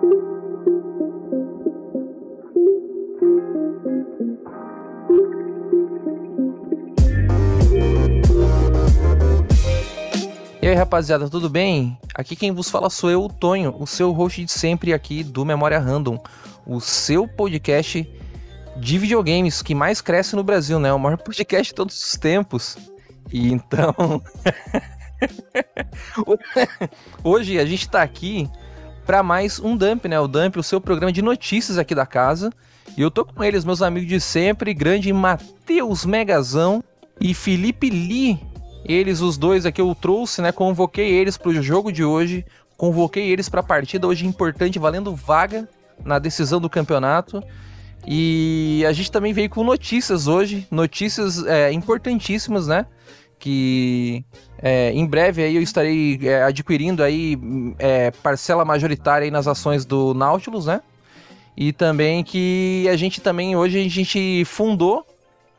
E aí, rapaziada, tudo bem? Aqui quem vos fala sou eu, o Tonho, o seu host de sempre aqui do Memória Random, o seu podcast de videogames que mais cresce no Brasil, né? O maior podcast de todos os tempos. E então. Hoje a gente tá aqui para mais um Dump, né? O Dump, o seu programa de notícias aqui da casa. E eu tô com eles, meus amigos de sempre, grande Matheus Megazão e Felipe Lee, eles, os dois aqui, eu trouxe, né? Convoquei eles pro jogo de hoje. Convoquei eles pra partida hoje importante, valendo vaga na decisão do campeonato. E a gente também veio com notícias hoje, notícias é, importantíssimas, né? Que é, em breve aí eu estarei é, adquirindo aí é, parcela majoritária aí nas ações do Nautilus, né? E também que a gente também hoje a gente fundou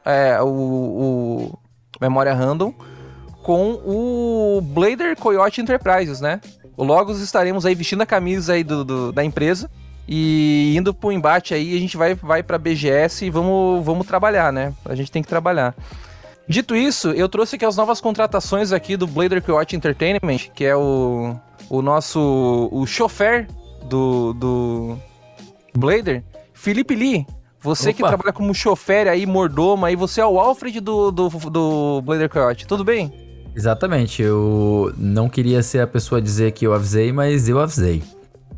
é, o, o Memória Random com o Blader Coyote Enterprises, né? Logo estaremos aí vestindo a camisa aí do, do da empresa e indo pro embate aí, a gente vai, vai pra BGS e vamos, vamos trabalhar, né? A gente tem que trabalhar. Dito isso, eu trouxe aqui as novas contratações aqui do Blader Coyote Entertainment, que é o, o nosso o chofer do, do Blader, Felipe Lee. Você Opa. que trabalha como chofer aí, mordomo aí, você é o Alfred do, do, do Blader Coyote, tudo bem? Exatamente, eu não queria ser a pessoa a dizer que eu avisei, mas eu avisei.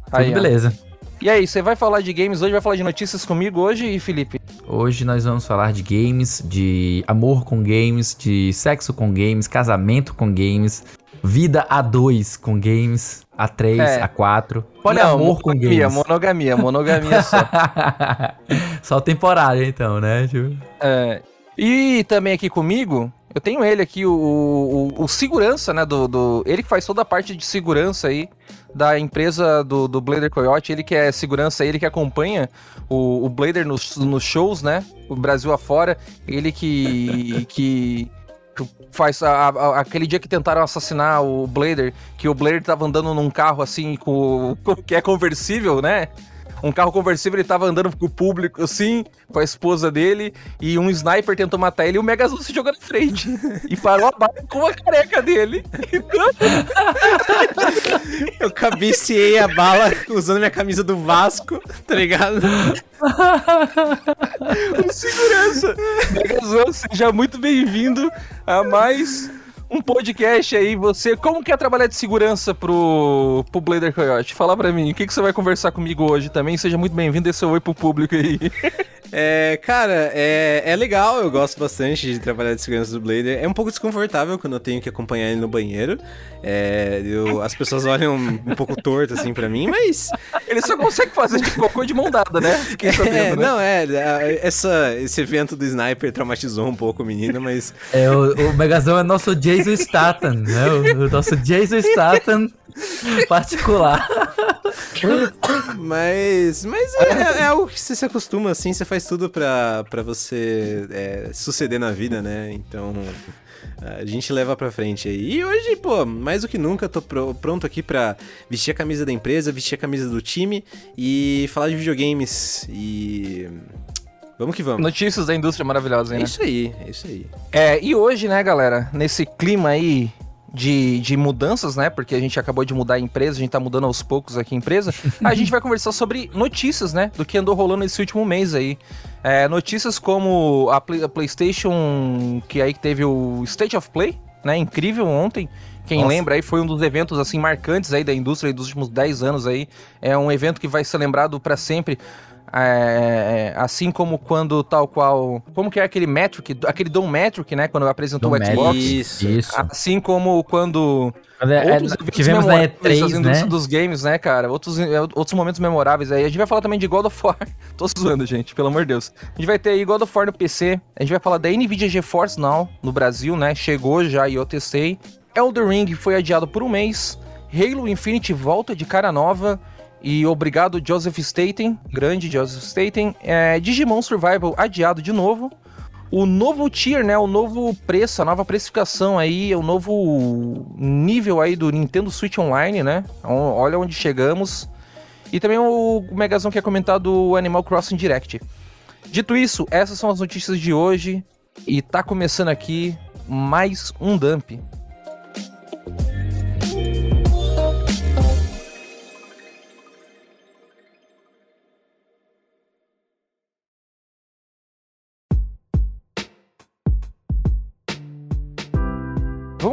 Aí, Tudo beleza. E aí, você vai falar de games hoje, vai falar de notícias comigo hoje, Felipe? Hoje nós vamos falar de games, de amor com games, de sexo com games, casamento com games, vida a dois com games, a três, é. a quatro. Poliamor com games. Monogamia, monogamia só. só temporário então, né? Tipo... É. E também aqui comigo, eu tenho ele aqui, o, o, o segurança, né? Do, do, ele que faz toda a parte de segurança aí da empresa do, do Blader Coyote. Ele que é segurança, ele que acompanha o, o Blader nos, nos shows, né? O Brasil afora. Ele que. que faz a, a, aquele dia que tentaram assassinar o Blader, que o Blader tava andando num carro assim com, que é conversível, né? Um carro conversível, ele tava andando com o público assim, com a esposa dele, e um sniper tentou matar ele e o Megazord se jogou na frente. e parou a bala com a careca dele. Eu cabeceei a bala usando minha camisa do Vasco, tá ligado? um segurança. Megazord, seja muito bem-vindo a mais um podcast aí, você, como quer trabalhar de segurança pro, pro Blader Coyote? Fala pra mim, o que, que você vai conversar comigo hoje também? Seja muito bem-vindo, esse é o oi pro público aí. É, cara, é, é legal, eu gosto bastante de trabalhar de segurança do Blader. É um pouco desconfortável quando eu tenho que acompanhar ele no banheiro. É, eu, as pessoas olham um, pouco torto assim pra mim, mas. Ele só consegue fazer de cocô de mão dada, né? Fiquei sabendo, é, né? Não, é, essa, esse evento do sniper traumatizou um pouco o menino, mas. É, o, o Megazão é nosso Jason Statham, né? O, o nosso Jason Statham particular. mas mas é, é, é, algo que você se acostuma, assim, você faz tudo pra, pra você é, suceder na vida, né? Então a gente leva pra frente aí. E hoje, pô, mais do que nunca, tô pro, pronto aqui pra vestir a camisa da empresa, vestir a camisa do time e falar de videogames. E. Vamos que vamos. Notícias da indústria maravilhosa, hein, né? É isso aí, é isso aí. É, e hoje, né, galera, nesse clima aí de, de mudanças, né? Porque a gente acabou de mudar a empresa, a gente tá mudando aos poucos aqui a empresa. a gente vai conversar sobre notícias, né? Do que andou rolando esse último mês aí. É, notícias como a, Play, a, PlayStation, que aí teve o State of Play, né? Incrível ontem. Quem Nossa. lembra aí foi um dos eventos assim marcantes aí da indústria dos últimos 10 anos aí. É um evento que vai ser lembrado para sempre. É, assim como quando tal qual. Como que é aquele Metric, aquele Dom Metric, né? Quando apresentou Dom o Xbox. Isso, isso. Assim como quando. É, outros tivemos na E3, né? dos games, né, cara? Outros, outros momentos memoráveis aí. A gente vai falar também de God of War. Tô zoando, gente, pelo amor de Deus. A gente vai ter aí God of War no PC. A gente vai falar da NVIDIA GeForce Now no Brasil, né? Chegou já e eu testei. Elder Ring foi adiado por um mês. Halo Infinite volta de cara nova. E obrigado, Joseph Staten, grande Joseph Staten. É, Digimon Survival adiado de novo. O novo tier, né? O novo preço, a nova precificação aí, o novo nível aí do Nintendo Switch Online, né? Olha onde chegamos. e também o Megazão quer comentar do Animal Crossing Direct. Dito isso, essas são as notícias de hoje e tá começando aqui mais um dump.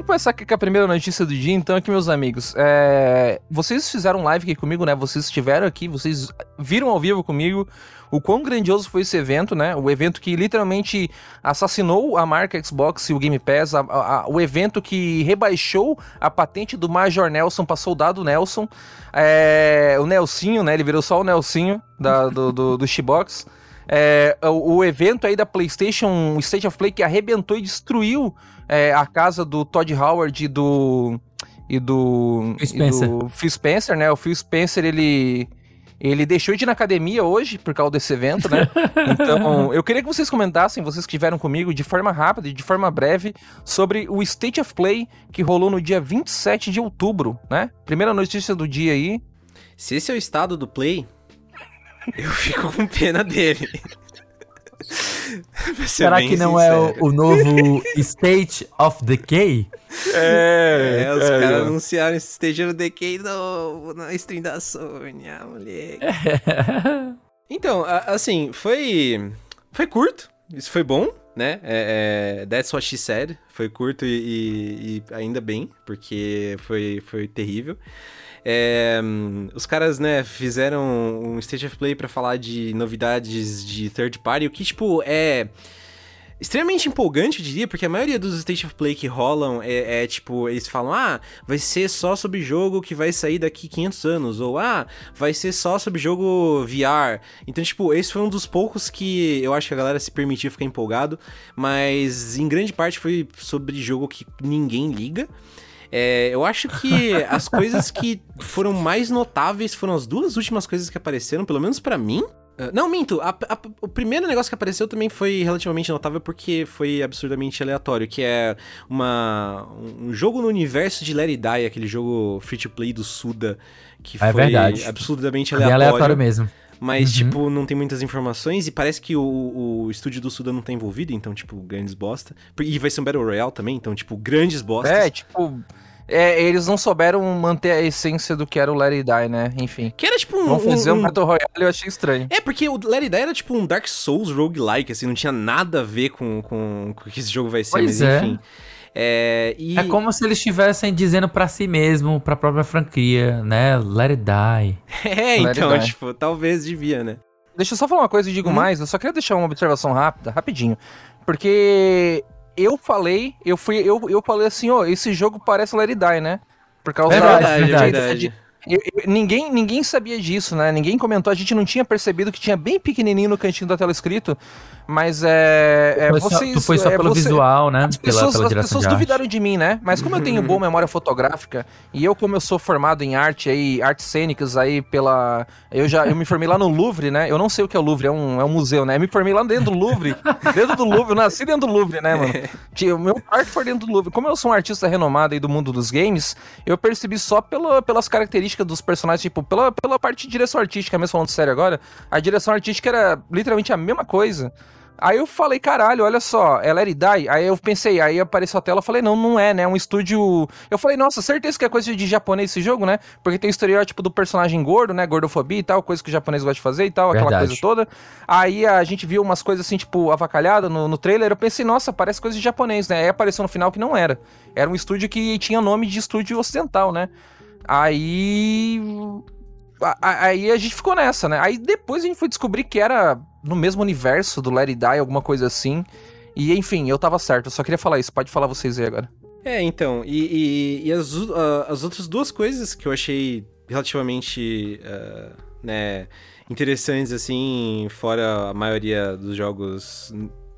Começar aqui com a primeira notícia do dia, então, aqui, meus amigos. É... Vocês fizeram live aqui comigo, né? Vocês estiveram aqui, vocês viram ao vivo comigo o quão grandioso foi esse evento, né? O evento que literalmente assassinou a marca Xbox e o Game Pass, a, a, o evento que rebaixou a patente do Major Nelson para soldado Nelson. É... O Nelsinho, né? Ele virou só o Nelsinho da, do, do, do Xbox. É, o, o, evento aí da PlayStation State of Play que arrebentou e destruiu é, a casa do Todd Howard e do. E do. Phil Spencer. E do Phil Spencer, né? O Phil Spencer, ele. Ele deixou de ir na academia hoje por causa desse evento, né? Então, eu queria que vocês comentassem, vocês que estiveram comigo, de forma rápida e de forma breve, sobre o State of Play que rolou no dia 27 de outubro, né? Primeira notícia do dia aí. Se esse é o estado do Play, eu fico com pena dele. Será que não é o, o, novo State of Decay? É, é os é, caras anunciaram esse State of Decay novo na stream da Sony, ah, moleque. É. Então, assim, foi. Foi curto, isso foi bom, né? É, é, that's what she said. Foi curto e, e, e ainda bem, porque foi, foi terrível. É, os caras, né, fizeram um State of Play para falar de novidades de third party, o que, tipo, é extremamente empolgante, eu diria, porque a maioria dos State of Play que rolam é, é, tipo, eles falam, ah, vai ser só sobre jogo que vai sair daqui 500 anos, ou ah, vai ser só sobre jogo VR. Então, tipo, esse foi um dos poucos que eu acho que a galera se permitiu ficar empolgado, mas em grande parte foi sobre jogo que ninguém liga. É, eu acho que as coisas que foram mais notáveis foram as duas últimas coisas que apareceram, pelo menos para mim. Uh, não, minto. A, a, o primeiro negócio que apareceu também foi relativamente notável porque foi absurdamente aleatório, que é uma, um jogo no universo de It Die, aquele jogo free-to-play do Suda, que é foi verdade. absurdamente aleatório. É aleatório mesmo. Mas, uhum. tipo, não tem muitas informações e parece que o, o estúdio do Suda não tá envolvido, então, tipo, grandes bosta. E vai ser um Battle Royale também, então, tipo, grandes bostas. É, tipo, é, eles não souberam manter a essência do que era o Let It Die, né? Enfim. Que era tipo um. Vamos fazer um, um Battle Royale, eu achei estranho. É, porque o Let It Die era tipo um Dark Souls roguelike, assim, não tinha nada a ver com, com, com o que esse jogo vai ser, pois mas é. enfim. É, e... é como se eles estivessem dizendo para si mesmo, pra própria franquia, né? Let it die. É, Let então, tipo, talvez devia, né? Deixa eu só falar uma coisa e digo hum? mais, eu só queria deixar uma observação rápida, rapidinho. Porque eu falei, eu fui, eu, eu falei assim, ó, oh, esse jogo parece Let It Die, né? Por causa é verdade, da, é verdade. verdade. Eu, eu, ninguém, ninguém sabia disso, né? Ninguém comentou, a gente não tinha percebido que tinha bem pequenininho no cantinho da tela escrito, mas é. é foi vocês, tu foi só é, pelo você, visual, né? As pessoas, pela, pela as pessoas duvidaram de mim, né? Mas como eu tenho boa memória fotográfica e eu, como eu sou formado em arte aí, artes cênicas aí pela. Eu já eu me formei lá no Louvre, né? Eu não sei o que é o Louvre, é um, é um museu, né? Eu me formei lá dentro do Louvre. dentro do Louvre, eu nasci dentro do Louvre, né, mano? O meu quarto foi dentro do Louvre. Como eu sou um artista renomado aí do mundo dos games, eu percebi só pela, pelas características dos personagens, tipo, pela, pela parte de direção artística, mesmo falando sério agora, a direção artística era literalmente a mesma coisa. Aí eu falei, caralho, olha só, Let It Die. Aí eu pensei, aí apareceu a tela, eu falei, não, não é, né? É um estúdio. Eu falei, nossa, certeza que é coisa de japonês esse jogo, né? Porque tem o estereótipo do personagem gordo, né? Gordofobia e tal, coisa que o japonês gosta de fazer e tal, Verdade. aquela coisa toda. Aí a gente viu umas coisas assim, tipo, avacalhada no, no trailer. Eu pensei, nossa, parece coisa de japonês, né? Aí apareceu no final que não era. Era um estúdio que tinha nome de estúdio ocidental, né? Aí aí a gente ficou nessa, né? Aí depois a gente foi descobrir que era no mesmo universo do It Die, alguma coisa assim. E enfim, eu tava certo, eu só queria falar isso. Pode falar vocês aí agora. É, então, e, e, e as, uh, as outras duas coisas que eu achei relativamente, uh, né, interessantes, assim, fora a maioria dos jogos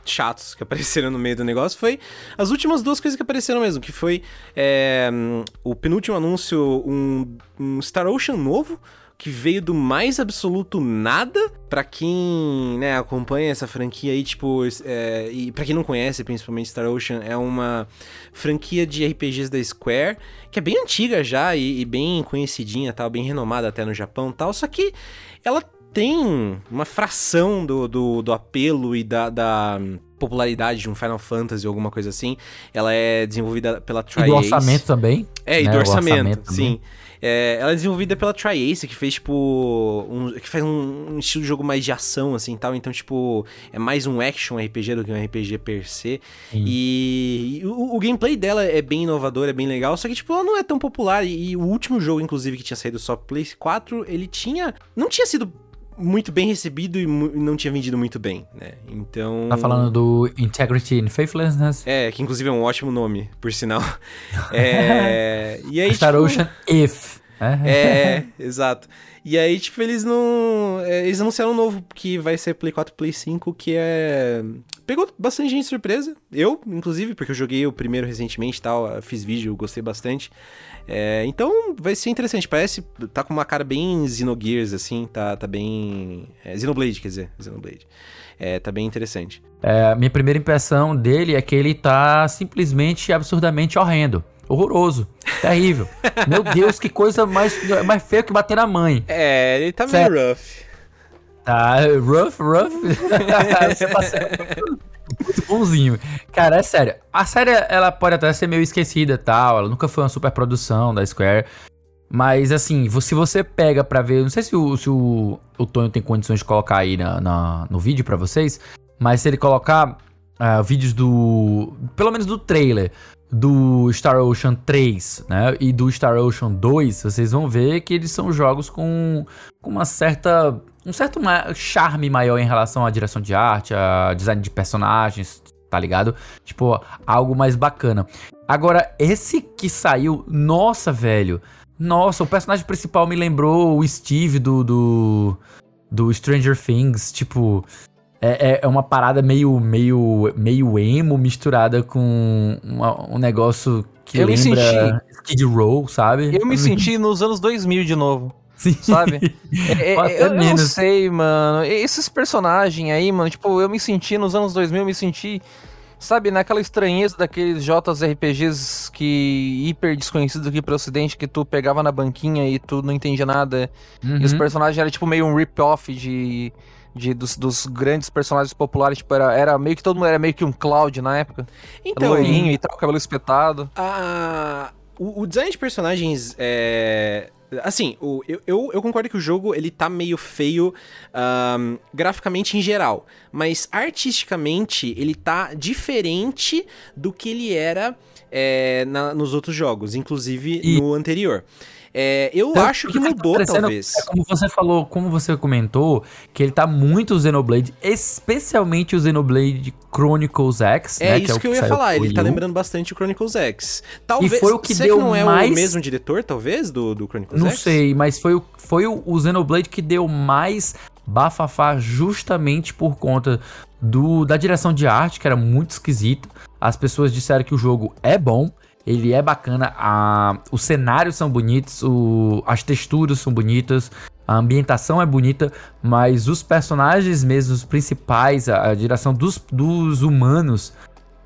chatos que apareceram no meio do negócio foi as últimas duas coisas que apareceram mesmo, que foi é, o penúltimo anúncio, um, um Star Ocean novo, que veio do mais absoluto nada. Pra quem, né, acompanha essa franquia aí, tipo, é, e pra quem não conhece, principalmente Star Ocean, é uma franquia de RPGs da Square, que é bem antiga já e, e bem conhecidinha, tal, bem renomada até no Japão tal, só que ela tem uma fração do, do, do apelo e da, da, popularidade de um Final Fantasy ou alguma coisa assim. Ela é desenvolvida pela Tri-Ace. E do orçamento também. É, e né? do orçamento, orçamento sim. É, ela é desenvolvida pela Tri-Ace, que fez, tipo. Um, que faz um, um, estilo de jogo mais de ação, assim tal. Então, tipo, é mais um action RPG do que um RPG per se. E, e o, o, gameplay dela é bem inovador, é bem legal. Só que, tipo, ela não é tão popular. E, e o último jogo, inclusive, que tinha saído só Play 4, ele tinha. Não tinha sido muito bem recebido e não tinha vendido muito bem, né? Então. Tá falando do Integrity and Faithlessness? É, que inclusive é um ótimo nome, por sinal. é. E aí. Star tipo... Ocean If. É, é, exato. E aí, tipo, eles não. É, eles anunciaram um novo que vai ser Play 4 Play 5, que é. Pegou bastante gente de surpresa. Eu, inclusive, porque eu joguei o primeiro recentemente e tal, fiz vídeo, gostei bastante. É, então vai ser interessante. Parece. Tá com uma cara bem Xenogears, assim. Tá, tá bem. É, Xenoblade, quer dizer. Xenoblade. É, tá bem interessante. É, minha primeira impressão dele é que ele tá simplesmente absurdamente horrendo. Horroroso. Terrível. Meu Deus, que coisa mais, mais feia que bater na mãe. É, ele tá meio rough. Tá, rough, rough. Você muito bonzinho. Cara, é sério. A série, ela pode até ser meio esquecida e tal. Ela nunca foi uma super produção da Square. Mas, assim, se você pega pra ver... Não sei se o, se o, o Tonho tem condições de colocar aí na, na no vídeo pra vocês. Mas se ele colocar uh, vídeos do... Pelo menos do trailer do Star Ocean 3, né, e do Star Ocean 2, vocês vão ver que eles são jogos com, com uma certa um certo charme maior em relação à direção de arte, a design de personagens, tá ligado? Tipo, algo mais bacana. Agora, esse que saiu, nossa, velho. Nossa, o personagem principal me lembrou o Steve do, do, do Stranger Things. Tipo, é, é, é uma parada meio, meio, meio emo misturada com uma, um negócio que eu lembra Skid Row, sabe? Eu me senti nos anos 2000 de novo. Sim. Sabe? É, é, eu, eu não sei, mano. Esses personagens aí, mano, tipo, eu me senti nos anos 2000, eu me senti, sabe, naquela estranheza daqueles JRPGs que hiper desconhecidos aqui pro ocidente, que tu pegava na banquinha e tu não entendia nada. Uhum. E os uhum. personagens eram tipo meio um rip-off de de, dos, dos, grandes personagens populares, tipo, era, era meio que todo mundo era meio que um Cloud na época. Então. Loirinho e tal, cabelo espetado. A, o, o design de personagens é. Assim, o, eu, eu, eu, concordo que o jogo ele tá meio feio um, graficamente em geral, mas artisticamente ele tá diferente do que ele era é, na, nos outros jogos, inclusive e... no anterior. É, eu então, acho que mudou, tá talvez. É como você falou, como você comentou, que ele tá muito Xenoblade, especialmente o Xenoblade Chronicles X. É né, isso que, é que eu ia falar, ele tá lembrando bastante o Chronicles X. Talvez, e foi o que deu que não é mais... o mesmo diretor, talvez, do, do Chronicles não X? Não sei, mas foi, o, foi o, o Xenoblade que deu mais bafafá justamente por conta do, da direção de arte, que era muito esquisita. As pessoas disseram que o jogo é bom, ele é bacana, a, os cenários são bonitos, o, as texturas são bonitas, a ambientação é bonita, mas os personagens mesmo, os principais, a, a direção dos, dos humanos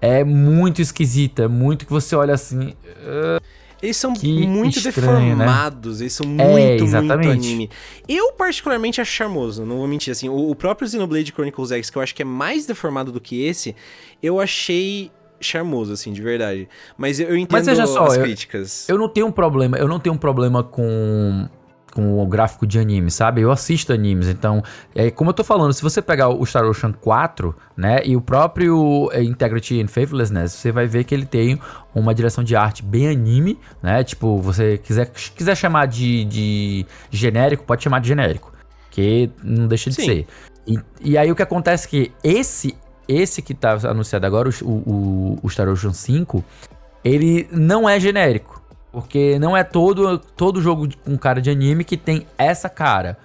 é muito esquisita, muito que você olha assim. Uh, eles são muito estranho, né? deformados, né? eles são é, muito, muito anime. Eu particularmente acho charmoso, não vou mentir, assim, o, o próprio Xenoblade Chronicles X, que eu acho que é mais deformado do que esse, eu achei charmoso, assim, de verdade. Mas eu, entendo Mas veja só, as críticas. Eu, eu não tenho um problema, eu não tenho um problema com com o gráfico de anime, sabe? Eu assisto animes, então, é, como eu tô falando, se você pegar o Star Ocean 4, né, e o próprio é, Integrity and Faithlessness, você vai ver que ele tem uma direção de arte bem anime, né? Tipo, você quiser, quiser chamar de, de genérico, pode chamar de genérico, que não deixa de Sim. ser. E, e aí o que acontece é que esse esse que tá anunciado agora, o, o, o Star Ocean 5, ele não é genérico. Porque não é todo, todo jogo com cara de anime que tem essa cara.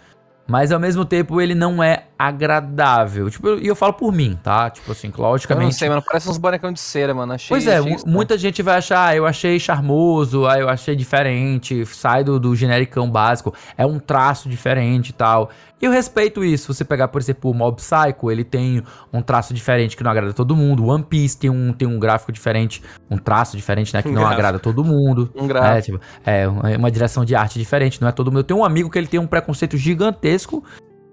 Mas ao mesmo tempo ele não é agradável. Tipo, e eu, eu, falo por mim, tá? Tipo assim, logicamente. Eu não sei, mano. Parece uns bonecão de cera, mano. Achei, pois é, achei muita gente vai achar, ah, eu achei charmoso, ah, eu achei diferente, sai do, do genericão básico, é um traço diferente e tal. E eu respeito isso. Você pegar, por exemplo, o Mob Psycho, ele tem um traço diferente que não agrada todo mundo. One Piece tem um, tem um gráfico diferente, um traço diferente, né? Que um não gráfico. agrada todo mundo. Um gráfico. É, tipo, é, uma direção de arte diferente, não é todo mundo. Eu tenho um amigo que ele tem um preconceito gigantesco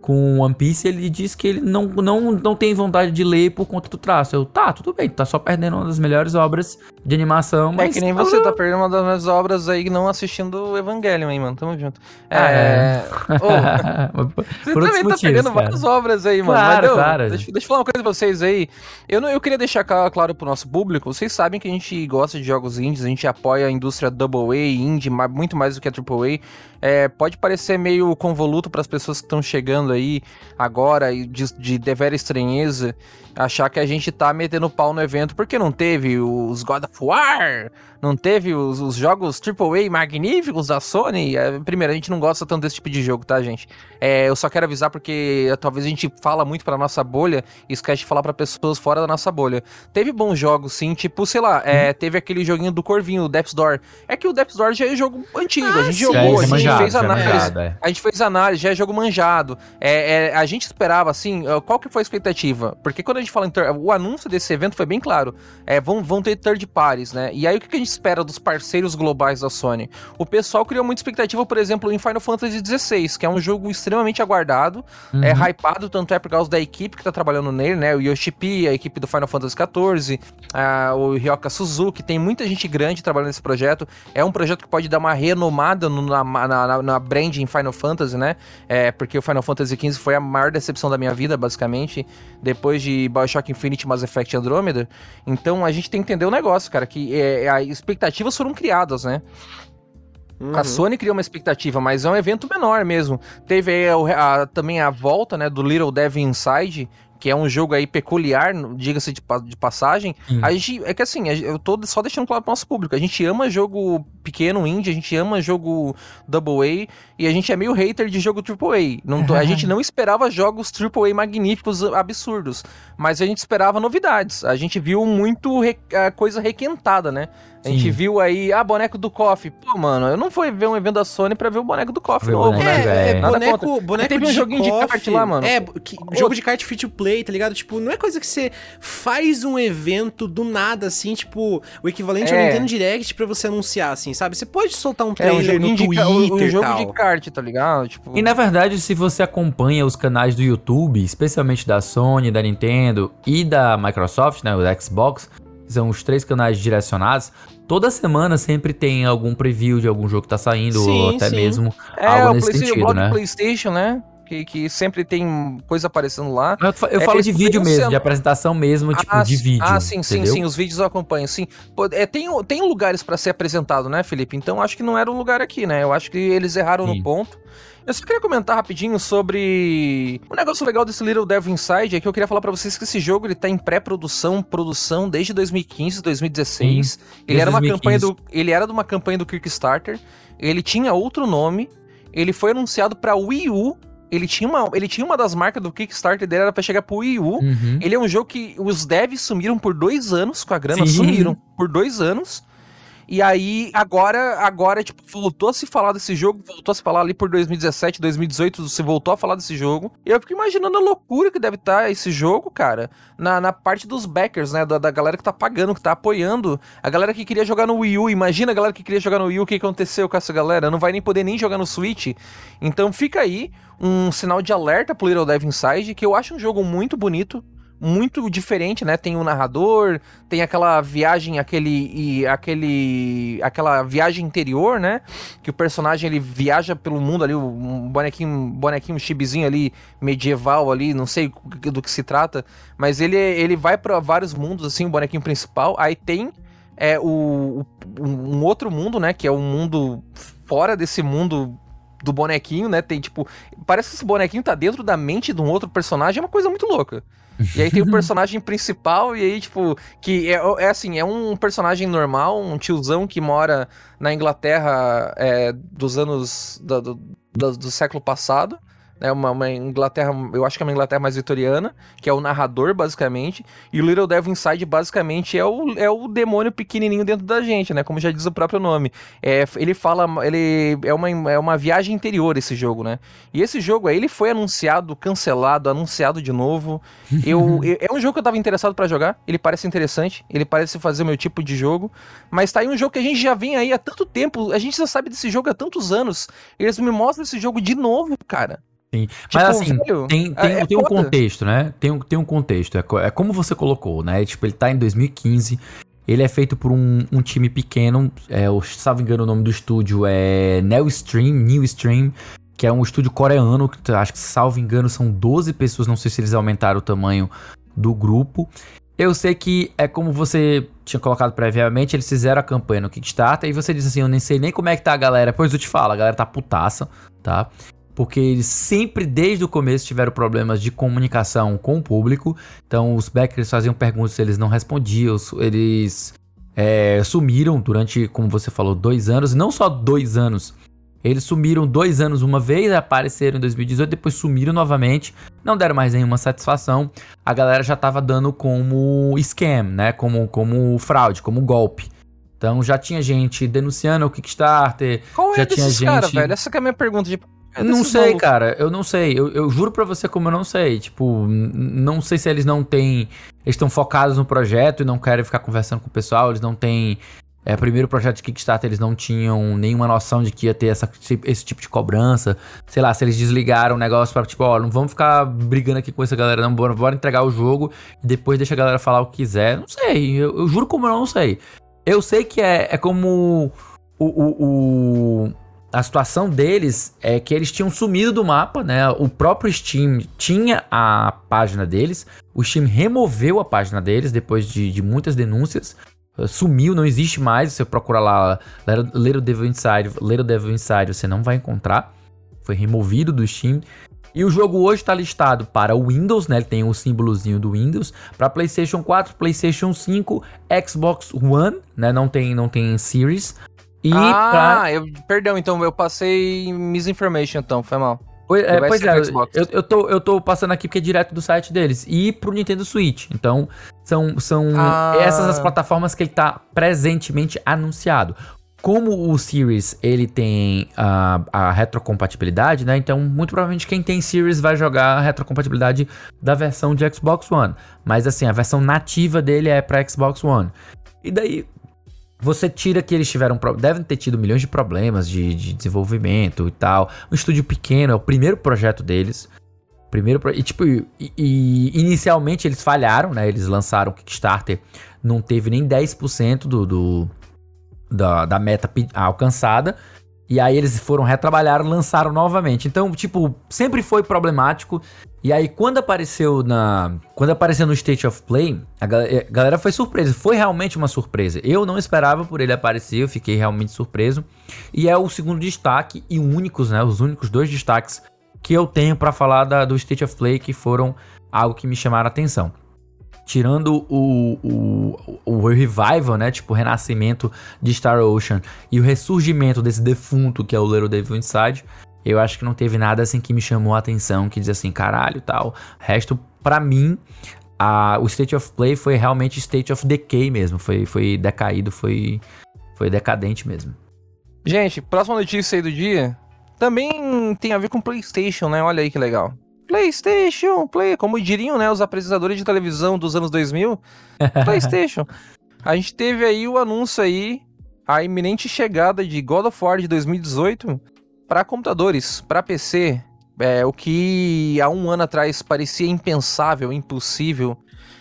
com One Piece, ele diz que ele não, não, não tem vontade de ler por conta do traço. Eu, tá, tudo bem, tá só perdendo uma das melhores obras de animação, é mas... É que nem você tá perdendo uma das melhores obras aí não assistindo o Evangelion, hein, mano, tamo junto. É... é... Oh, você também tá motivos, perdendo cara. várias obras aí, mano. Claro, mas, claro. Deixa, deixa eu falar uma coisa pra vocês aí. Eu, não, eu queria deixar claro pro nosso público, vocês sabem que a gente gosta de jogos indies, a gente apoia a indústria Double A, indie, muito mais do que a Triple A. É, pode parecer meio convoluto para as pessoas que estão chegando aí agora de, de devera estranheza achar que a gente tá metendo pau no evento porque não teve os God of War, não teve os, os jogos AAA magníficos da Sony. É, primeiro, a gente não gosta tanto desse tipo de jogo, tá, gente? É, eu só quero avisar porque talvez a gente fala muito pra nossa bolha e esquece de falar para pessoas fora da nossa bolha. Teve bons jogos, sim, tipo, sei lá, é, uhum. teve aquele joguinho do Corvinho, o Depth's Door. É que o Depth's Door já é jogo antigo, ah, a gente sim. jogou, a gente manjado, fez análise. Manjado, é. A gente fez análise, já é jogo manjado. É, é, a gente esperava, assim, qual que foi a expectativa? Porque quando a gente fala em o anúncio desse evento foi bem claro. É, vão, vão ter third parties, né? E aí o que a gente espera dos parceiros globais da Sony? O pessoal criou muita expectativa, por exemplo, em Final Fantasy XVI, que é um jogo extremamente aguardado, uhum. é hypado, tanto é por causa da equipe que tá trabalhando nele, né? O Yoshipi, a equipe do Final Fantasy XIV, a, o Ryoka Suzuki, tem muita gente grande trabalhando nesse projeto. É um projeto que pode dar uma renomada no, na, na, na brand em Final Fantasy, né? É, porque o Final Fantasy XV foi a maior decepção da minha vida, basicamente. Depois de Bioshock Infinity, Mass Effect Andromeda. Então a gente tem que entender o negócio, cara, que é, as expectativas foram criadas, né? Uhum. A Sony criou uma expectativa, mas é um evento menor mesmo. Teve a, a, também a volta né, do Little Devil Inside, que é um jogo aí peculiar, diga-se de, de, passagem. Hum. A gente, é que assim, eu tô só deixando claro pro nosso público, a gente ama jogo pequeno indie, a gente ama jogo Double A e a gente é meio hater de jogo Triple A. Não, a gente não esperava jogos Triple A magníficos, absurdos, mas a gente esperava novidades. A gente viu muito re, coisa requentada, né? A gente viu aí, ah, boneco do KOF. Pô, mano, eu não fui ver um evento da Sony pra ver o boneco do KOF novo, né? É, é boneco, boneco teve um joguinho de kart lá, mano. É, que, jogo de kart free to play, tá ligado? Tipo, não é coisa que você faz um evento do nada, assim, tipo, o equivalente é. ao Nintendo Direct pra você anunciar, assim, sabe? Você pode soltar um trailer é, um no Twitter um jogo tal. de kart, tá ligado? Tipo... E na verdade, se você acompanha os canais do YouTube, especialmente da Sony, da Nintendo e da Microsoft, né, o Xbox, são os três canais direcionados, toda semana sempre tem algum preview de algum jogo que tá saindo, sim, ou até sim. mesmo é, algo nesse sentido, né? PlayStation, né? Que, que sempre tem coisa aparecendo lá. Eu, eu é falo de vídeo mesmo, sendo... de apresentação mesmo, tipo, ah, de vídeo. Ah, sim, entendeu? sim, sim, os vídeos eu acompanho, sim. Pô, é, tem, tem lugares para ser apresentado, né, Felipe? Então acho que não era o lugar aqui, né? Eu acho que eles erraram sim. no ponto. Eu só queria comentar rapidinho sobre um negócio legal desse Little Devil Inside, é que eu queria falar para vocês que esse jogo ele tá em pré-produção, produção desde 2015, 2016. Sim, ele era 2015. uma campanha do ele era de uma campanha do Kickstarter, ele tinha outro nome, ele foi anunciado para Wii U ele tinha, uma, ele tinha uma das marcas do Kickstarter dele, era pra chegar pro Wii U. Uhum. Ele é um jogo que os devs sumiram por dois anos com a grana, Sim. sumiram por dois anos. E aí, agora, agora, tipo, voltou a se falar desse jogo, voltou a se falar ali por 2017, 2018, se voltou a falar desse jogo. E eu fico imaginando a loucura que deve estar tá esse jogo, cara, na, na parte dos backers, né? Da, da galera que tá pagando, que tá apoiando. A galera que queria jogar no Wii U, imagina a galera que queria jogar no Wii U, o que aconteceu com essa galera? Não vai nem poder nem jogar no Switch. Então fica aí um sinal de alerta pro Little Dev Inside, que eu acho um jogo muito bonito, muito diferente, né? Tem o um narrador, tem aquela viagem, aquele e aquele aquela viagem interior, né? Que o personagem ele viaja pelo mundo ali, um bonequinho, bonequinho um chibizinho ali medieval ali, não sei do que se trata, mas ele ele vai para vários mundos assim, o bonequinho principal. Aí tem é o, um outro mundo, né, que é um mundo fora desse mundo do bonequinho, né? Tem tipo, parece que esse bonequinho tá dentro da mente de um outro personagem, é uma coisa muito louca. E aí tem o personagem principal, e aí, tipo, que é, é assim, é um personagem normal, um tiozão que mora na Inglaterra é, dos anos do, do, do século passado. É uma, uma, Inglaterra, eu acho que é uma Inglaterra mais vitoriana, que é o narrador, basicamente, e o Little Devil Inside, basicamente, é o, é o demônio pequenininho dentro da gente, né, como já diz o próprio nome. É, ele fala, ele é uma, é uma viagem interior esse jogo, né, e esse jogo aí, ele foi anunciado, cancelado, anunciado de novo, eu, é um jogo que eu tava interessado para jogar, ele parece interessante, ele parece fazer o meu tipo de jogo, mas tá aí um jogo que a gente já vem aí há tanto tempo, a gente já sabe desse jogo há tantos anos, eles me mostram esse jogo de novo, cara. Sim. Tipo, Mas assim, velho, tem, tem, é, tem um contexto, né? Tem um, tem um contexto. É, é como você colocou, né? Tipo, ele tá em 2015. Ele é feito por um, um time pequeno. É, eu, salvo engano, o nome do estúdio é New Stream, New Stream, que é um estúdio coreano. Que acho que, salvo engano, são 12 pessoas. Não sei se eles aumentaram o tamanho do grupo. Eu sei que é como você tinha colocado previamente, eles fizeram a campanha no Kickstarter e você disse assim: Eu nem sei nem como é que tá a galera. Pois eu te falo, a galera tá putaça, tá? Porque eles sempre, desde o começo, tiveram problemas de comunicação com o público. Então, os backers faziam perguntas, eles não respondiam, eles é, sumiram durante, como você falou, dois anos. Não só dois anos, eles sumiram dois anos uma vez, apareceram em 2018, depois sumiram novamente, não deram mais nenhuma satisfação. A galera já tava dando como scam, né? Como, como fraude, como golpe. Então já tinha gente denunciando o Kickstarter. Qual é já tinha gente... cara, velho? Essa é a minha pergunta. De eu não sei, cara. Eu não sei. Eu, eu juro pra você como eu não sei. Tipo, não sei se eles não têm. Eles estão focados no projeto e não querem ficar conversando com o pessoal. Eles não têm. É, primeiro projeto de Kickstarter, eles não tinham nenhuma noção de que ia ter essa, esse tipo de cobrança. Sei lá, se eles desligaram o negócio pra, tipo, ó, não vamos ficar brigando aqui com essa galera, não. Bora, bora entregar o jogo e depois deixa a galera falar o que quiser. Não sei. Eu, eu juro como eu não sei. Eu sei que é, é como o, o, o a situação deles é que eles tinham sumido do mapa, né? O próprio Steam tinha a página deles, o Steam removeu a página deles depois de, de muitas denúncias. Sumiu, não existe mais. Você procura lá Little Devil Inside, Little Devil Inside, você não vai encontrar. Foi removido do Steam. E o jogo hoje está listado para o Windows, né? Ele tem o símbolozinho do Windows, para PlayStation 4, PlayStation 5, Xbox One, né? Não tem, não tem Series. E ah, pra... eu, perdão, então eu passei misinformation, então, foi mal. Pois, é, pois é eu, eu, tô, eu tô passando aqui porque é direto do site deles. E pro Nintendo Switch. Então, são, são ah. essas as plataformas que ele tá presentemente anunciado. Como o Series ele tem a, a retrocompatibilidade, né? Então, muito provavelmente quem tem Series vai jogar a retrocompatibilidade da versão de Xbox One. Mas assim, a versão nativa dele é para Xbox One. E daí, você tira que eles tiveram. Devem ter tido milhões de problemas de, de desenvolvimento e tal. Um estúdio pequeno, é o primeiro projeto deles. Primeiro E tipo, e, e, inicialmente eles falharam, né? Eles lançaram o Kickstarter, não teve nem 10% do, do, da, da meta alcançada. E aí eles foram retrabalhar, lançaram novamente. Então, tipo, sempre foi problemático. E aí quando apareceu na, quando apareceu no State of Play, a galera foi surpresa. Foi realmente uma surpresa. Eu não esperava por ele aparecer, eu fiquei realmente surpreso. E é o segundo destaque e únicos, né, os únicos dois destaques que eu tenho para falar da, do State of Play que foram algo que me chamaram a atenção tirando o, o, o revival, né? Tipo, o renascimento de Star Ocean e o ressurgimento desse defunto que é o Little Devil Inside, eu acho que não teve nada assim que me chamou a atenção, que diz assim, caralho, tal. Resto, para mim, a, o State of Play foi realmente State of Decay mesmo, foi, foi decaído, foi, foi decadente mesmo. Gente, próxima notícia aí do dia também tem a ver com PlayStation, né? Olha aí que legal. PlayStation, Play, como diriam, né, os apresentadores de televisão dos anos 2000, PlayStation. A gente teve aí o anúncio aí, a iminente chegada de God of War de 2018 para computadores, para PC. É, o que há um ano atrás parecia impensável, impossível,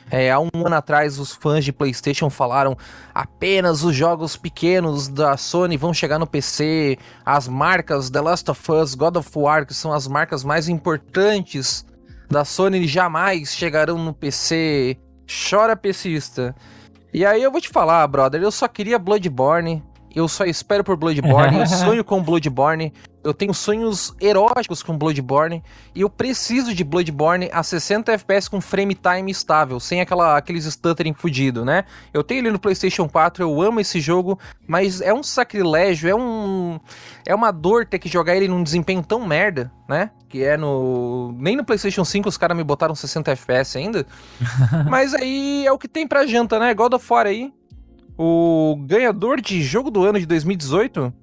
é, há um ano atrás, os fãs de PlayStation falaram apenas os jogos pequenos da Sony vão chegar no PC. As marcas The Last of Us, God of War, que são as marcas mais importantes da Sony, jamais chegarão no PC. Chora pesista. E aí eu vou te falar, brother, eu só queria Bloodborne Eu só espero por Bloodborne, eu sonho com Bloodborne, eu tenho sonhos eróticos com Bloodborne e eu preciso de Bloodborne a 60 FPS com frame time estável, sem aquela, aqueles stuttering fudido, né? Eu tenho ele no PlayStation 4, eu amo esse jogo, mas é um sacrilégio, é um é uma dor ter que jogar ele num desempenho tão merda, né? Que é no nem no PlayStation 5 os caras me botaram 60 FPS ainda. mas aí é o que tem pra janta, né? God of War aí, o ganhador de jogo do ano de 2018,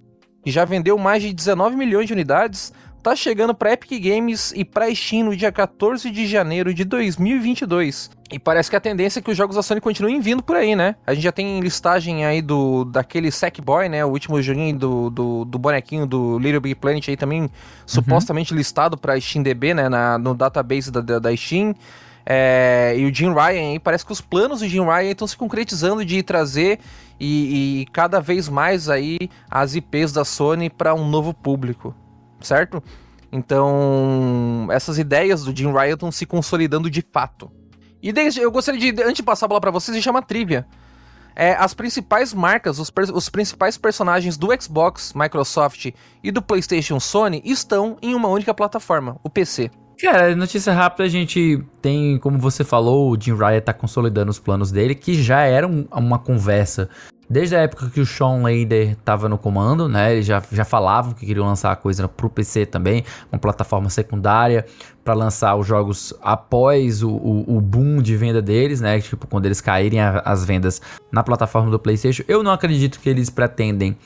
que já vendeu mais de 19 milhões de unidades, tá chegando para Epic Games e para Steam no dia 14 de janeiro de 2022. E parece que a tendência é que os jogos da Sony continuem vindo por aí, né? A gente já tem listagem aí do daquele Sackboy, né? O último joguinho do, do, do, bonequinho do Little Big Planet aí também, uhum. supostamente listado pra SteamDB, né? Na, no database da, da, da Steam. É, e o Jim Ryan, parece que os planos do Jim Ryan estão se concretizando de trazer e, e, cada vez mais aí as IPs da Sony para um novo público, certo? Então, essas ideias do Jim Ryan estão se consolidando de fato. E desde, eu gostaria de, antes de passar a bola para vocês, deixar uma trivia. É, as principais marcas, os, os principais personagens do Xbox, Microsoft e do PlayStation Sony estão em uma única plataforma, o PC. Cara, notícia rápida, a gente tem, como você falou, o Jim Ryan tá consolidando os planos dele, que já era um, uma conversa desde a época que o Sean Lader tava no comando, né? Eles já, já falavam que queriam lançar a coisa pro PC também, uma plataforma secundária para lançar os jogos após o, o, o, boom de venda deles, né? Tipo, quando eles caírem a, as vendas na plataforma do PlayStation. Eu não acredito que eles pretendem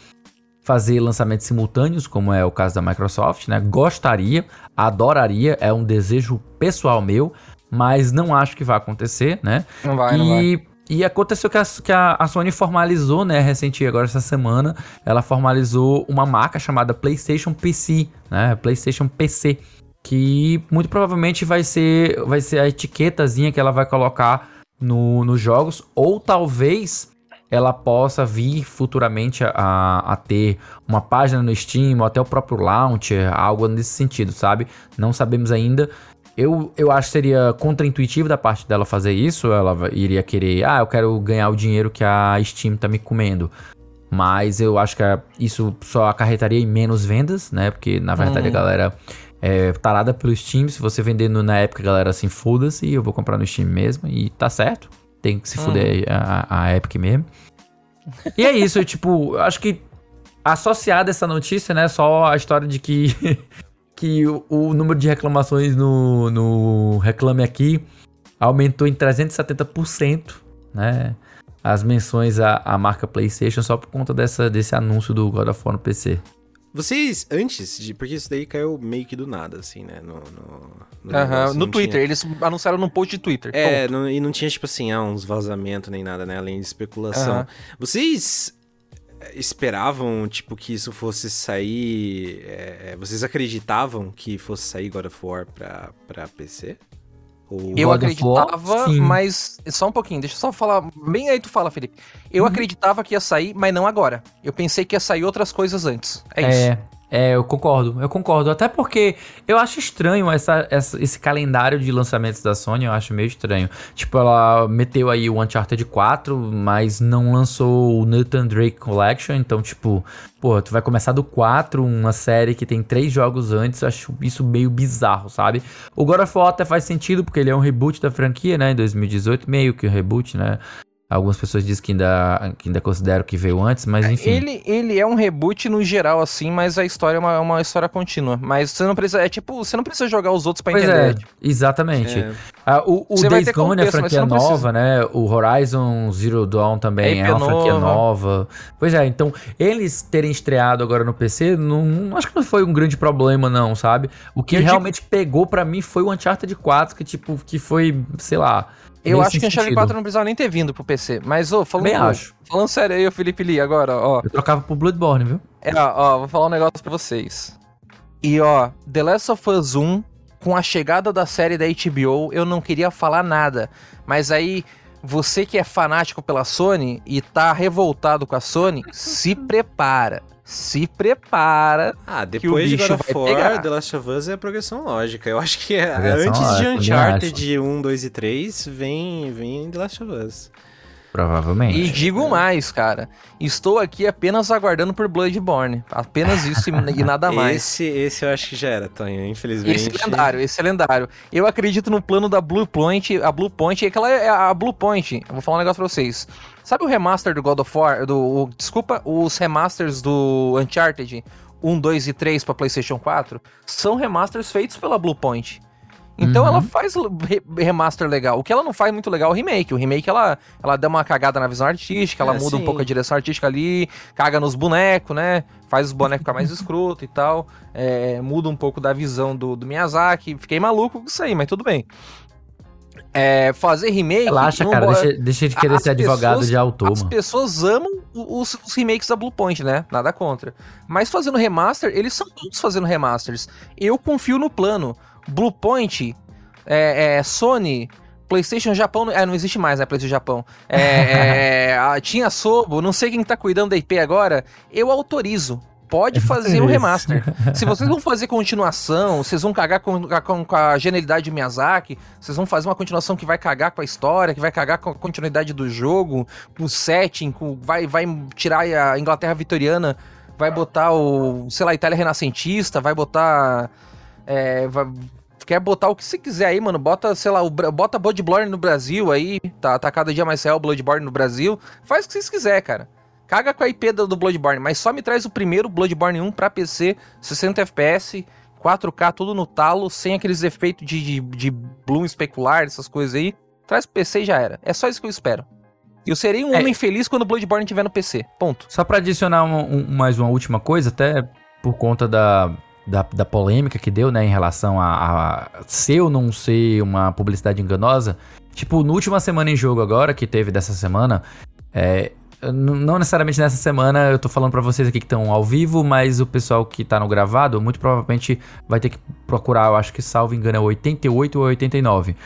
fazer lançamentos simultâneos, como é o caso da Microsoft, né? Gostaria, adoraria, é um desejo pessoal meu, mas não acho que vai acontecer, né? Não vai, e, não vai. E aconteceu que a, que a, Sony formalizou, né, recente agora essa semana, ela formalizou uma marca chamada PlayStation PC, né? PlayStation PC, que muito provavelmente vai ser vai ser a etiquetazinha que ela vai colocar no, nos jogos, ou talvez ela possa vir futuramente a, a, ter uma página no Steam ou até o próprio launcher, algo nesse sentido, sabe? Não sabemos ainda. Eu, eu acho que seria contraintuitivo da parte dela fazer isso. Ela iria querer, ah, eu quero ganhar o dinheiro que a Steam tá me comendo. Mas eu acho que isso só acarretaria em menos vendas, né? Porque na verdade a galera é tarada pelo Steam. Se você vendendo na época, a galera assim, foda-se, eu vou comprar no Steam mesmo. E tá certo tem que se fuder hum. a, a Epic mesmo. E é isso, eu, tipo, acho que associada essa notícia, né, só a história de que, que o, o, número de reclamações no, no Reclame Aqui aumentou em 370%, né, as menções à, à marca PlayStation só por conta dessa, desse anúncio do God of War no PC. Vocês, antes de. Porque isso daí caiu meio que do nada, assim, né? No, no, no, uhum, no Twitter. Tinha... Eles anunciaram num post de Twitter. É, não, e não tinha, tipo assim, ah, uns vazamentos nem nada, né? Além de especulação. Uhum. Vocês esperavam, tipo, que isso fosse sair. É, vocês acreditavam que fosse sair God of War pra, pra PC? Eu acreditava, War, mas. Só um pouquinho, deixa eu só falar. Bem aí tu fala, Felipe. Eu uhum. acreditava que ia sair, mas não agora. Eu pensei que ia sair outras coisas antes. É, é isso. É, eu concordo, eu concordo. Até porque eu acho estranho essa, essa, esse calendário de lançamentos da Sony, eu acho meio estranho. Tipo, ela meteu aí o Uncharted 4, mas não lançou o Nathan Drake Collection, então, tipo, pô, tu vai começar do 4, uma série que tem três jogos antes, eu acho isso meio bizarro, sabe? O God of War até faz sentido, porque ele é um reboot da franquia, né, em 2018, meio que um reboot, né? Algumas pessoas dizem que ainda, que ainda consideram que veio antes, mas enfim. Ele, ele é um reboot no geral, assim, mas a história é uma, uma história contínua. Mas você não precisa. É tipo, você não precisa jogar os outros pra pois entender. É, tipo. exatamente. É. Ah, o o Days Gone é a franquia nova, né? O Horizon Zero Dawn também é, é uma nova. franquia nova. Pois é, então, eles terem estreado agora no PC, não, não acho que não foi um grande problema, não, sabe? O que Eu realmente digo... pegou para mim foi o Uncharted 4, que, tipo, que foi, sei lá eu acho que Uncharted 4 não precisava nem ter vindo pro PC. Mas, ô, falando, acho. falando sério aí, o Felipe Lee, agora, ó. Eu trocava pro Bloodborne, viu? É, ó, ó, vou falar um negócio pra vocês. E, ó, The Last of Us 1, com a chegada da série da HBO, eu não queria falar nada. Mas aí, você que é fanático pela Sony e tá revoltado com a Sony, se prepara se prepara. Ah, depois de God of War, The Last of Us é a progressão lógica. Eu acho que é, antes lógica, de Uncharted 1, 2 e 3, vem, vem The Last of Us. Provavelmente. E digo mais, cara. Estou aqui apenas aguardando por Bloodborne. Apenas isso e, nada mais. Esse, esse eu acho que já era, Tonho, infelizmente. Esse é lendário, esse é lendário. Eu acredito no plano da Blue Point. A Blue Point é aquela é a Blue Point. Eu vou falar um negócio pra vocês. Sabe o remaster do God of War? Do, o, desculpa, os remasters do Uncharted 1, 2 e 3 pra PlayStation 4? São remasters feitos pela Blue Point. Então Uhum. ela faz re- remaster legal. O que ela não faz muito legal é o remake. O remake ela, ela dá uma cagada na visão artística, ela É, muda um sim. pouco a direção artística ali, caga nos bonecos, né? Faz os bonecos ficar mais escroto e tal. É, muda um pouco da visão do, do Miyazaki. Fiquei maluco com isso aí, mas tudo bem. É, fazer remake. Relaxa, cara. bo- Deixa, deixa de querer As ser advogado pessoas- de autor, As mano. pessoas amam os, os remakes da Bluepoint, né? Nada contra. Mas fazendo remaster, eles são todos fazendo remasters. Eu confio no plano. Bluepoint, é, é, Sony, PlayStation Japão. É, não existe mais, né? PlayStation Japão. É, é, a- tinha Sobo, não sei quem tá cuidando da IP agora. Eu autorizo. Pode fazer o Isso. remaster. Se vocês vão fazer continuação, vocês vão cagar com, com- com a genialidade de Miyazaki, vocês vão fazer uma continuação que vai cagar com a história, que vai cagar com a continuidade do jogo, com o setting, com, vai, vai tirar a Inglaterra vitoriana, vai botar o, sei lá, Itália renascentista, vai botar. é, vai- quer botar o que você quiser aí, mano. Bota, sei lá, o, bota Bloodborne no Brasil aí, tá, tá cada dia mais real o Bloodborne no Brasil. Faz o que vocês quiser, cara. Caga com a IP do, do Bloodborne, mas só me traz o primeiro Bloodborne 1 pra PC, 60 FPS, 4K, tudo no talo, sem aqueles efeitos de, de, de bloom especular, essas coisas aí. Traz pro PC e já era. É só isso que eu espero. Eu serei um É. homem feliz quando o Bloodborne estiver no PC. Ponto. Só pra adicionar um- um- mais uma última coisa, até por conta da, da, da polêmica que deu, né, em relação a, a ser ou não ser uma publicidade enganosa. Tipo, no última semana em jogo agora, que teve dessa semana, é, não necessariamente nessa semana, eu tô falando pra vocês aqui que estão ao vivo, mas o pessoal que tá no gravado, muito provavelmente vai ter que procurar, eu acho que salvo engano é 88 ou 89.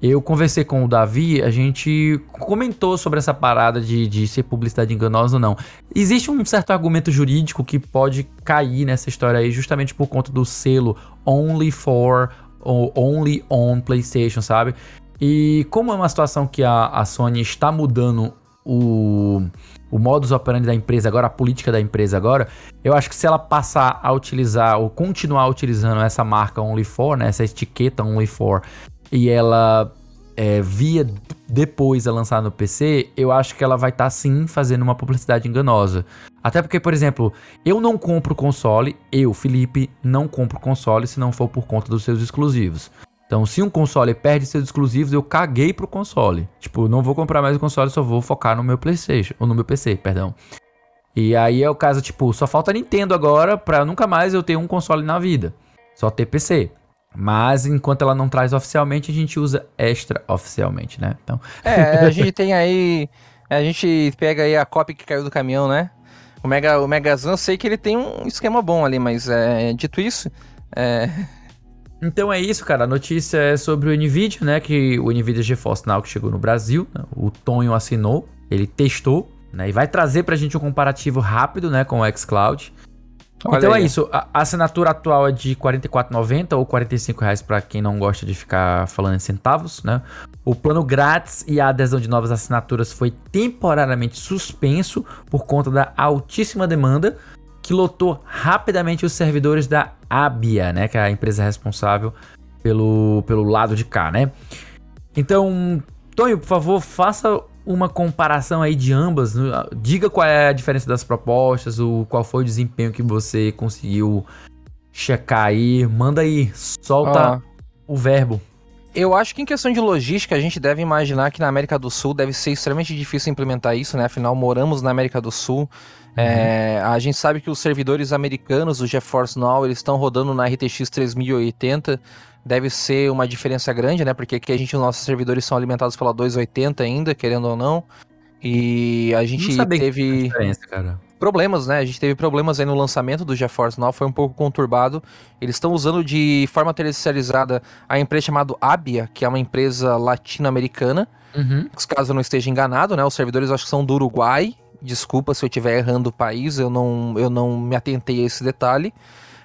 Eu conversei com o Davi, a gente comentou sobre essa parada de, de ser publicidade enganosa ou não. Existe um certo argumento jurídico que pode cair nessa história aí, justamente por conta do selo Only for ou Only on PlayStation, sabe? E como é uma situação que a, a Sony está mudando o, o modus operandi da empresa agora, a política da empresa agora, eu acho que se ela passar a utilizar ou continuar utilizando essa marca Only for, né, essa etiqueta Only for, e ela é, via depois a lançar no PC, eu acho que ela vai estar sim fazendo uma publicidade enganosa. Até porque, por exemplo, eu não compro console, eu, Felipe, não compro console se não for por conta dos seus exclusivos. Então, se um console perde seus exclusivos, eu caguei pro console. Tipo, não vou comprar mais o console, só vou focar no meu PlayStation, ou no meu PC, perdão. E aí é o caso, tipo, só falta Nintendo agora pra nunca mais eu ter um console na vida. Só ter PC. Mas enquanto ela não traz oficialmente, a gente usa extra oficialmente, né? Então, É, a gente tem aí. A gente pega aí a cópia que caiu do caminhão, né? O Mega, o Megazan, eu sei que ele tem um esquema bom ali, mas é, dito isso, é, Então é isso, cara. A notícia é sobre o NVIDIA, né? Que o NVIDIA GeForce Now que chegou no Brasil. né? O Tonho assinou, ele testou, né? E vai trazer pra gente um comparativo rápido, né? Com o xCloud. Olha então aí. é isso. A assinatura atual é de R$ 44,90 ou 45 reais para quem não gosta de ficar falando em centavos, né? O plano grátis e a adesão de novas assinaturas foi temporariamente suspenso por conta da altíssima demanda que lotou rapidamente os servidores da Abia, né? Que é a empresa responsável pelo, pelo lado de cá, né? Então, Tonho, por favor, faça uma comparação aí de ambas. né? Diga qual é a diferença das propostas, o, qual foi o desempenho que você conseguiu checar aí. Manda aí, solta ó, o verbo. Eu acho que em questão de logística, a gente deve imaginar que na América do Sul deve ser extremamente difícil implementar isso, né? Afinal, moramos na América do Sul. É, a gente sabe que os servidores americanos do GeForce Now, eles estão rodando na RTX 3080. Deve ser uma diferença grande, né? Porque aqui a gente, os nossos servidores são alimentados pela 280 ainda, querendo ou não. E a gente teve problemas, né? A gente teve problemas aí no lançamento do GeForce Now, foi um pouco conturbado. Eles estão usando de forma terceirizada a empresa chamada Abia, que é uma empresa latino-americana. Uhum. Caso eu não esteja enganado, né? Os servidores acho que são do Uruguai. Desculpa se eu estiver errando o país, eu não, eu não me atentei a esse detalhe.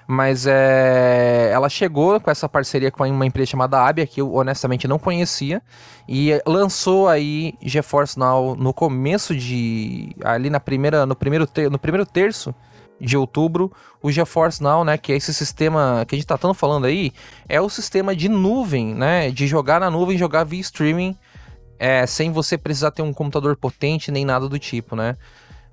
Mas é, ela chegou com essa parceria com uma empresa chamada Abia, que eu honestamente não conhecia, e lançou aí GeForce Now no começo de. ali na primeira, no, primeiro ter, no primeiro terço de outubro, o GeForce Now, né, que é esse sistema que a gente tá tanto falando aí, é o sistema de nuvem, né, de jogar na nuvem, jogar via streaming, é, sem você precisar ter um computador potente nem nada do tipo, né.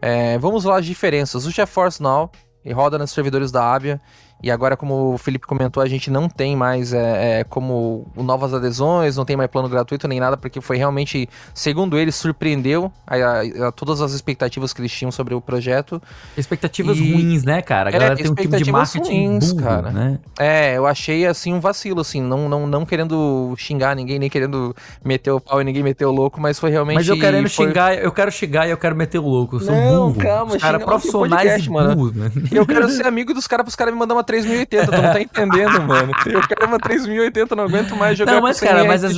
É, vamos lá as diferenças. O GeForce Now roda nos servidores da Avia e agora, como o Felipe comentou, a gente não tem mais é, é, como novas adesões, não tem mais plano gratuito nem nada, porque foi realmente, segundo ele, surpreendeu a, a, a todas as expectativas que eles tinham sobre o projeto. Expectativas e... ruins, né, cara? A galera é, tem um time de marketing ruins, burro, cara. né? É, eu achei, assim, um vacilo, assim, não, não, não querendo xingar ninguém, nem querendo meter o pau e ninguém meter o louco, mas foi realmente... Mas eu querendo foi... xingar, eu quero xingar e eu quero meter o louco, eu sou não, burro. calma, Os caras profissionais podcast, e burros, mano. Né? Eu quero ser amigo dos caras, pros caras me mandar uma 3080, tu não tá entendendo, mano. Eu quero uma 3080, não aguento mais jogar Não, mas cara, mas as,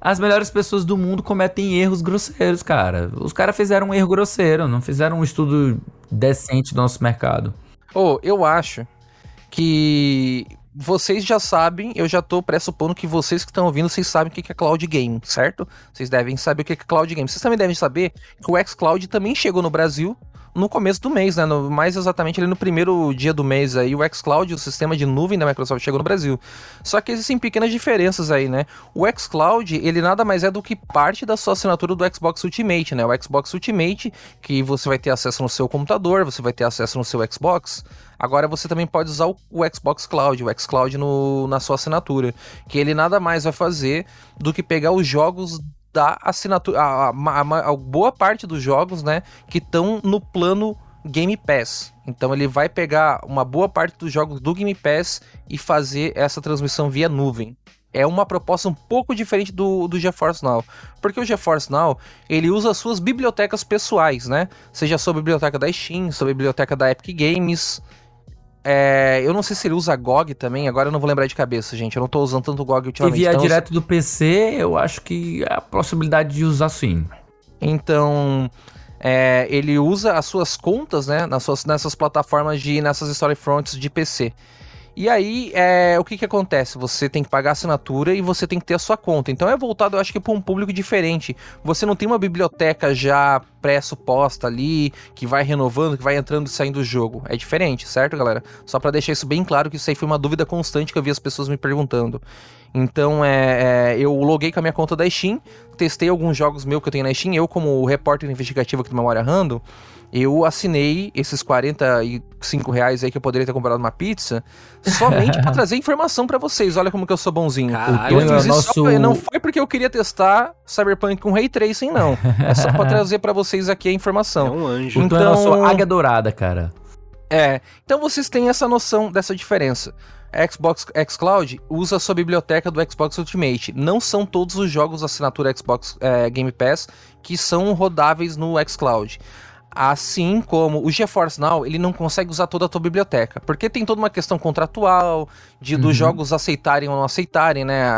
as melhores pessoas do mundo cometem erros grosseiros, cara. Os caras fizeram um erro grosseiro, não fizeram um estudo decente do nosso mercado. Ô, oh, eu acho que vocês já sabem, eu já tô pressupondo que vocês que estão ouvindo, vocês sabem o que é cloud game, certo? Vocês devem saber o que é cloud game. Vocês também devem saber que o xCloud também chegou no Brasil no começo do mês, né? No, mais exatamente ali no primeiro dia do mês aí, o xCloud, o sistema de nuvem da Microsoft, chegou no Brasil. Só que existem pequenas diferenças aí, né? O xCloud, ele nada mais é do que parte da sua assinatura do Xbox Ultimate, né? O Xbox Ultimate, que você vai ter acesso no seu computador, você vai ter acesso no seu Xbox. Agora você também pode usar o, o Xbox Cloud, o xCloud no, na sua assinatura, que ele nada mais vai fazer do que pegar os jogos da assinatura. A, a, a, boa parte dos jogos, né, que estão no plano Game Pass. Então ele vai pegar uma boa parte dos jogos do Game Pass e fazer essa transmissão via nuvem. É uma proposta um pouco diferente do, do GeForce Now. Porque o GeForce Now, ele usa suas bibliotecas pessoais, né? Seja sua biblioteca da Steam, sua biblioteca da Epic Games, é, eu não sei se ele usa GOG também, agora eu não vou lembrar de cabeça, gente. Eu não tô usando tanto GOG ultimamente. Se vier então, direto do PC, eu acho que a possibilidade de usar sim. Então, é, ele usa as suas contas, né, nas suas, nessas plataformas de, nessas storefronts de PC. E aí, é, o que que acontece? Você tem que pagar a assinatura e você tem que ter a sua conta. Então é voltado, eu acho que para um público diferente. Você não tem uma biblioteca já pré-suposta ali, que vai renovando, que vai entrando e saindo do jogo. É diferente, certo, galera? Só para deixar isso bem claro, que isso aí foi uma dúvida constante que eu vi as pessoas me perguntando. Então, é, é, eu loguei com a minha conta da Steam, testei alguns jogos meus que eu tenho na Steam, eu como repórter investigativo aqui do Memória Random, eu assinei esses 45 reais aí que eu poderia ter comprado uma pizza somente para trazer informação para vocês. Olha como que eu sou bonzinho. Caralho, eu fiz isso nosso... não foi porque eu queria testar Cyberpunk com Ray Tracing, não. É só para trazer para vocês aqui a informação. É um anjo. Então, então é nosso águia dourada, cara. É, então vocês têm essa noção dessa diferença. Xbox xCloud usa sua biblioteca do Xbox Ultimate. Não são todos os jogos assinatura Xbox é, Game Pass que são rodáveis no xCloud. Assim como o GeForce Now, ele não consegue usar toda a tua biblioteca, porque tem toda uma questão contratual, de uhum. dos jogos aceitarem ou não aceitarem, né? A,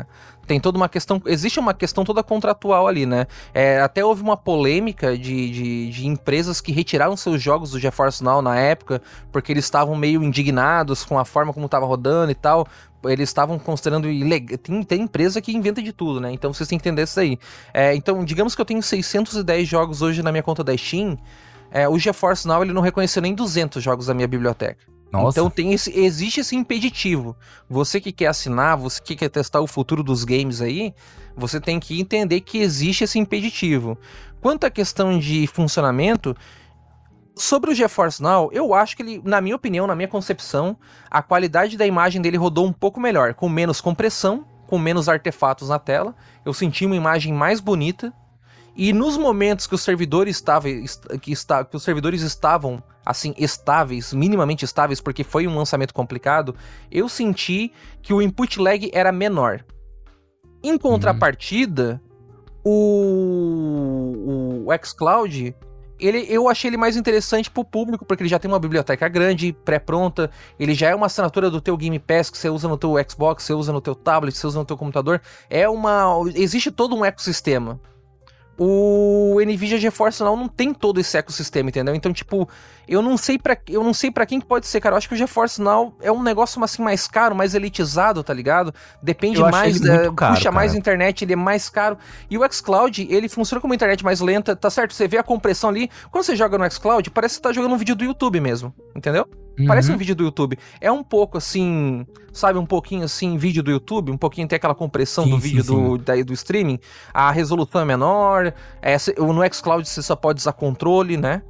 a, tem toda uma questão, existe uma questão toda contratual ali, né? É, até houve uma polêmica de, de, de, empresas que retiraram seus jogos do GeForce Now na época, porque eles estavam meio indignados com a forma como estava rodando e tal, eles estavam considerando ilegal. Tem, tem, empresa que inventa de tudo, né? Então vocês têm que entender isso aí. É, então, digamos que eu tenho 610 jogos hoje na minha conta da Steam. É, o GeForce Now ele não reconheceu nem 200 jogos da minha biblioteca. Nossa. Então tem esse, existe esse impeditivo. Você que quer assinar, você que quer testar o futuro dos games aí, você tem que entender que existe esse impeditivo. Quanto à questão de funcionamento, Sobre o GeForce Now, eu acho que ele, na minha opinião, na minha concepção, a qualidade da imagem dele rodou um pouco melhor, com menos compressão, com menos artefatos na tela. Eu senti uma imagem mais bonita. E nos momentos que os servidores estavam, que, está, que os servidores estavam assim estáveis, minimamente estáveis, porque foi um lançamento complicado, eu senti que o input lag era menor. Em contrapartida, uhum. o, o xCloud ele, eu achei ele mais interessante pro público, porque ele já tem uma biblioteca grande, pré-pronta, ele já é uma assinatura do teu Game Pass que você usa no teu Xbox, você usa no teu tablet, você usa no teu computador. É uma. Existe todo um ecossistema. O Nvidia GeForce Now não tem todo esse ecossistema, entendeu? Então, tipo, eu não sei para eu não sei para quem que pode ser, cara. Eu acho que o GeForce Now é um negócio assim mais caro, mais elitizado, tá ligado? Depende mais, é, caro, puxa cara. mais internet, ele é mais caro. E o xCloud, ele funciona como internet mais lenta, tá certo? Você vê a compressão ali, quando você joga no xCloud, parece que você tá jogando um vídeo do YouTube mesmo, entendeu? Uhum. Parece um vídeo do YouTube. É um pouco assim, sabe, um pouquinho assim, vídeo do YouTube, um pouquinho tem aquela compressão sim, do vídeo sim, do, daí do streaming. A resolução é menor. É, no xCloud você só pode usar controle, né?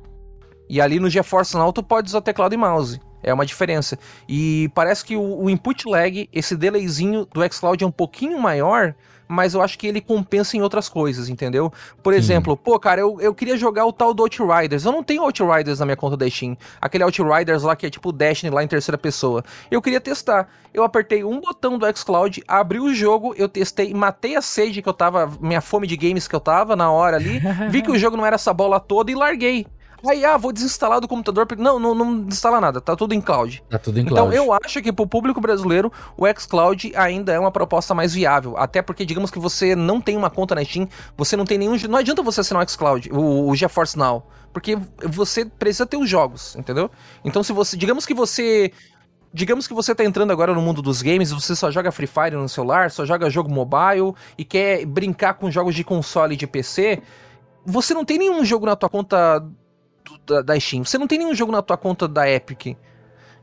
E ali no GeForce Now tu pode usar teclado e mouse. É uma diferença. E parece que o, o input lag, esse delayzinho do xCloud é um pouquinho maior, mas eu acho que ele compensa em outras coisas, entendeu? Por Sim. exemplo, pô, cara, eu, eu queria jogar o tal do Outriders. Eu não tenho Outriders na minha conta da Steam. Aquele Outriders lá que é tipo Destiny lá em terceira pessoa. Eu queria testar. Eu apertei um botão do xCloud, abri o jogo, eu testei, matei a sede que eu tava, minha fome de games que eu tava na hora ali, vi que o jogo não era essa bola toda e larguei. Aí, ah, vou desinstalar do computador. Não, não, não desinstala nada, tá tudo em cloud. Tá tudo em então, cloud. Então, eu acho que pro público brasileiro, o xCloud ainda é uma proposta mais viável. Até porque, digamos que você não tem uma conta na Steam, você não tem nenhum. Não adianta você assinar o xCloud, o, o GeForce Now. Porque você precisa ter os jogos, entendeu? Então, se você. Digamos que você Digamos que você tá entrando agora no mundo dos games, você só joga Free Fire no celular, só joga jogo mobile e quer brincar com jogos de console e de PC. Você não tem nenhum jogo na tua conta da, da Steam. Você não tem nenhum jogo na tua conta da Epic.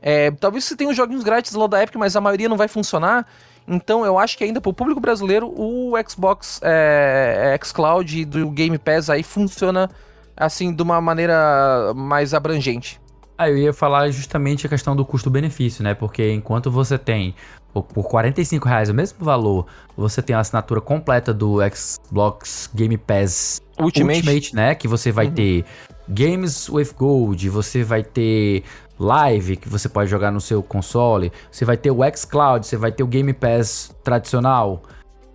É, talvez você tenha uns joguinhos grátis lá da Epic, mas a maioria não vai funcionar. Então eu acho que ainda pro público brasileiro o Xbox é, é xCloud do Game Pass aí funciona assim de uma maneira mais abrangente. Ah, eu ia falar justamente a questão do custo-benefício, né? Porque enquanto você tem por 45 reais o mesmo valor, você tem a assinatura completa do Xbox Game Pass Ultimate, Ultimate né? Que você vai uhum. ter Games with Gold, você vai ter Live, que você pode jogar no seu console, você vai ter o xCloud, você vai ter o Game Pass tradicional.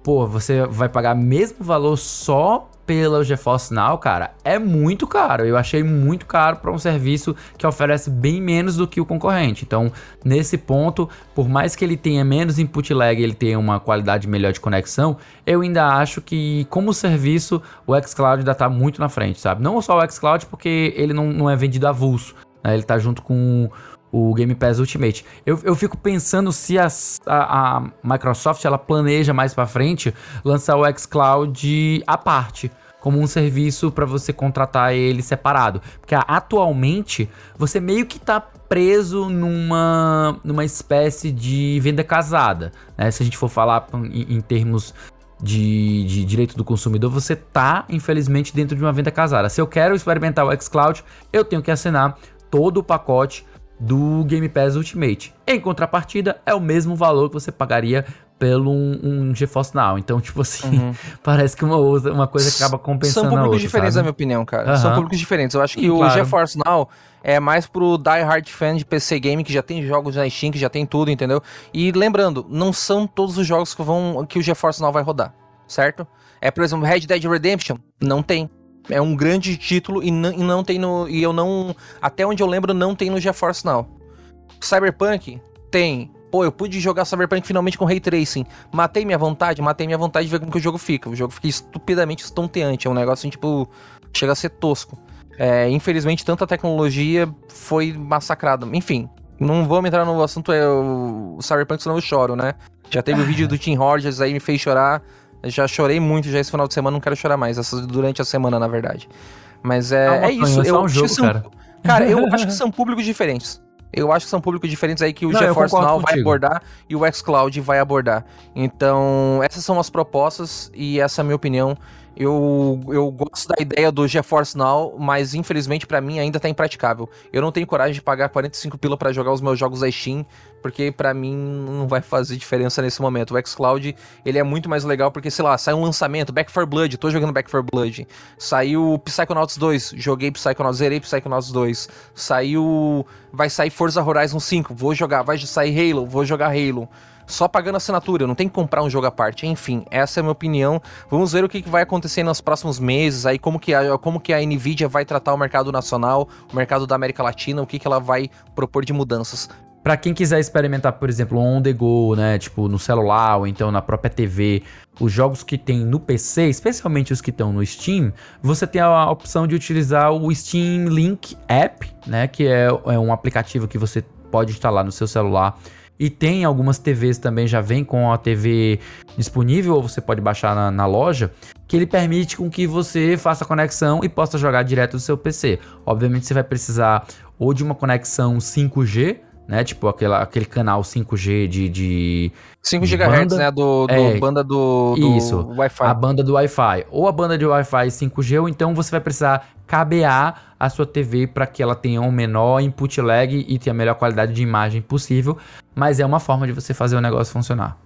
Pô, você vai pagar mesmo valor só pela GeForce Now, cara, é muito caro. Eu achei muito caro para um serviço que oferece bem menos do que o concorrente. Então, nesse ponto, por mais que ele tenha menos input lag, ele tenha uma qualidade melhor de conexão, eu ainda acho que como serviço o xCloud ainda tá muito na frente, sabe? Não só o xCloud porque ele não, não é vendido avulso, né? Ele tá junto com o Game Pass Ultimate. Eu, eu fico pensando se a, a, a Microsoft ela planeja mais para frente lançar o xCloud à parte como um serviço para você contratar ele separado, porque atualmente você meio que tá preso numa, numa espécie de venda casada, né? Se a gente for falar em, em termos de, de, direito do consumidor, você tá, infelizmente, dentro de uma venda casada. Se eu quero experimentar o xCloud, eu tenho que assinar todo o pacote do Game Pass Ultimate. Em contrapartida, é o mesmo valor que você pagaria pelo um, um GeForce Now. Então, tipo assim, uhum. parece que uma, uma coisa acaba compensando São públicos diferentes, sabe? na minha opinião, cara. Uhum. São públicos diferentes. Eu acho que o. GeForce Now é mais pro die hard fan de PC game que já tem jogos na Steam, que já tem tudo, entendeu? E lembrando, não são todos os jogos que vão que o GeForce Now vai rodar, certo? É, por exemplo, Red Dead Redemption, não tem. É um grande título e não, e não tem no. E eu não. Até onde eu lembro, não tem no GeForce Now. Cyberpunk tem. Pô, eu pude jogar Cyberpunk finalmente com Ray Tracing. Matei minha vontade, matei minha vontade de ver como que o jogo fica. O jogo fica estupidamente estonteante. É um negócio assim, tipo. Chega a ser tosco. É, infelizmente, tanta tecnologia foi massacrada. Enfim, não vou entrar no assunto é o Cyberpunk, senão eu choro, né? Já teve o vídeo do Tim Rogers aí, me fez chorar. Já chorei muito já esse final de semana, não quero chorar mais. Essa, durante a semana, na verdade. Mas é, é, é isso. É eu um jogo, são, cara. cara, eu acho que são públicos diferentes. Eu acho que são públicos diferentes aí que o não, GeForce Now vai abordar e o xCloud vai abordar. Então, essas são as propostas e essa é a minha opinião. Eu, eu gosto da ideia do GeForce Now, mas infelizmente para mim ainda tá impraticável. Eu não tenho coragem de pagar 45 pila para jogar os meus jogos da Steam, porque para mim não vai fazer diferença nesse momento. O xCloud, ele é muito mais legal porque, sei lá, sai um lançamento, Back 4 Blood, tô jogando Back 4 Blood. Saiu Psychonauts 2, joguei Psychonauts, zerei Psychonauts 2. Saiu, vai sair Forza Horizon 5, vou jogar, vai sair Halo, vou jogar Halo só pagando assinatura, não tem que comprar um jogo à parte. Enfim, essa é a minha opinião. Vamos ver o que, vai acontecer nos próximos meses, aí como que, a, como que a Nvidia vai tratar o mercado nacional, o mercado da América Latina, o que, que ela vai propor de mudanças. Para quem quiser experimentar, por exemplo, on the go, né, tipo no celular ou então na própria TV, os jogos que tem no PC, especialmente os que estão no Steam, você tem a opção de utilizar o Steam Link App, né, que é, é um aplicativo que você pode instalar no seu celular. E tem algumas TVs também, já vem com a TV disponível, ou você pode baixar na, na loja, que ele permite com que você faça conexão e possa jogar direto do seu PC. Obviamente você vai precisar ou de uma conexão 5G, né? Tipo aquela, aquele canal 5G de. de 5 de GHz, banda. né? Do, do É, banda do, do isso. Wi-Fi. A banda do Wi-Fi. Ou a banda de Wi-Fi 5G, ou então você vai precisar cabear a sua TV para que ela tenha um menor input lag e tenha a melhor qualidade de imagem possível. Mas é uma forma de você fazer o negócio funcionar.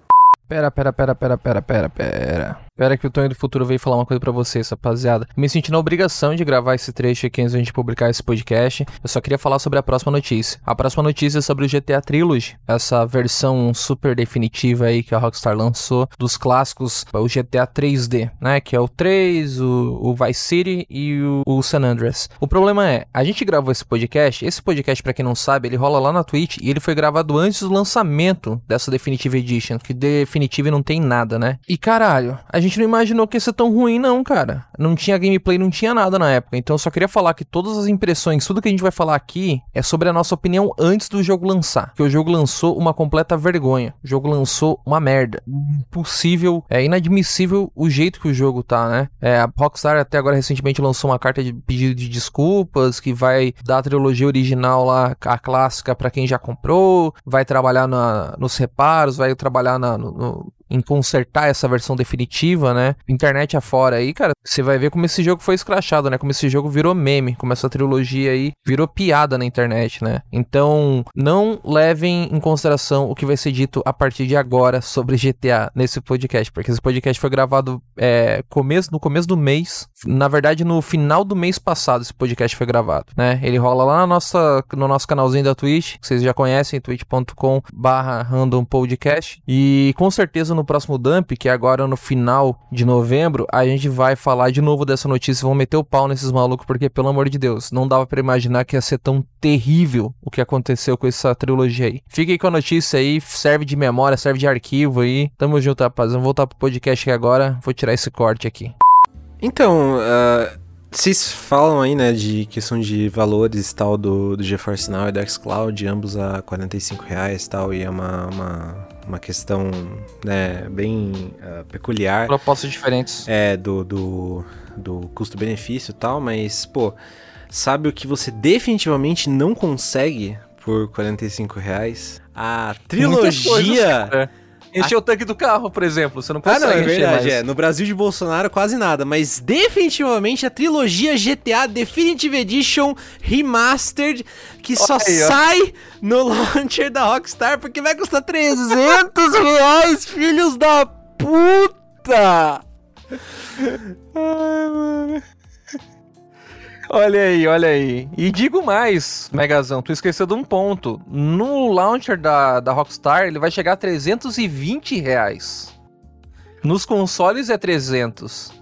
Pera, pera, pera, pera, pera, pera, pera. Pera que o Tonho do Futuro veio falar uma coisa pra vocês, rapaziada. Me senti na obrigação de gravar esse trecho aqui antes da gente publicar esse podcast. Eu só queria falar sobre a próxima notícia. A próxima notícia é sobre o GTA Trilogy, essa versão super definitiva aí que a Rockstar lançou dos clássicos, o GTA 3D, né? Que é o 3, o, o Vice City e o, o San Andreas. O problema é, a gente gravou esse podcast, esse podcast, pra quem não sabe, ele rola lá na Twitch e ele foi gravado antes do lançamento dessa Definitive Edition, que definitiva não tem nada, né? E caralho, a gente não imaginou que ia ser tão ruim não, cara. Não tinha gameplay, não tinha nada na época. Então eu só queria falar que todas as impressões, tudo que a gente vai falar aqui é sobre a nossa opinião antes do jogo lançar. Que o jogo lançou uma completa vergonha. O jogo lançou uma merda. Impossível, é inadmissível o jeito que o jogo tá, né? É, a Rockstar até agora recentemente lançou uma carta de pedido de desculpas que vai dar a trilogia original lá, a clássica pra quem já comprou, vai trabalhar na- nos reparos, vai trabalhar na- no- no, em consertar essa versão definitiva, né? Internet afora aí, cara, você vai ver como esse jogo foi escrachado, né? Como esse jogo virou meme, como essa trilogia aí virou piada na internet, né? Então, não levem em consideração o que vai ser dito a partir de agora sobre GTA nesse podcast, porque esse podcast foi gravado é, começo, no começo do mês, na verdade no final do mês passado esse podcast foi gravado, né? Ele rola lá na nossa, no nosso canalzinho da Twitch, que vocês já conhecem, twitch.com barra podcast, e com certeza no próximo dump, que é agora no final de novembro, a gente vai falar de novo dessa notícia, vão meter o pau nesses malucos, porque pelo amor de Deus, não dava pra imaginar que ia ser tão terrível o que aconteceu com essa trilogia aí. Aí com a notícia aí, serve de memória, serve de arquivo aí. Tamo junto, rapaz. Vamos voltar pro podcast aqui agora. Vou tirar esse corte aqui. Então, ah, vocês falam aí, né, de questão de valores tal do, do GeForce Now e do xCloud, ambos a 45 reais tal, e é uma, uma, uma questão, né, bem ah, peculiar. Propostas diferentes. É, do, do, do custo-benefício e tal, mas, pô, sabe o que você definitivamente não consegue por 45 reais? A trilogia... Encher o tanque do carro, por exemplo. Você não Ah, consegue não, é encher verdade, é. No Brasil de Bolsonaro, quase nada. Mas definitivamente a trilogia GTA Definitive Edition Remastered, que só aí, sai no launcher da Rockstar, porque vai custar 300 reais, filhos da puta! Ai, mano. Olha aí, olha aí. E digo mais, Megazão, tu esqueceu de um ponto. No launcher da, da Rockstar, ele vai chegar a 320 reais. Nos consoles é 300.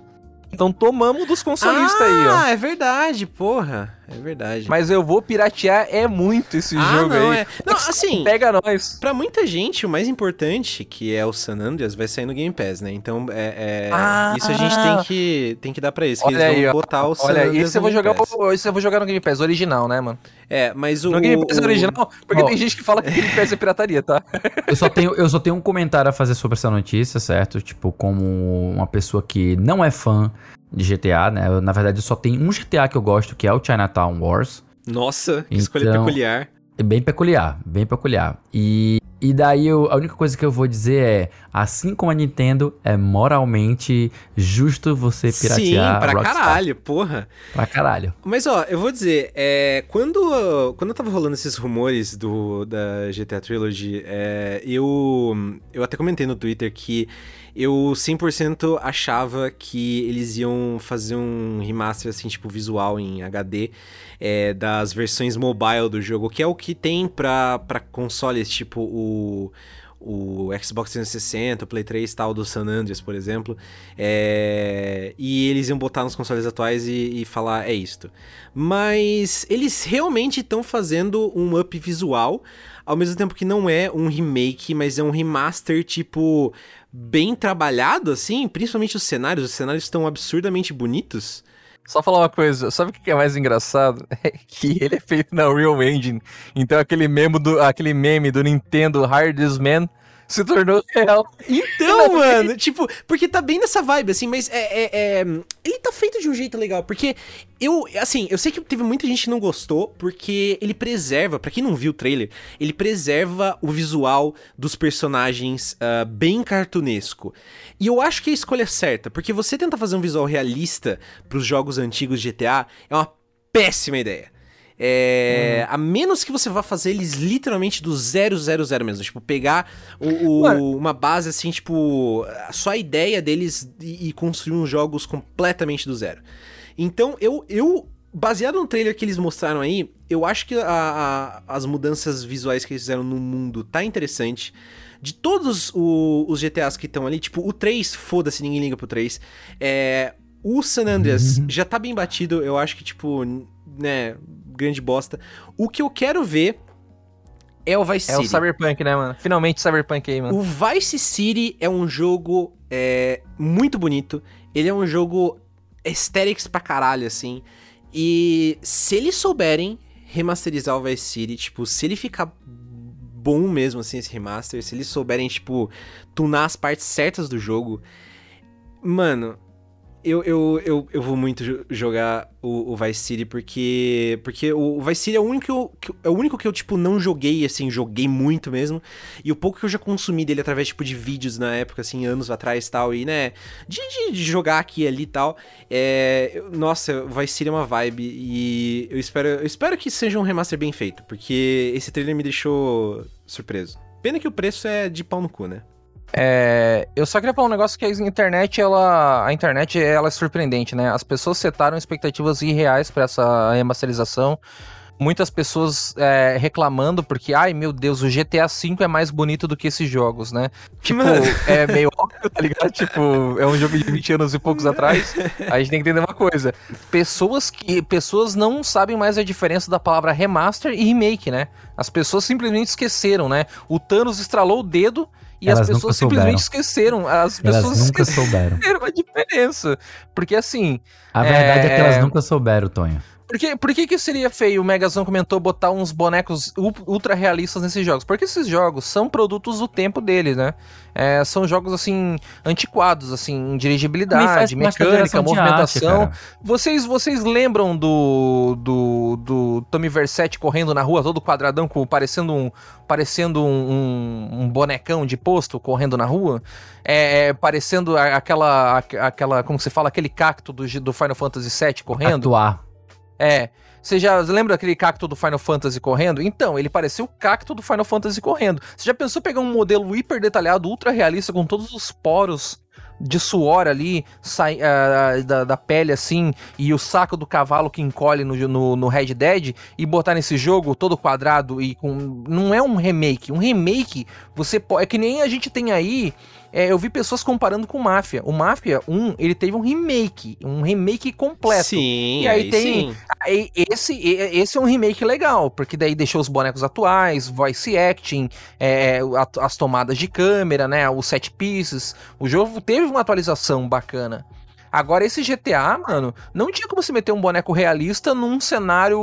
Então tomamos dos consolistas aí, ó. Ah, é verdade, porra. É verdade. Mas eu vou piratear é muito esse ah, jogo não, aí. é. Não, assim, Pega nós. Pra muita gente, o mais importante, que é o San Andreas, vai sair no Game Pass, né? Então, é, é- Ah! isso a gente tem que, tem que dar pra que Olha eles aí, vão ó. botar o San Olha, Andreas esse eu vou jogar, o- esse eu vou jogar no Game Pass original, né, mano? É, mas o... No Game Pass o- original, porque Ó. tem gente que fala que Game Pass é pirataria, tá? Eu só, tenho, eu só tenho um comentário a fazer sobre essa notícia, certo? Tipo, como uma pessoa que não é fã de GTA, né? Eu, na verdade, só tenho um GTA que eu gosto, que é o Chinatown Wars. Nossa, que escolha Então- peculiar. É bem peculiar, bem peculiar. E, e daí eu- a única coisa que eu vou dizer é, assim como a Nintendo, é moralmente justo você Sim, piratear pra Rockstar. caralho, porra. Pra caralho. Mas ó, eu vou dizer, é, quando, quando tava rolando esses rumores do, da GTA Trilogy, é, eu, eu até comentei no Twitter que eu 100% achava que eles iam fazer um remaster, assim, tipo, visual em HD é, das versões mobile do jogo, que é o que tem pra, pra consoles, tipo o o Xbox 360, o Play 3 tal do San Andreas, por exemplo. É, E eles iam botar nos consoles atuais e, e falar, é isto. Mas eles realmente estão fazendo um up visual. ao mesmo tempo que não é um remake, mas é um remaster, tipo, bem trabalhado, assim, principalmente os cenários. Os cenários estão absurdamente bonitos. Só falar uma coisa, sabe o que é mais engraçado? É que ele é feito na Real Engine. Então aquele meme do, aquele meme do Nintendo Hardest Man se tornou real. Então, mano, tipo, porque tá bem nessa vibe, assim, mas é, é, é, Ele tá feito de um jeito legal, porque eu, assim, eu sei que teve muita gente que não gostou, porque ele preserva, para quem não viu o trailer, ele preserva o visual dos personagens uh, bem cartunesco. E eu acho que é a escolha certa, porque você tentar fazer um visual realista pros jogos antigos de GTA é uma péssima ideia. É, uhum. A menos que você vá fazer eles literalmente do 000 mesmo. Tipo, pegar o, o, uma base assim, tipo. Só a ideia deles e, e, construir uns jogos completamente do zero. Então, eu, eu. Baseado no trailer que eles mostraram aí, eu acho que a, a, as mudanças visuais que eles fizeram no mundo tá interessante. De todos o, os GTAs que estão ali, tipo, o 3, foda-se, ninguém liga pro 3. É, o San Andreas uhum. já tá bem batido, eu acho que, tipo, né, grande bosta. O que eu quero ver é o Vice City. É o Cyberpunk, né, mano? Finalmente Cyberpunk aí, mano. O Vice City é um jogo é, muito bonito. Ele é um jogo aesthetics pra caralho, assim. E se eles souberem remasterizar o Vice City, tipo, se ele ficar bom mesmo, assim, esse remaster, se eles souberem, tipo, tunar as partes certas do jogo, mano, eu, eu, eu, eu vou muito jogar o, o, Vice City porque porque o, Vice City é o único que eu, é o único que eu tipo não joguei assim, joguei muito mesmo. E o pouco que eu já consumi dele através tipo de vídeos na época assim, anos atrás, tal e né, de, de, de jogar aqui e ali tal. É, nossa, o Vice City é uma vibe e eu espero eu espero que seja um remaster bem feito, porque esse trailer me deixou surpreso. Pena que o preço é de pau no cu, né? É, eu só queria falar um negócio que a internet, ela, a internet, ela é surpreendente, né? As pessoas setaram expectativas irreais para essa remasterização. Muitas pessoas é, reclamando porque, ai meu Deus, o GTA V é mais bonito do que esses jogos, né? Tipo, é meio óbvio, tá ligado? Tipo, é um jogo de 20 anos e poucos atrás. A gente tem que entender uma coisa. Pessoas que. Pessoas não sabem mais a diferença da palavra remaster e remake, né? As pessoas simplesmente esqueceram, né? O Thanos estralou o dedo e Elas as pessoas simplesmente esqueceram. As pessoas elas nunca souberam. a diferença. Porque assim. A verdade é... é que elas nunca souberam, Tonho. Por que, por que, que seria feio, o Megazão comentou, botar uns bonecos ultra realistas nesses jogos? Porque esses jogos são produtos do tempo deles, né? É, são jogos, assim, antiquados, assim, dirigibilidade, mecânica, movimentação. Arte, vocês, vocês lembram do, do, do Tommy Versetti correndo na rua, todo quadradão, com, parecendo um, parecendo um, um, um bonecão de posto correndo na rua? É, é, parecendo aquela, aquela, como se fala, aquele cacto do, do Final Fantasy VII correndo? Atuar. É. Você já lembra aquele cacto do Final Fantasy correndo? Então, ele parecia o cacto do Final Fantasy correndo. Você já pensou pegar um modelo hiper detalhado, ultra realista, com todos os poros de suor ali sai, uh, da, da, pele assim e o saco do cavalo que encolhe no, no, no, Red Dead e botar nesse jogo todo quadrado e com. Não é um remake. Um remake, você pode. É que nem a gente tem aí é, eu vi pessoas comparando com Máfia. O Máfia 1, ele teve um remake, um remake completo. Sim, e aí, aí tem. Sim. Aí, esse, esse é um remake legal, porque daí deixou os bonecos atuais, voice acting, é, as tomadas de câmera, né? Os set pieces. O jogo teve uma atualização bacana. Agora, esse GTA, mano, não tinha como se meter um boneco realista num cenário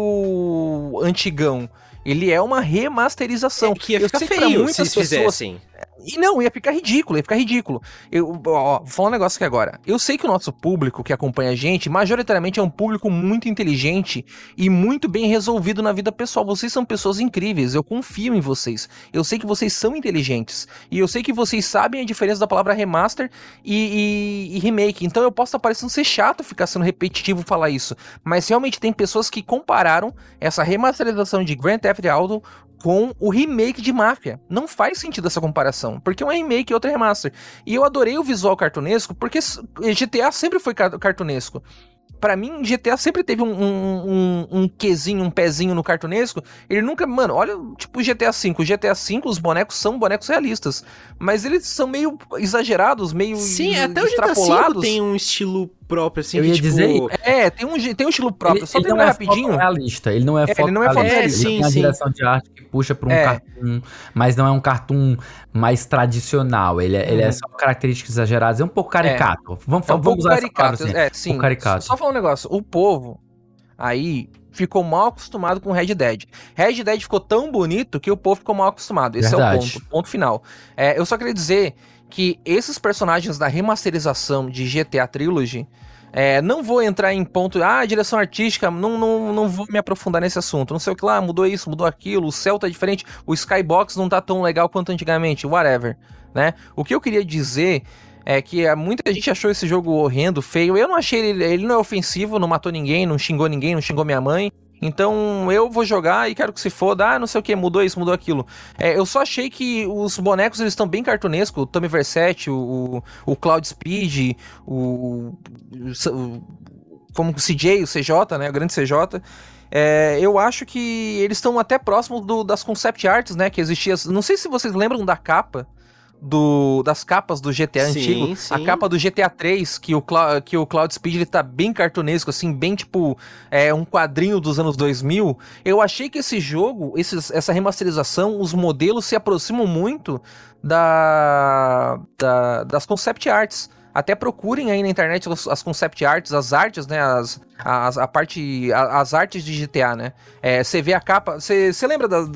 antigão. Ele é uma remasterização. É que ia ficar feio se pessoas... fizessem. E não, ia ficar ridículo, ia ficar ridículo. Eu, ó, vou falar um negócio aqui agora. Eu sei que o nosso público que acompanha a gente, majoritariamente é um público muito inteligente e muito bem resolvido na vida pessoal. Vocês são pessoas incríveis, eu confio em vocês. Eu sei que vocês são inteligentes. E eu sei que vocês sabem a diferença da palavra remaster e, e, e remake. Então eu posso estar parecendo ser chato ficar sendo repetitivo falar isso. Mas realmente tem pessoas que compararam essa remasterização de Grand Theft Auto com o remake de Máfia. Não faz sentido essa comparação, porque um é remake e outro é remaster. E eu adorei o visual cartunesco, porque GTA sempre foi cartunesco para mim, GTA sempre teve um, um, um, um quesinho, um pezinho no cartunesco. Ele nunca. Mano, olha, tipo GTA V. O GTA V, os bonecos são bonecos realistas. Mas eles são meio exagerados, meio. Sim, até o GTA V tem um estilo próprio, assim. Eu ia tipo, dizer É, tem um, tem um estilo próprio. Ele, Só ele não terminar é rapidinho. fotorrealista, ele não é É, ele não é. Ele tem É, a sim, direção de arte que puxa pra um É. cartoon, mas não é um cartoon mais tradicional. Ele é, ele é Uhum. só características exageradas. É um pouco caricato. Vamos, É um vamos usar essa palavra caricato. assim. É, Um sim. pouco caricato. Só falar um negócio. O povo aí ficou mal acostumado com Red Dead. Red Dead ficou tão bonito que o povo ficou mal acostumado. Esse é o Verdade. ponto. Ponto final. É, eu só queria dizer que esses personagens da remasterização de GTA Trilogy. é, não vou entrar em ponto, ah, direção artística, não, não, não vou me aprofundar nesse assunto. Não sei o que lá, mudou isso, mudou aquilo, o céu tá diferente, o Skybox não tá tão legal quanto antigamente, whatever, né? O que eu queria dizer é que é, muita gente achou esse jogo horrendo, feio. Eu não achei ele. Ele não é ofensivo, não matou ninguém, não xingou ninguém, não xingou minha mãe. Então eu vou jogar e quero que se foda. Ah, não sei o que, mudou isso, mudou aquilo. É, eu só achei que os bonecos eles estão bem cartunescos. O Tommy Versetti, o, o Cloud Speed, o, o. Como o CJ, o CJ, né? O grande CJ. É, eu acho que eles estão até próximo do- das concept arts, né? Que existia. Não sei se vocês lembram da capa do, das capas do GTA Sim, antigo. sim. A capa do GTA 3, que o, que o Cloud Speed ele tá bem cartunesco, assim, bem tipo é, um quadrinho dos anos 2000. Eu achei que esse jogo, esses, essa remasterização, os modelos se aproximam muito da, da- das concept arts. Até procurem aí na internet as, as concept arts, as artes, né? As, as, a parte. a- as artes de GTA, né? É, Você vê a capa. Você lembra das,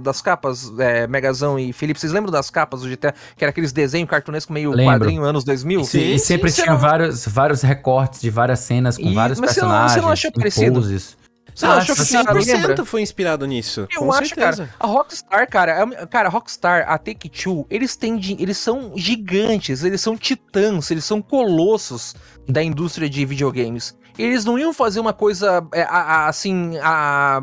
das capas, é, Megazão e Felipe? Vocês lembram das capas do GTA? Que era aqueles desenhos cartunescos meio Lembro. quadrinho anos 2000? E, se- e Sim, sempre sim, tinha não- vários, vários recortes de várias cenas com E- vários mas você não- você personagens. não achou parecido? poses. Você não achou que Nossa, o cara lembra? 100% foi inspirado nisso. Eu com acho, certeza. cara. A Rockstar, cara, é- cara, a Rockstar, a Take-Two, eles têm, eles são gigantes, eles são titãs, eles são colossos da indústria de videogames. Eles não iam fazer uma coisa é, assim, a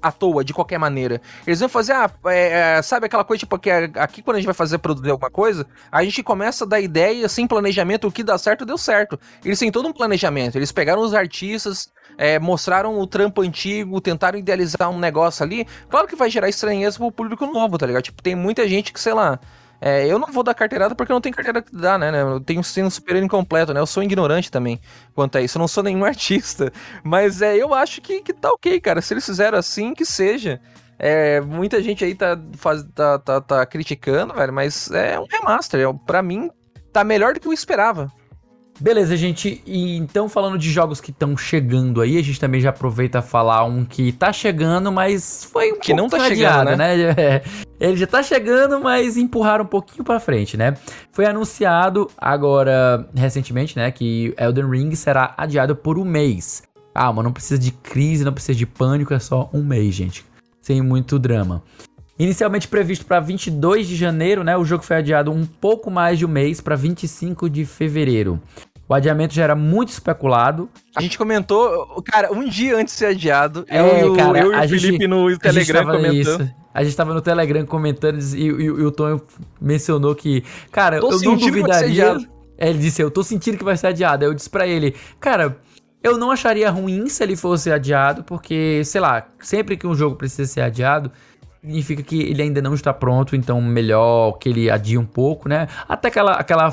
à toa, de qualquer maneira. Eles iam fazer, ah, é, é, sabe aquela coisa, tipo, que é- aqui quando a gente vai fazer produzir alguma coisa, a gente começa da ideia, sem planejamento, o que dá certo, deu certo. Eles têm todo um planejamento, eles pegaram os artistas, é, mostraram o trampo antigo, tentaram idealizar um negócio ali. Claro que vai gerar estranheza pro público novo, tá ligado? Tipo, tem muita gente que, sei lá. É, eu não vou dar carteirada porque eu não tenho carteira que dá, né? Eu tenho um superior incompleto, né? Eu sou ignorante também quanto a isso. Eu não sou nenhum artista. Mas é, eu acho que, que tá ok, cara. Se eles fizeram assim, que seja. É, muita gente aí tá, faz, tá, tá, tá criticando, velho, mas é um remaster. É, pra mim, tá melhor do que eu esperava. Beleza, gente. E então, falando de jogos que estão chegando aí, a gente também já aproveita a falar um que tá chegando, mas foi um Que não tá chegando, adiado, né? É, ele já tá chegando, mas empurraram um pouquinho pra frente, né? Foi anunciado agora, recentemente, né, que Elden Ring será adiado por um mês. Ah, mas não precisa de crise, não precisa de pânico, é só um mês, gente. Sem muito drama. Inicialmente previsto para 22 de janeiro, né? O jogo foi adiado um pouco mais de um mês para 25 de fevereiro. O adiamento já era muito especulado. A gente comentou, cara, um dia antes de ser adiado, É, eu, e o- cara, eu e o gente- Felipe no gente Telegram tava comentando. isso. A gente tava no Telegram comentando e, e- e o Tom mencionou que, cara, Tô eu não duvidaria. É, ele disse, eu tô sentindo que vai ser adiado. Aí eu disse pra ele, cara, eu não acharia ruim se ele fosse adiado, porque, sei lá, sempre que um jogo precisa ser adiado, significa que ele ainda não está pronto, então melhor que ele adie um pouco, né? Até aquela, aquela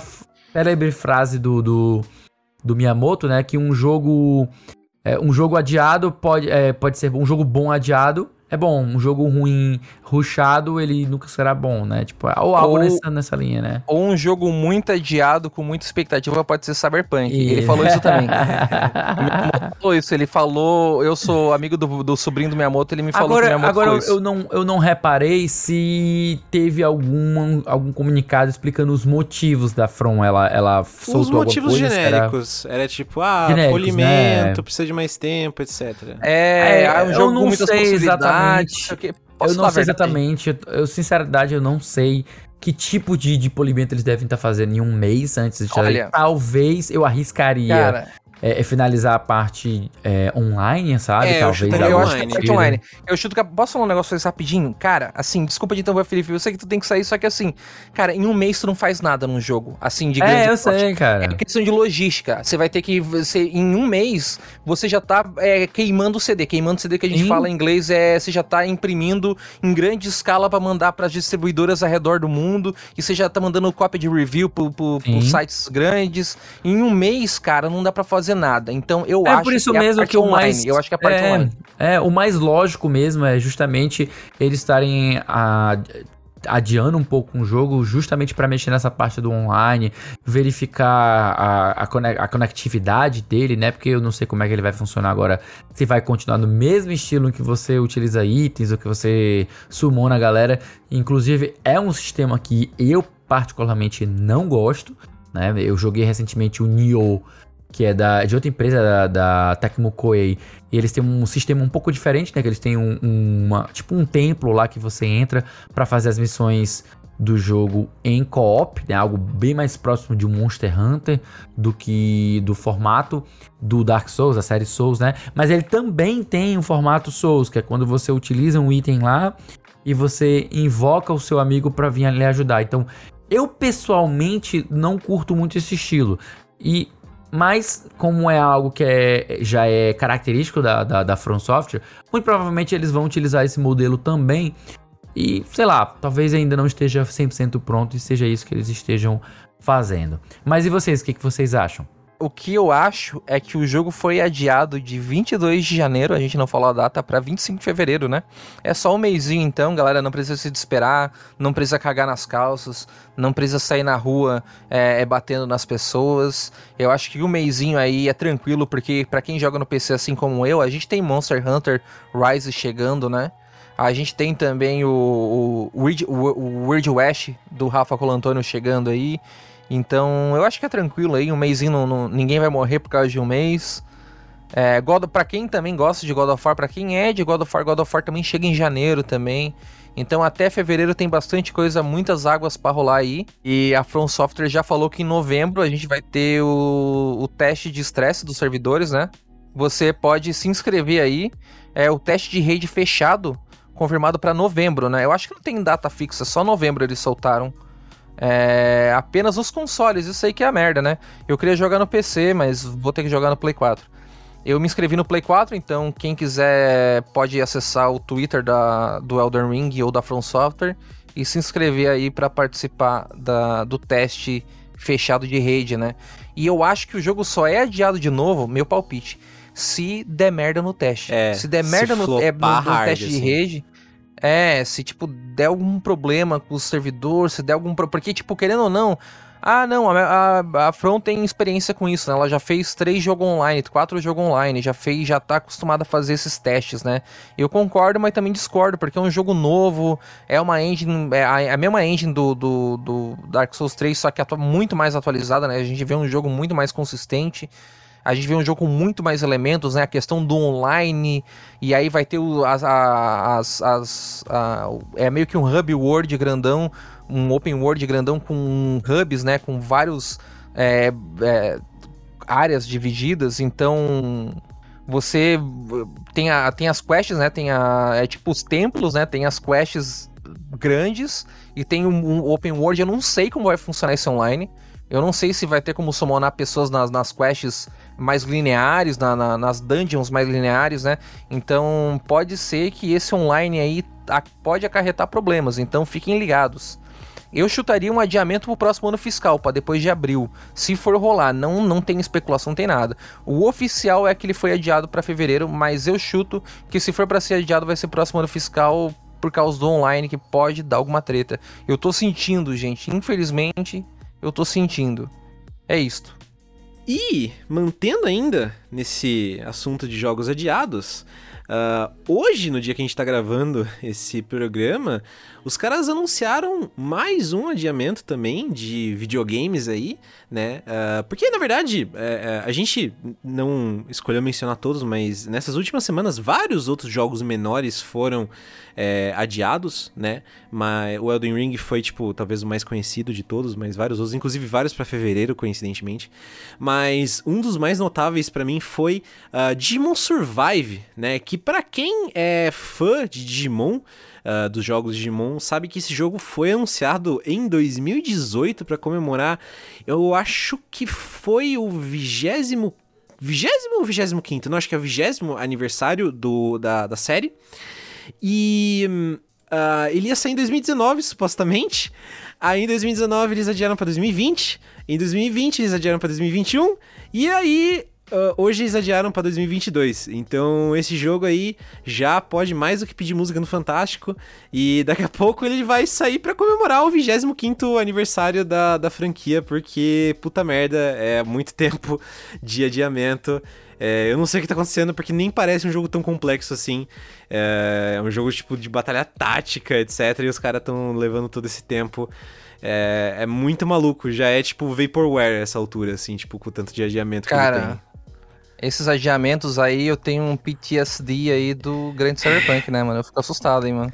célebre frase do, do, do Miyamoto, né? Que um jogo. é, um jogo adiado pode, é, pode ser um jogo bom adiado. É bom, um jogo ruim, ruchado, ele nunca será bom, né? Tipo, ou algo Ou- nessa, nessa linha, né? Ou um jogo muito adiado, com muita expectativa, pode ser Cyberpunk. E- Ele falou isso também. O Miyamoto falou isso, ele falou, eu sou amigo do, do sobrinho do Miyamoto, ele me falou que o Agora, Miyamoto agora eu, isso. eu não, eu não reparei se teve algum, algum comunicado explicando os motivos da From. Ela, ela soltou Os motivos coisa, genéricos. Era tipo, ah, Genéricos, polimento, né? precisa de mais tempo, etc. É, É, é um eu jogo não com muitas sei possibilidades. exatamente. Eu não sei exatamente, eu, eu, sinceridade eu não sei que tipo de, de polimento eles devem estar fazendo em um mês antes de Olha. Talvez eu arriscaria. Cara, é, é finalizar a parte é, online, sabe? É, Talvez. Eu, eu acho que é parte online. Eu chuto que. Posso falar um negócio rapidinho? Cara, assim, desculpa de então, Felipe. Eu sei que tu tem que sair, só que assim, cara, em um mês tu não faz nada num jogo. Assim, de grande. É, eu sei, cara. É questão de logística. Você vai ter que. Você, em um mês, você já tá é, queimando o CD. Queimando o CD que a gente Sim. fala em inglês é. Você já tá imprimindo em grande escala para mandar para as distribuidoras ao redor do mundo. E você já tá mandando cópia de review pro, pro sites grandes. Em um mês, cara, não dá para fazer nada. Então eu é acho por isso que mesmo que o mais eu acho que a parte é, online. É, o mais lógico mesmo é justamente eles estarem a adiando um pouco um jogo justamente para mexer nessa parte do online, verificar a, a, a, conectividade dele, né? Porque eu não sei como é que ele vai funcionar agora. Se vai continuar no mesmo estilo que você utiliza itens ou que você sumou na galera. Inclusive, é um sistema que eu particularmente não gosto. Né? Eu joguei recentemente o Nioh que é da, de outra empresa da, da Tecmo Koei. E eles têm um sistema um pouco diferente, né? Que eles têm um, uma, tipo um templo lá que você entra para fazer as missões do jogo em co-op, né? Algo bem mais próximo de um Monster Hunter do que do formato do Dark Souls, a série Souls, né? Mas ele também tem um formato Souls, que é quando você utiliza um item lá e você invoca o seu amigo para vir lhe ajudar. Então, eu pessoalmente não curto muito esse estilo. E mas, como é algo que é, já é característico da, da, da From Software, muito provavelmente eles vão utilizar esse modelo também. E, sei lá, talvez ainda não esteja 100% pronto e seja isso que eles estejam fazendo. Mas e vocês, o que, que vocês acham? O que eu acho é que o jogo foi adiado de 22 de janeiro, a gente não falou a data, para 25 de fevereiro, né? É só um mêsinho então, galera, não precisa se desesperar, não precisa cagar nas calças, não precisa sair na rua é, é batendo nas pessoas. Eu acho que um mêsinho aí é tranquilo, porque para quem joga no PC assim como eu, a gente tem Monster Hunter Rise chegando, né? A gente tem também o, o, Weird, o, Weird West do Rafa Colantônio chegando aí. Então, eu acho que é tranquilo aí, um mêsinho não, ninguém vai morrer por causa de um mês. É, God, pra quem também gosta de God of War, pra quem é de God of War, God of War também chega em janeiro também. Então até fevereiro tem bastante coisa, muitas águas para rolar aí. E a From Software já falou que em novembro a gente vai ter o, o teste de estresse dos servidores, né? Você pode se inscrever aí. É o teste de rede fechado, confirmado para novembro, né? Eu acho que não tem data fixa, só novembro eles soltaram é, apenas os consoles, isso aí que é a merda, né? Eu queria jogar no PC, mas vou ter que jogar no Play 4. Eu me inscrevi no Play 4, então quem quiser pode acessar o Twitter da, do Elden Ring ou da From Software e se inscrever aí para participar da, do teste fechado de rede, né? E eu acho que o jogo só é adiado de novo, meu palpite, se der merda no teste. É, se der merda no, é, no, no teste assim. de rede, é, se tipo der algum problema com o servidor, se der algum porque tipo querendo ou não, ah não, a, a, a Front tem experiência com isso, né? Ela já fez três jogos online, quatro jogos online, já fez, já tá acostumada a fazer esses testes, né? Eu concordo, mas também discordo porque é um jogo novo, é uma engine, é a, a mesma engine do, do, do Dark Souls 3, só que é muito mais atualizada, né? A gente vê um jogo muito mais consistente. A gente vê um jogo com muito mais elementos, né? A questão do online, e aí vai ter o, as, as, as a, é meio que um hub world grandão, um open world grandão com hubs, né? Com vários é, é, áreas divididas, então você tem, a, tem as quests, né? Tem a. É tipo os templos, né? Tem as quests grandes e tem um, um open world. Eu não sei como vai funcionar esse online. Eu não sei se vai ter como summonar pessoas nas, nas quests mais lineares, na, na, nas dungeons mais lineares, né? Então pode ser que esse online aí pode acarretar problemas, então fiquem ligados. Eu chutaria um adiamento pro próximo ano fiscal, para depois de abril. Se for rolar, não, não tem especulação, não tem nada. O oficial é que ele foi adiado para fevereiro, mas eu chuto que se for para ser adiado vai ser próximo ano fiscal por causa do online que pode dar alguma treta. Eu tô sentindo, gente, infelizmente, eu tô sentindo. É isto. E, mantendo ainda nesse assunto de jogos adiados, Uh, hoje, no dia que a gente tá gravando esse programa, os caras anunciaram mais um adiamento também de videogames aí, né? Uh, porque, na verdade, é, é, a gente não escolheu mencionar todos, mas nessas últimas semanas, vários outros jogos menores foram é, adiados, né? Mas o Elden Ring foi, tipo, talvez o mais conhecido de todos, mas vários outros, inclusive vários para fevereiro, coincidentemente. Mas um dos mais notáveis para mim foi uh, Digimon Survive, né? Que para quem é fã de Digimon, uh, dos jogos Digimon, sabe que esse jogo foi anunciado em 2018 para comemorar, eu acho que foi o vigésimo vigésimo ou vigésimo quinto? Não, acho que é o vigésimo aniversário do, da, da série. E uh, ele ia sair em 2019, supostamente. Aí em 2019 eles adiaram para 2020. Em 2020 eles adiaram para 2021. E aí Uh, hoje eles adiaram para 2022. Então esse jogo aí já pode mais do que pedir música no Fantástico. E daqui a pouco ele vai sair para comemorar o 25 aniversário da, da franquia, porque puta merda, é muito tempo de adiamento. É, eu não sei o que tá acontecendo, porque nem parece um jogo tão complexo assim. É, é um jogo tipo de batalha tática, etc. E os caras estão levando todo esse tempo. É, é, muito maluco. Já é tipo Vaporware essa altura, assim, tipo, com o tanto de adiamento Cara, que ele tem. Esses adiamentos aí, eu tenho um PTSD aí do grande Cyberpunk, né, mano? Eu fico assustado, hein, mano.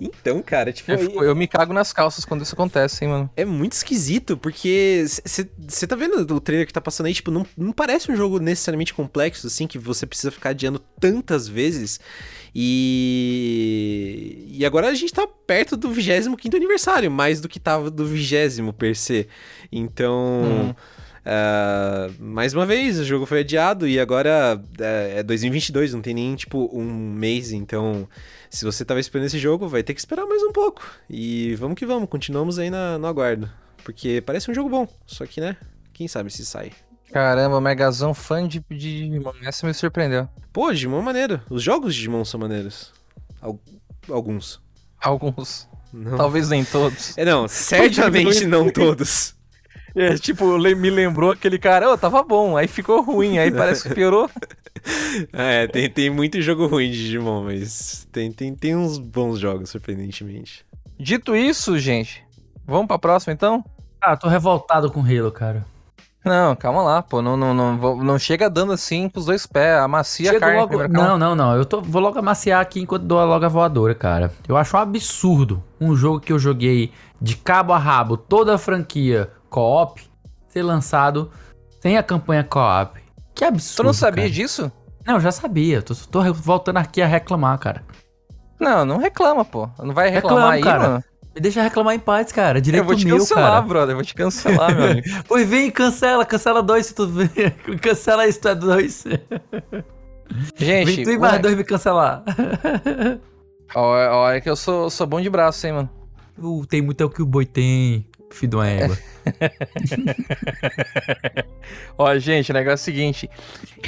Então, cara, tipo. Eu, fico, eu me cago nas calças quando isso acontece, hein, mano. É muito esquisito, porque você tá vendo o trailer que tá passando aí, tipo, não, não parece um jogo necessariamente complexo, assim, que você precisa ficar adiando tantas vezes. E. E agora a gente tá perto do 25 aniversário, mais do que tava do 20 per se. Então. Hum. Uh, mais uma vez, o jogo foi adiado e agora é, é 2022, não tem nem tipo um mês, então se você tava esperando esse jogo, vai ter que esperar mais um pouco. E vamos que vamos, continuamos aí na, no aguardo. Porque parece um jogo bom, só que né, quem sabe se sai. Caramba, Megazão fã de, de Digimon, essa me surpreendeu. Pô, Digimon é maneiro. Os jogos de Digimon são maneiros. alguns. Alguns. Não. Talvez nem todos. É, não, certamente não todos. É, tipo, me lembrou aquele cara, oh, tava bom, aí ficou ruim, aí parece que piorou. é, tem, tem muito jogo ruim de Digimon, mas tem, tem, tem uns bons jogos, surpreendentemente. Dito isso, gente, vamos pra próxima então? Ah, tô revoltado com Halo, cara. Não, calma lá, pô. Não, não, não, não chega dando assim com os dois pés. Amacia Chego a carne. Logo... Não, não, não. Eu tô, vou logo amaciar aqui enquanto dou a logo a voadora, cara. Eu acho um absurdo um jogo que eu joguei de cabo a rabo, toda a franquia, co-op ser lançado sem a campanha co-op. Que absurdo. Tu não sabia cara. disso? Não, já sabia. Tô, tô voltando aqui a reclamar, cara. Não, não reclama, pô. Não vai reclamar Reclamo, aí, cara. mano. Me deixa reclamar em paz, cara. Direito meu, cara. Eu vou te cancelar, cara. brother. Eu vou te cancelar, meu amigo. pois vem, cancela. Cancela dois se tu... cancela isso, tu é dois. Gente... Vem tu e mais dois me cancelar. Olha que eu sou, sou bom de braço, hein, mano. Uh, tem muito é o que o boi tem. Filho de uma égua. Ó, gente, o negócio é o seguinte.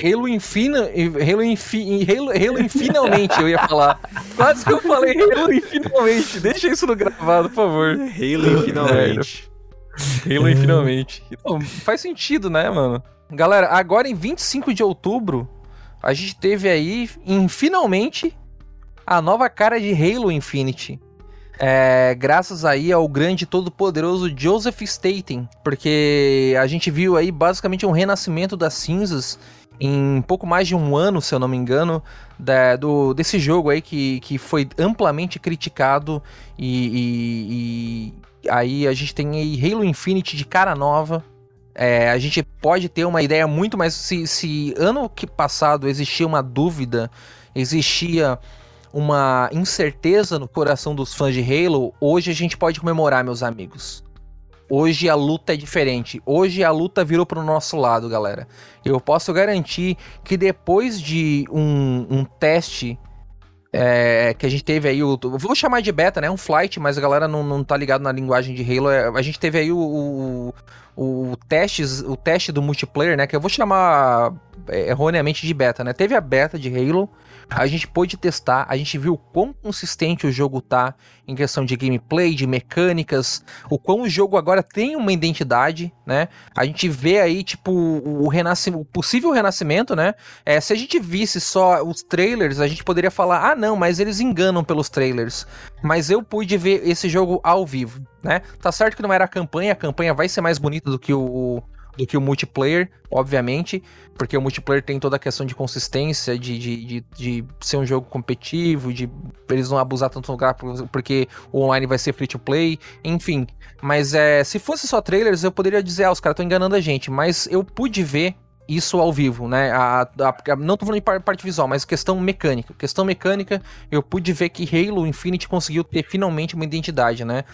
Halo Infina... Halo, Infi, Halo, Halo Infinalmente, eu ia falar. Quase que eu falei Halo Infinalmente. Deixa isso no gravado, por favor. Halo Infinalmente. Halo Infinalmente. Então, faz sentido, né, mano? Galera, agora em 25 de outubro, a gente teve aí, em, finalmente, a nova cara de Halo Infinity. É, graças aí ao grande todo-poderoso Joseph Staten, porque a gente viu aí basicamente um renascimento das cinzas em pouco mais de um ano, se eu não me engano, da, do, desse jogo aí que, que foi amplamente criticado e, e, e aí a gente tem aí Halo Infinite de cara nova. É, a gente pode ter uma ideia muito mais. Se, se ano que passado existia uma dúvida, existia uma incerteza no coração dos fãs de Halo, hoje a gente pode comemorar, meus amigos. Hoje a luta é diferente. Hoje a luta virou pro nosso lado, galera. Eu posso garantir que depois de um, um teste é, que a gente teve aí, o, vou chamar de beta, né? Um flight, mas a galera não, não tá ligado na linguagem de Halo. É, a gente teve aí o, o, o, testes, o teste do multiplayer, né? Que eu vou chamar é, erroneamente de beta, né? Teve a beta de Halo, a gente pôde testar, a gente viu quão consistente o jogo tá em questão de gameplay, de mecânicas, o quão o jogo agora tem uma identidade, né? A gente vê aí, tipo, o, renascimento, o possível renascimento, né? É, se a gente visse só os trailers, a gente poderia falar, ah, não, mas eles enganam pelos trailers. Mas eu pude ver esse jogo ao vivo, né? Tá certo que não era a campanha, a campanha vai ser mais bonita do que o, do que o multiplayer, obviamente, porque o multiplayer tem toda a questão de consistência, de, de, de, de ser um jogo competitivo, de eles não abusar tanto no gráfico, porque o online vai ser free to play, enfim. Mas é, se fosse só trailers, eu poderia dizer, ah, os caras estão enganando a gente, mas eu pude ver isso ao vivo, né? A, a, não tô falando de parte visual, mas questão mecânica. Questão mecânica, eu pude ver que Halo Infinite conseguiu ter finalmente uma identidade, né?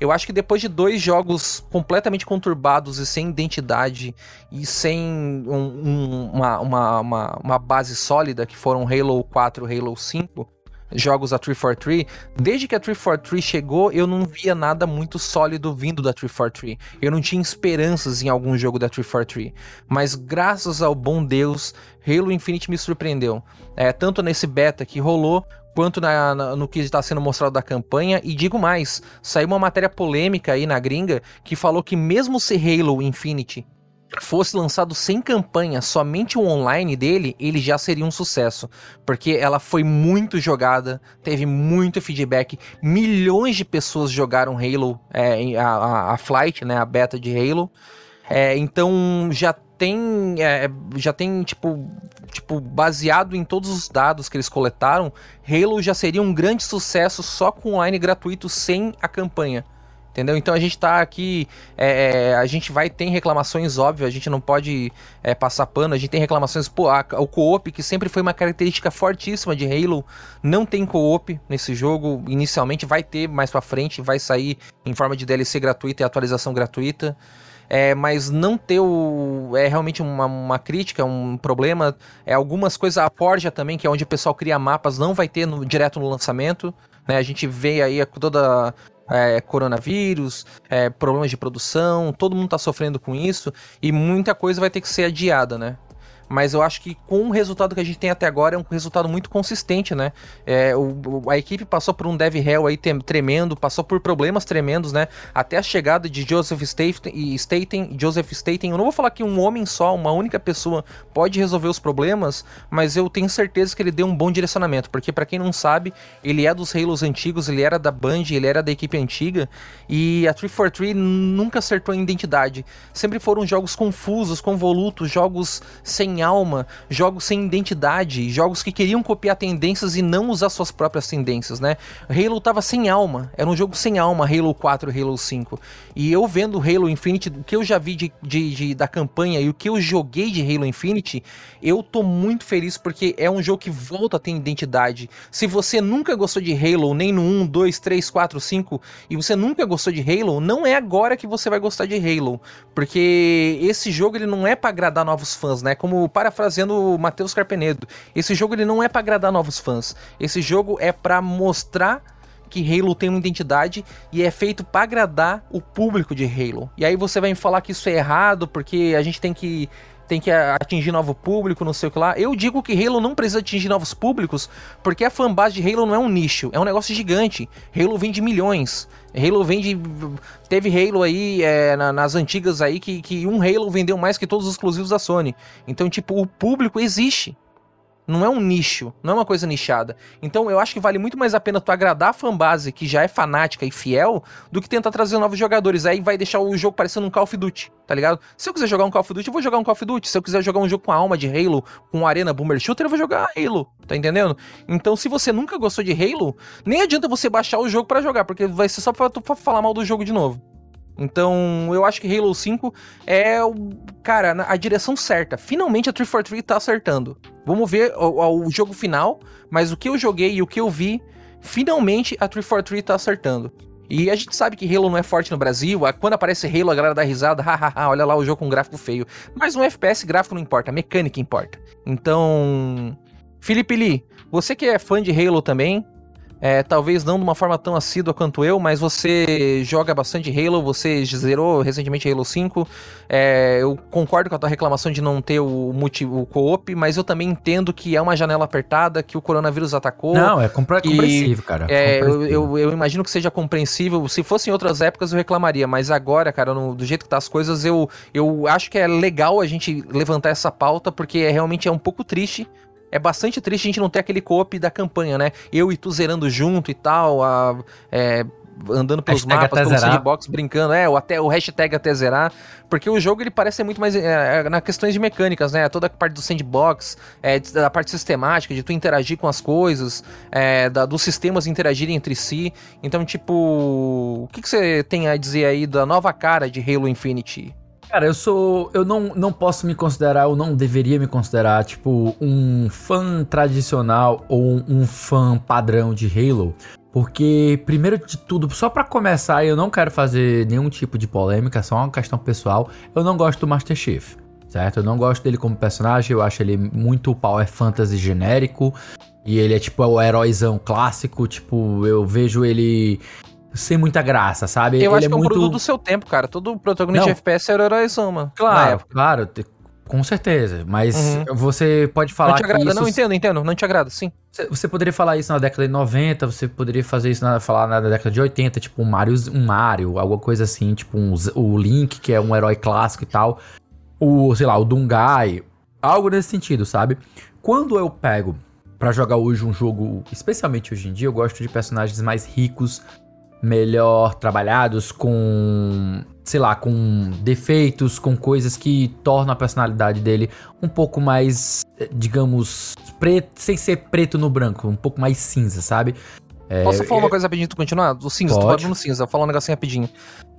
Eu acho que depois de dois jogos completamente conturbados e sem identidade e sem um, um, uma, uma, uma, uma base sólida, que foram Halo 4 Halo 5, jogos da 343, desde que a 343 chegou, eu não via nada muito sólido vindo da 343. Eu não tinha esperanças em algum jogo da 343. Mas graças ao bom Deus, Halo Infinite me surpreendeu. É, tanto nesse beta que rolou, quanto na, na, no que está sendo mostrado da campanha. E digo mais, saiu uma matéria polêmica aí na gringa que falou que mesmo se Halo Infinite fosse lançado sem campanha, somente o online dele, ele já seria um sucesso. Porque ela foi muito jogada, teve muito feedback, milhões de pessoas jogaram Halo, é, a, a, a, Flight, né, a beta de Halo. É, então já tem, é, já tem tipo, tipo, baseado em todos os dados que eles coletaram, Halo já seria um grande sucesso só com online gratuito sem a campanha. Entendeu? Então a gente tá aqui. É, é, a gente vai ter reclamações, óbvio, a gente não pode é, passar pano, a gente tem reclamações. Pô, a, o co-op, que sempre foi uma característica fortíssima de Halo, não tem co-op nesse jogo. Inicialmente vai ter mais pra frente, vai sair em forma de DLC gratuita e atualização gratuita. É, mas não ter o. É realmente uma, uma crítica, um problema. É algumas coisas. A Forja também, que é onde o pessoal cria mapas, não vai ter no, direto no lançamento. Né? A gente vê aí toda é, coronavírus, é, problemas de produção, todo mundo está sofrendo com isso e muita coisa vai ter que ser adiada, né? Mas eu acho que com o resultado que a gente tem até agora é um resultado muito consistente, né? É, o, a equipe passou por um dev hell aí tremendo, passou por problemas tremendos, né? Até a chegada de Joseph Staten e Staten, Joseph Staten, eu não vou falar que um homem só, uma única pessoa pode resolver os problemas, mas eu tenho certeza que ele deu um bom direcionamento, porque para quem não sabe, ele é dos Halos antigos, ele era da Band, ele era da equipe antiga, e a 343 nunca acertou em identidade. Sempre foram jogos confusos, convolutos, jogos sem alma, jogos sem identidade, jogos que queriam copiar tendências e não usar suas próprias tendências, né? Halo tava sem alma, era um jogo sem alma, Halo 4 Halo 5. E eu vendo Halo Infinite, o que eu já vi de, de, de, da campanha e o que eu joguei de Halo Infinite, eu tô muito feliz porque é um jogo que volta a ter identidade. Se você nunca gostou de Halo, nem no 1, 2, 3, 4, 5, e você nunca gostou de Halo, não é agora que você vai gostar de Halo. Porque esse jogo ele não é para agradar novos fãs, né? Como parafraseando o Matheus Carpenedo, esse jogo ele não é para agradar novos fãs. Esse jogo é para mostrar que Halo tem uma identidade e é feito para agradar o público de Halo. E aí você vai me falar que isso é errado porque a gente tem que tem que atingir novo público, não sei o que lá. Eu digo que Halo não precisa atingir novos públicos, porque a fanbase de Halo não é um nicho, é um negócio gigante. Halo vende milhões. Halo vende. Teve Halo aí é, na, nas antigas aí que, que um Halo vendeu mais que todos os exclusivos da Sony. Então, tipo, o público existe. Não é um nicho, não é uma coisa nichada. Então eu acho que vale muito mais a pena tu agradar a fanbase que já é fanática e fiel do que tentar trazer novos jogadores. Aí vai deixar o jogo parecendo um Call of Duty, tá ligado? Se eu quiser jogar um Call of Duty, eu vou jogar um Call of Duty. Se eu quiser jogar um jogo com a alma de Halo, com Arena Boomer Shooter, eu vou jogar Halo, tá entendendo? Então se você nunca gostou de Halo, nem adianta você baixar o jogo para jogar, porque vai ser só pra tu falar mal do jogo de novo. Então, eu acho que Halo 5 é o. Cara, a direção certa. Finalmente a 343 tá acertando. Vamos ver o, o, jogo final, mas o que eu joguei e o que eu vi, finalmente a 343 tá acertando. E a gente sabe que Halo não é forte no Brasil. Quando aparece Halo, a galera dá risada. Hahaha, olha lá o jogo com gráfico feio. Mas no FPS, gráfico não importa, mecânica importa. Então. Felipe Lee, você que é fã de Halo também, É, talvez não de uma forma tão assídua quanto eu, mas você joga bastante Halo, você zerou recentemente Halo 5. É, eu concordo com a tua reclamação de não ter o, multi, o co-op, mas eu também entendo que é uma janela apertada, que o coronavírus atacou. Não, é compre compreensível, cara. É, compreensível. Eu, eu, eu, imagino que seja compreensível. Se fosse em outras épocas, eu reclamaria, mas agora, cara, no, do jeito que tá as coisas, eu, eu acho que é legal a gente levantar essa pauta, porque é, realmente é um pouco triste é bastante triste a gente não ter aquele co-op da campanha, né? Eu e tu zerando junto e tal, a, é, andando pelos hashtag mapas, pelo sandbox, brincando, é, o, até, o hashtag até zerar, porque o jogo ele parece ser muito mais é, é, na questões de mecânicas, né? Toda a parte do sandbox, é, da parte sistemática, de tu interagir com as coisas, é, da, dos sistemas interagirem entre si. Então, tipo, o que, que você tem a dizer aí da nova cara de Halo Infinity? Cara, eu sou. Eu não, não posso me considerar, ou não deveria me considerar, tipo, um fã tradicional ou um fã padrão de Halo. Porque, primeiro de tudo, só para começar, eu não quero fazer nenhum tipo de polêmica, só uma questão pessoal. Eu não gosto do Master Chief, certo? Eu não gosto dele como personagem, eu acho ele muito power fantasy genérico. E ele é tipo é o heróizão clássico, tipo, eu vejo ele sem muita graça, sabe? Eu ele acho é que é um muito... produto do seu tempo, cara. Todo protagonista não. de FPS era heróizão, mano. Claro, claro. Com certeza, mas uhum. você pode falar Não te agrada, isso... não, entendo, entendo, não te agrada, sim. Você poderia falar isso na década de 90, você poderia fazer isso na, falar na década de 80, tipo um Mario, um Mario, alguma coisa assim, tipo um, o Link, que é um herói clássico e tal. O, sei lá, o Dungai, algo nesse sentido, sabe? Quando eu pego para jogar hoje um jogo, especialmente hoje em dia, eu gosto de personagens mais ricos, melhor trabalhados, com, sei lá, com defeitos, com coisas que tornam a personalidade dele um pouco mais, digamos, preto, sem ser preto no branco, um pouco mais cinza, sabe? É, Posso falar uma coisa rapidinho tu continuar? Do cinza, pode. tu pode no cinza, falar um negocinho rapidinho.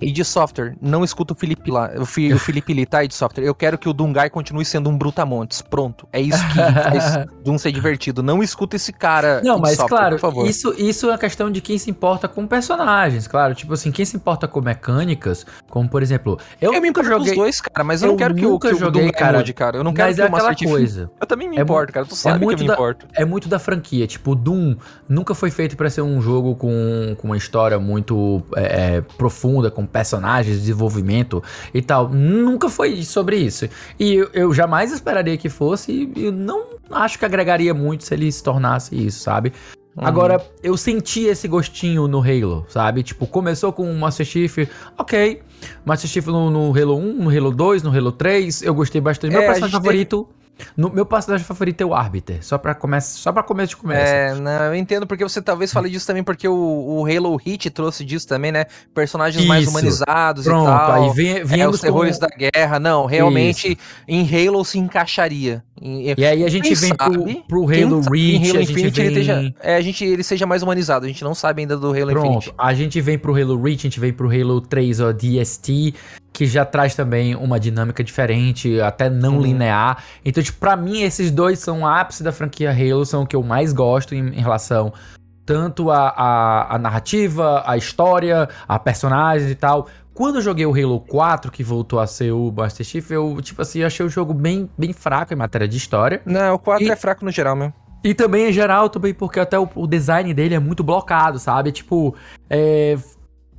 Id Software, não escuta o Felipe lá, o, Fi, o Felipe Lee, tá, id Software? Eu quero que o Dungai continue sendo um Brutamontes. Pronto. É isso que faz Doom ser divertido. Não escuta esse cara. Não, mas software, claro, por favor. Isso, isso é uma questão de quem se importa com personagens, claro. Tipo assim, quem se importa com mecânicas, como por exemplo. Eu, eu me importo joguei... os dois, cara, mas eu, eu não quero que o, que joguei, o cara, mude, cara. Eu não quero mas que é aquela coisa. Eu também me é importo, cara. Tu sabe é muito que eu me da, importo. É muito da franquia. Tipo, Doom nunca foi feito para ser um jogo com com, uma história muito é, é, profunda, com personagens, desenvolvimento e tal. Nunca foi sobre isso. E eu, eu jamais esperaria que fosse, e eu não acho que agregaria muito se ele se tornasse isso, sabe? Uhum. Agora, eu senti esse gostinho no Halo, sabe? Tipo, começou com o Master Chief, ok. Master Chief no, no Halo 1, no Halo 2, no Halo 3, eu gostei bastante. É, Meu personagem favorito. Teve... No, meu personagem favorito é o Arbiter, só pra começo, só para começo de conversa. É, não, eu entendo porque você talvez fale disso também porque o, o Halo Hit trouxe disso também, né? Personagens Isso. mais humanizados Pronto, e tal. aí vem, vem é, os terrores da guerra. Não, realmente Isso. em Halo se encaixaria. E aí a gente vem sabe, pro, pro Halo Reach, Halo a gente Infinity vem... ele, esteja, é, a gente, ele seja mais humanizado. A gente não sabe ainda do Halo Pronto, Infinity. A gente vem pro Halo Reach, a gente vem pro Halo 3, ó, DST, que já traz também uma dinâmica diferente, até não uhum. linear. Então, tipo, pra mim, esses dois são o ápice da franquia Halo, são o que eu mais gosto em, em relação tanto a, a, a, narrativa, a história, a personagens e tal. Quando eu joguei o Halo 4, que voltou a ser o Master Chief, eu, tipo assim, achei o jogo bem, bem fraco em matéria de história. Não, o 4 e... é fraco no geral mesmo. E também em geral, também porque até o, o, design dele é muito blocado, sabe? Tipo, é,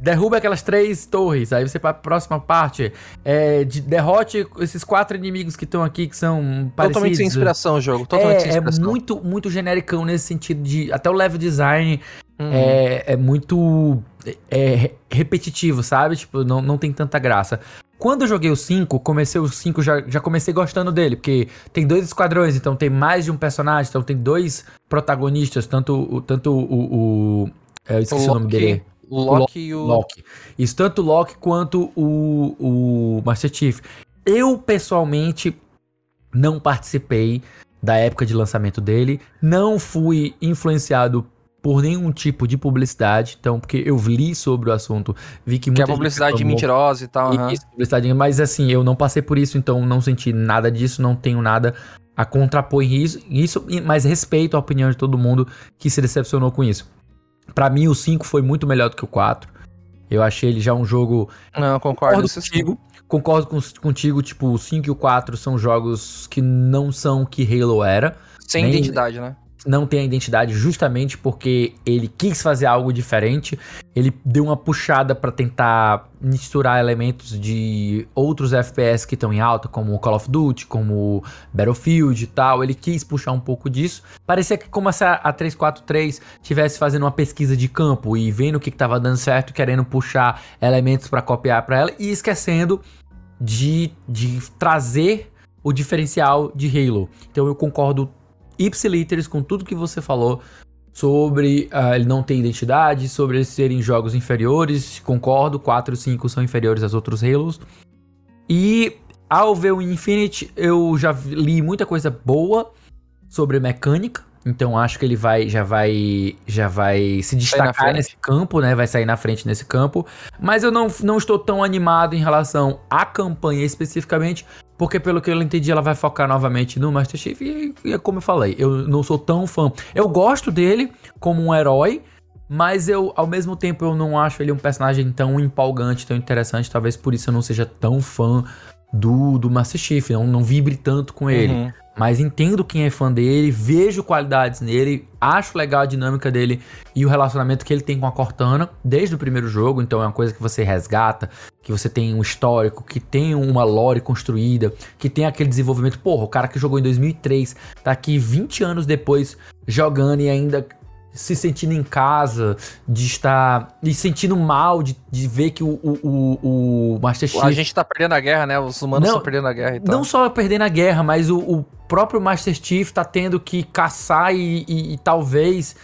derruba aquelas três torres, aí você para a próxima parte, é, de, derrote esses quatro inimigos que estão aqui, que são parecidos. Totalmente sem inspiração o jogo, totalmente é, sem inspiração. É muito, muito genericão nesse sentido de, até o level design uhum. é, é muito é, repetitivo, sabe? Tipo, não, não tem tanta graça. Quando eu joguei o 5, comecei o 5, já, já comecei gostando dele, porque tem dois esquadrões, então tem mais de um personagem, então tem dois protagonistas, tanto, tanto o. o eu esqueci o, o nome dele. Loki e o. Loki. Isso, tanto o Loki quanto o, o Master Chief. Eu, pessoalmente, não participei da época de lançamento dele. Não fui influenciado por nenhum tipo de publicidade, então, porque eu li sobre o assunto, vi que muita Que é publicidade reclamou, mentirosa e tal. Isso, publicidade, mas assim, eu não passei por isso, então não senti nada disso, não tenho nada a contrapor isso, isso mas respeito a opinião de todo mundo que se decepcionou com isso. Para mim, o 5 foi muito melhor do que o 4. Eu achei ele já um jogo. Não, concordo, concordo contigo. Concordo com, contigo, tipo, o 5 e o 4 são jogos que não são o que Halo era. Sem nem, identidade, né? Não tem a identidade justamente porque ele quis fazer algo diferente. Ele deu uma puxada para tentar misturar elementos de outros FPS que estão em alta, como Call of Duty, como Battlefield e tal. Ele quis puxar um pouco disso. Parecia que como se a 343 tivesse fazendo uma pesquisa de campo e vendo o que estava dando certo, querendo puxar elementos para copiar para ela e esquecendo de, de trazer o diferencial de Halo. Então eu concordo ipsiliteres com tudo que você falou sobre uh, ele não ter identidade, sobre eles serem jogos inferiores. Concordo, 4 e 5 são inferiores aos outros Halos. E ao ver o Infinite, eu já li muita coisa boa sobre mecânica. Então acho que ele vai já vai já vai se destacar nesse campo, né? Vai sair na frente nesse campo. Mas eu não, não estou tão animado em relação à campanha especificamente, porque pelo que eu entendi, ela vai focar novamente no Master Chief e, e é como eu falei, eu não sou tão fã. Eu gosto dele como um herói, mas eu, ao mesmo tempo, eu não acho ele um personagem tão empolgante, tão interessante. Talvez por isso eu não seja tão fã do, do Master Chief, não, não vibre tanto com ele. Uhum. Mas entendo quem é fã dele, vejo qualidades nele, acho legal a dinâmica dele e o relacionamento que ele tem com a Cortana desde o primeiro jogo. Então é uma coisa que você resgata, que você tem um histórico, que tem uma lore construída, que tem aquele desenvolvimento. Porra, o cara que jogou em 2003 tá aqui 20 anos depois jogando e ainda se sentindo em casa, de estar. e sentindo mal de, de ver que o, o, o, Master Chief. A gente tá perdendo a guerra, né? Os humanos estão perdendo a guerra e tal. Não só perdendo a guerra, mas o, o próprio Master Chief tá tendo que caçar e, e, e, talvez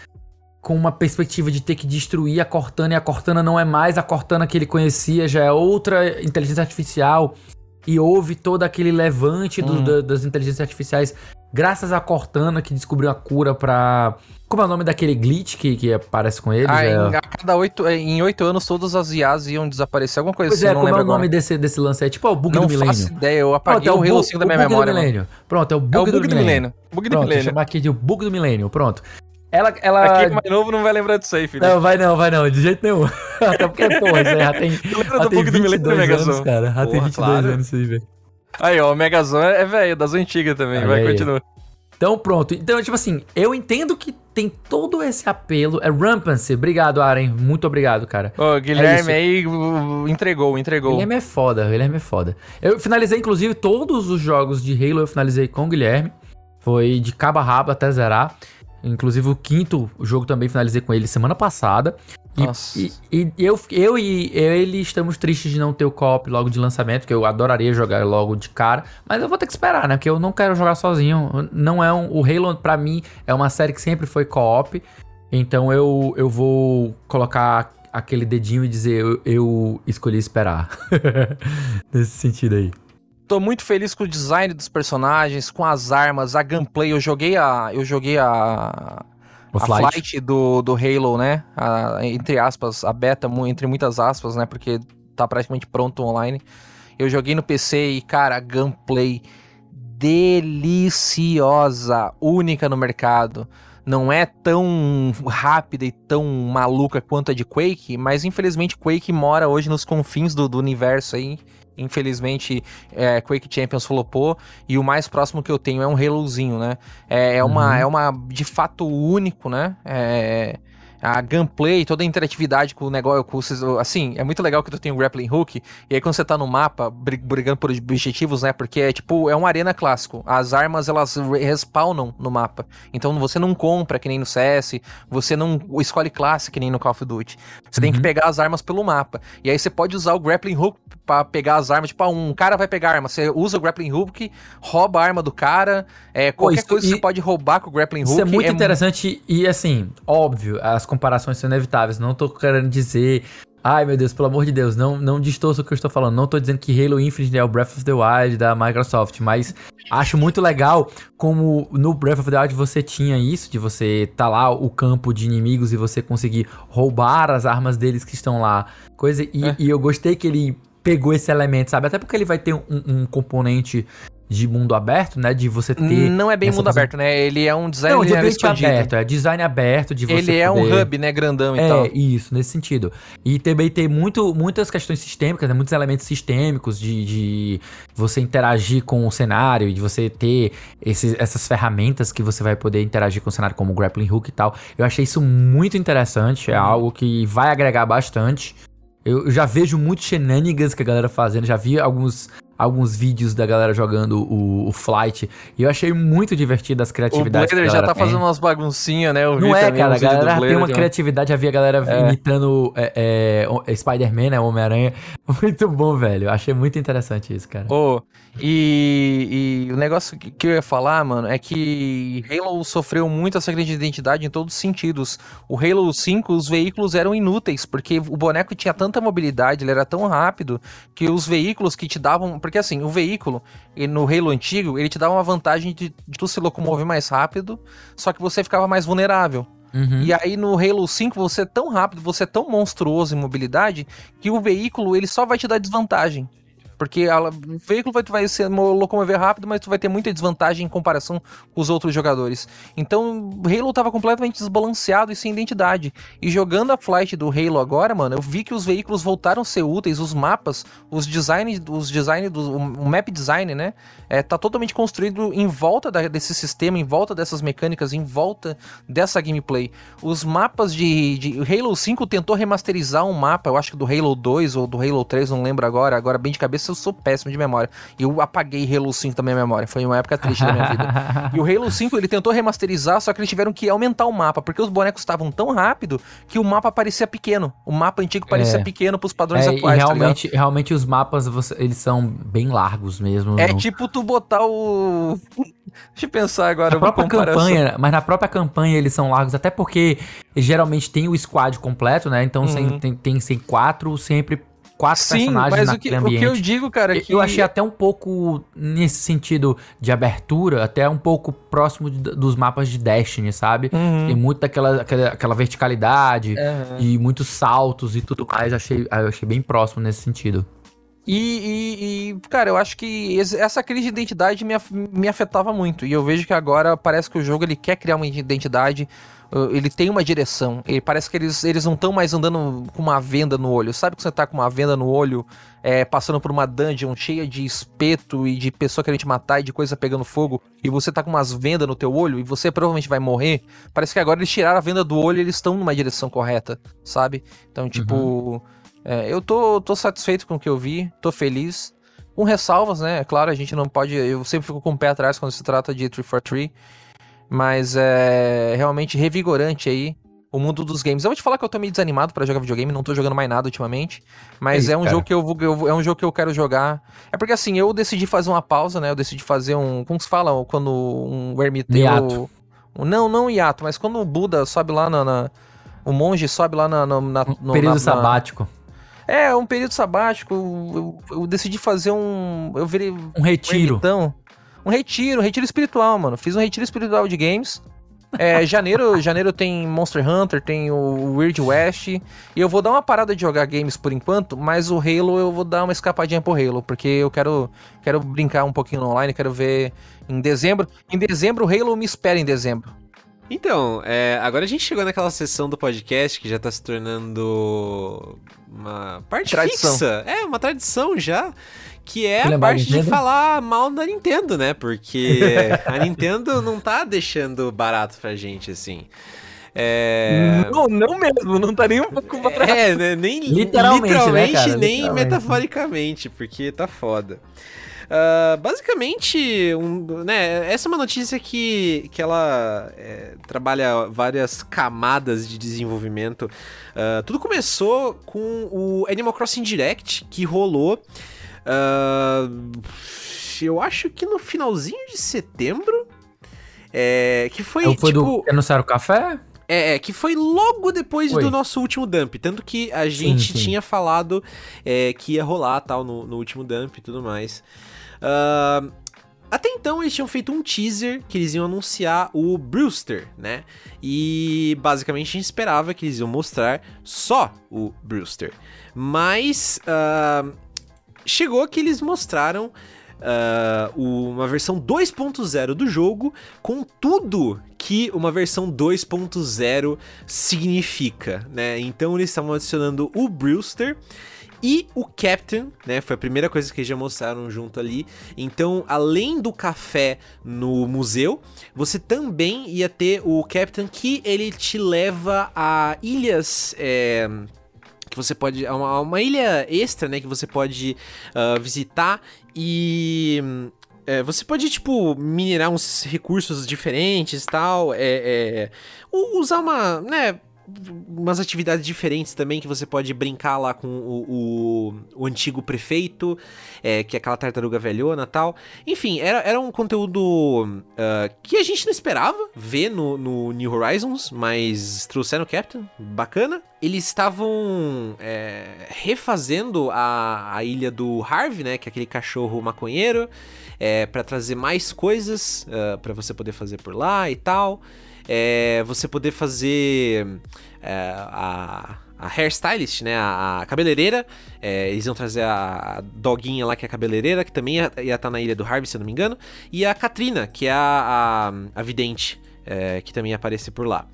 com uma perspectiva de ter que destruir a Cortana, e a Cortana não é mais a Cortana que ele conhecia, já é outra inteligência artificial. E houve todo aquele levante do, hum. da, das inteligências artificiais graças a Cortana que descobriu a cura para como é o nome daquele glitch que, que aparece com ele? Ah, é... em, a cada oito, é, em oito anos todas as IAs iam desaparecer, alguma coisa pois assim, é, como é o nome desse, desse lance? É tipo é o bug não do milênio. Não faço ideia, eu apaguei pronto, é o, o da minha memória. Do milênio. Pronto, é o bug, é o bug do, do milênio. Bug do pronto, milênio. chamar aqui de bug do milênio, pronto. Ela, ela... Aqui mais novo não vai lembrar disso aí, filho. Não, vai não, vai não, de jeito nenhum. Até porque, porra, já tem, já do bug do milênio anos, cara. Já tem 22 claro. anos isso aí, velho. Aí, ó, o Megazone é velho, das antigas também, aí, vai, continua. Então, pronto. Então, tipo assim, eu entendo que tem todo esse apelo. É Rampancy. Obrigado, Aren. Muito obrigado, cara. Ô, Guilherme é aí entregou, entregou. Guilherme é foda, Guilherme é foda. Eu finalizei, inclusive, todos os jogos de Halo eu finalizei com o Guilherme. Foi de cabo a rabo até zerar. Inclusive o quinto jogo também finalizei com ele semana passada. E, e, e, eu, eu e ele estamos tristes de não ter o co-op logo de lançamento, que eu adoraria jogar logo de cara, mas eu vou ter que esperar, né? Porque eu não quero jogar sozinho. Não é um, o Halo para mim é uma série que sempre foi co-op, então eu, eu vou colocar aquele dedinho e dizer eu, eu escolhi esperar. Nesse sentido aí. Tô muito feliz com o design dos personagens, com as armas, a gameplay. Eu joguei a eu joguei a o a flight. flight, do, do Halo, né? A, entre aspas, a beta, entre muitas aspas, né? Porque tá praticamente pronto online. Eu joguei no PC e, cara, gameplay deliciosa, única no mercado. Não é tão rápida e tão maluca quanto a de Quake, mas infelizmente Quake mora hoje nos confins do, do universo aí infelizmente, é, Quake Champions flopou, e o mais próximo que eu tenho é um Halozinho, né? É, é uma, uhum. é uma, de fato, único, né? É, a gameplay, toda a interatividade com o negócio, com, assim, é muito legal que tu tem o grappling hook, e aí quando você tá no mapa, brigando por objetivos, né, porque é tipo, é uma arena clássico, as armas elas respawnam no mapa, então você não compra que nem no CS, você não escolhe classe que nem no Call of Duty, você uhum. tem que uhum. pegar as armas pelo mapa, e aí você pode usar o grappling hook para pegar as armas. Tipo, ah, um cara vai pegar arma, você usa o grappling hook, rouba a arma do cara. É, qualquer Pô, coisa e... você pode roubar com o grappling hook. Isso é muito é interessante e, assim, óbvio, as comparações são inevitáveis. Não tô querendo dizer. Ai meu Deus, pelo amor de Deus, não, não distorça o que eu estou falando. Não tô dizendo que Halo Infinite é o Breath of the Wild da Microsoft, mas acho muito legal como no Breath of the Wild você tinha isso, de você tá lá o campo de inimigos e você conseguir roubar as armas deles que estão lá. Coisa, e, é. e eu gostei que ele pegou esse elemento, sabe? Até porque ele vai ter um, um componente de mundo aberto, né? De você ter. Não é bem mundo aberto, né? Ele é um design Não, de expandido. aberto, é design aberto de você Ele é um poder- hub, né? Grandão e É, tal. isso, nesse sentido. E também tem muito, muitas questões sistêmicas, né, muitos elementos sistêmicos de, de você interagir com o cenário, de você ter esses, essas ferramentas que você vai poder interagir com o cenário, como o grappling hook e tal. Eu achei isso muito interessante, é algo que vai agregar bastante. Eu eu já vejo muitos shenanigans que a galera fazendo, já vi alguns, alguns vídeos da galera jogando o, o Flight, e eu achei muito divertido as O criatividades Blader que a já tá tem. fazendo umas baguncinhas, né? Eu Não é, cara. A galera tem Blader, uma criatividade. Já vi a galera É. imitando é, é, o- Spider-Man, né? Homem-Aranha. Muito bom, velho. Eu achei muito interessante isso, cara. Ô, e, e o negócio que, que eu ia falar, mano, é que Halo sofreu muito essa crise de identidade em todos os sentidos. O Halo 5, os veículos eram inúteis, porque o boneco tinha tanta mobilidade, ele era tão rápido, que os veículos que te davam. Porque assim, o veículo, no Halo antigo, ele te dava uma vantagem de, de tu se locomover mais rápido, só que você ficava mais vulnerável. Uhum. E aí no Halo 5 você é tão rápido, você é tão monstruoso em mobilidade, que o veículo ele só vai te dar desvantagem. Porque a- o veículo vai, vai se mo- locomover rápido, mas tu vai ter muita desvantagem em comparação com os outros jogadores. Então, Halo tava completamente desbalanceado e sem identidade. E jogando a flight do Halo agora, mano, eu vi que os veículos voltaram a ser úteis, os mapas, os designs, os design do, o map design, né? É, tá totalmente construído em volta da- desse sistema, em volta dessas mecânicas, em volta dessa gameplay. Os mapas de, de Halo 5 tentou remasterizar um mapa, eu acho que do Halo 2 ou do Halo 3, não lembro agora. Agora, bem de cabeça, eu sou péssimo de memória. Eu apaguei Halo 5 da minha memória. Foi uma época triste da minha vida. E o Halo 5 ele tentou remasterizar, só que eles tiveram que aumentar o mapa, porque os bonecos estavam tão rápido que o mapa parecia pequeno. O mapa antigo parecia É. pequeno pros padrões É, e atuais. tá realmente, realmente os mapas, você- eles são bem largos mesmo. É no- tipo tu botar o. Deixa eu pensar agora. Na própria campanha, mas na própria campanha eles são largos, até porque geralmente tem o squad completo, né? Então Uhum. tem, tem, tem quatro, sempre quatro Sim, personagens mas o que, naquele o ambiente. que eu digo, cara, é que. Eu achei até um pouco, nesse sentido de abertura, até um pouco próximo de- dos mapas de Destiny, sabe? Uhum. Tem muito daquela aquela, aquela verticalidade Aham. e muitos saltos e tudo mais. Achei, eu achei bem próximo nesse sentido. E, e- e, cara, eu acho que essa crise de identidade me, me afetava muito. E eu vejo que agora parece que o jogo ele quer criar uma identidade, ele tem uma direção. Ele parece que eles, eles não estão mais andando com uma venda no olho. Sabe que você tá com uma venda no olho, é, passando por uma dungeon cheia de espeto e de pessoa querendo te matar e de coisa pegando fogo, e você tá com umas vendas no teu olho e você provavelmente vai morrer? Parece que agora eles tiraram a venda do olho e eles estão numa direção correta, sabe? Então, tipo. É, eu tô, tô satisfeito com o que eu vi, tô feliz. Com ressalvas, né? É claro, a gente não pode. Eu sempre fico com o pé atrás quando se trata de 343. Mas é realmente revigorante aí o mundo dos games. Eu vou te falar que eu tô meio desanimado pra jogar videogame, não tô jogando mais nada ultimamente. Mas Ei, é um cara. jogo que eu, vou- eu- é um jogo que eu quero jogar. É porque assim, eu decidi fazer uma pausa, né? Eu decidi fazer um. Como se fala? Quando um ermiteu. Hiato. um- não, não um hiato, mas quando o Buda sobe lá na. na- o monge sobe lá na. na, na- Um no- período na- sabático. é, um período sabático. Eu, eu- eu decidi fazer um. Eu virei um Um retiro. ermitão. Um retiro, um retiro espiritual, mano. Fiz um retiro espiritual de games. É, janeiro, janeiro tem Monster Hunter, tem o Weird West. E eu vou dar uma parada de jogar games por enquanto, mas o Halo eu vou dar uma escapadinha pro Halo, porque eu quero, quero brincar um pouquinho online, quero ver em dezembro. Em dezembro, o Halo me espera em dezembro. Então, é, agora a gente chegou naquela sessão do podcast que já tá se tornando uma parte Tradição. fixa. É, uma tradição já. Que é a parte de falar mal da Nintendo, né? Porque a Nintendo não tá deixando barato pra gente, assim. É. Não, não mesmo, não tá nem um pouco pra trás. É, né? Nem Literalmente, literalmente, né, nem Literalmente. metaforicamente, porque tá foda. Ah, basicamente, um, né, essa é uma notícia que, que ela é, trabalha várias camadas de desenvolvimento. Ah, tudo começou com o Animal Crossing Direct, que rolou. Ah, eu acho que no finalzinho de setembro. É, que foi, Então foi tipo... do. Anunciaram o café? É, é, que foi logo depois Foi. do nosso último dump. Tanto que a gente sim. tinha falado é, que ia rolar tal no, no último dump e tudo mais. Ah, até então eles tinham feito um teaser que eles iam anunciar o Brewster, né? E basicamente a gente esperava que eles iam mostrar só o Brewster. Mas ah, chegou que eles mostraram uh, uma versão 2.0 do jogo com tudo que uma versão 2.0 significa, né? Então eles estavam adicionando o Brewster e o Captain, né? Foi a primeira coisa que já mostraram junto ali. Então, além do café no museu, você também ia ter o Captain que ele te leva a ilhas. É, você pode. Uma, uma ilha extra, né? Que você pode uh, visitar e. É, você pode, tipo, minerar uns recursos diferentes e tal. É, é, usar uma. né? Umas atividades diferentes também que você pode brincar lá com o, o, o antigo prefeito, é, que é aquela tartaruga velhona e tal. Enfim, era, era um conteúdo uh, que a gente não esperava ver no, no New Horizons, mas trouxeram o Captain, bacana. Eles estavam é, refazendo a, a ilha do Harvey, né, que é aquele cachorro maconheiro, é, para trazer mais coisas uh, para você poder fazer por lá e tal é, você poder fazer é, a, a hairstylist, né? A, a cabeleireira. É, eles iam trazer a doguinha lá, que é a cabeleireira, que também ia estar tá na ilha do Harvey, se eu não me engano. E a Katrina, que é a, a, a vidente, é, que também ia aparecer por lá.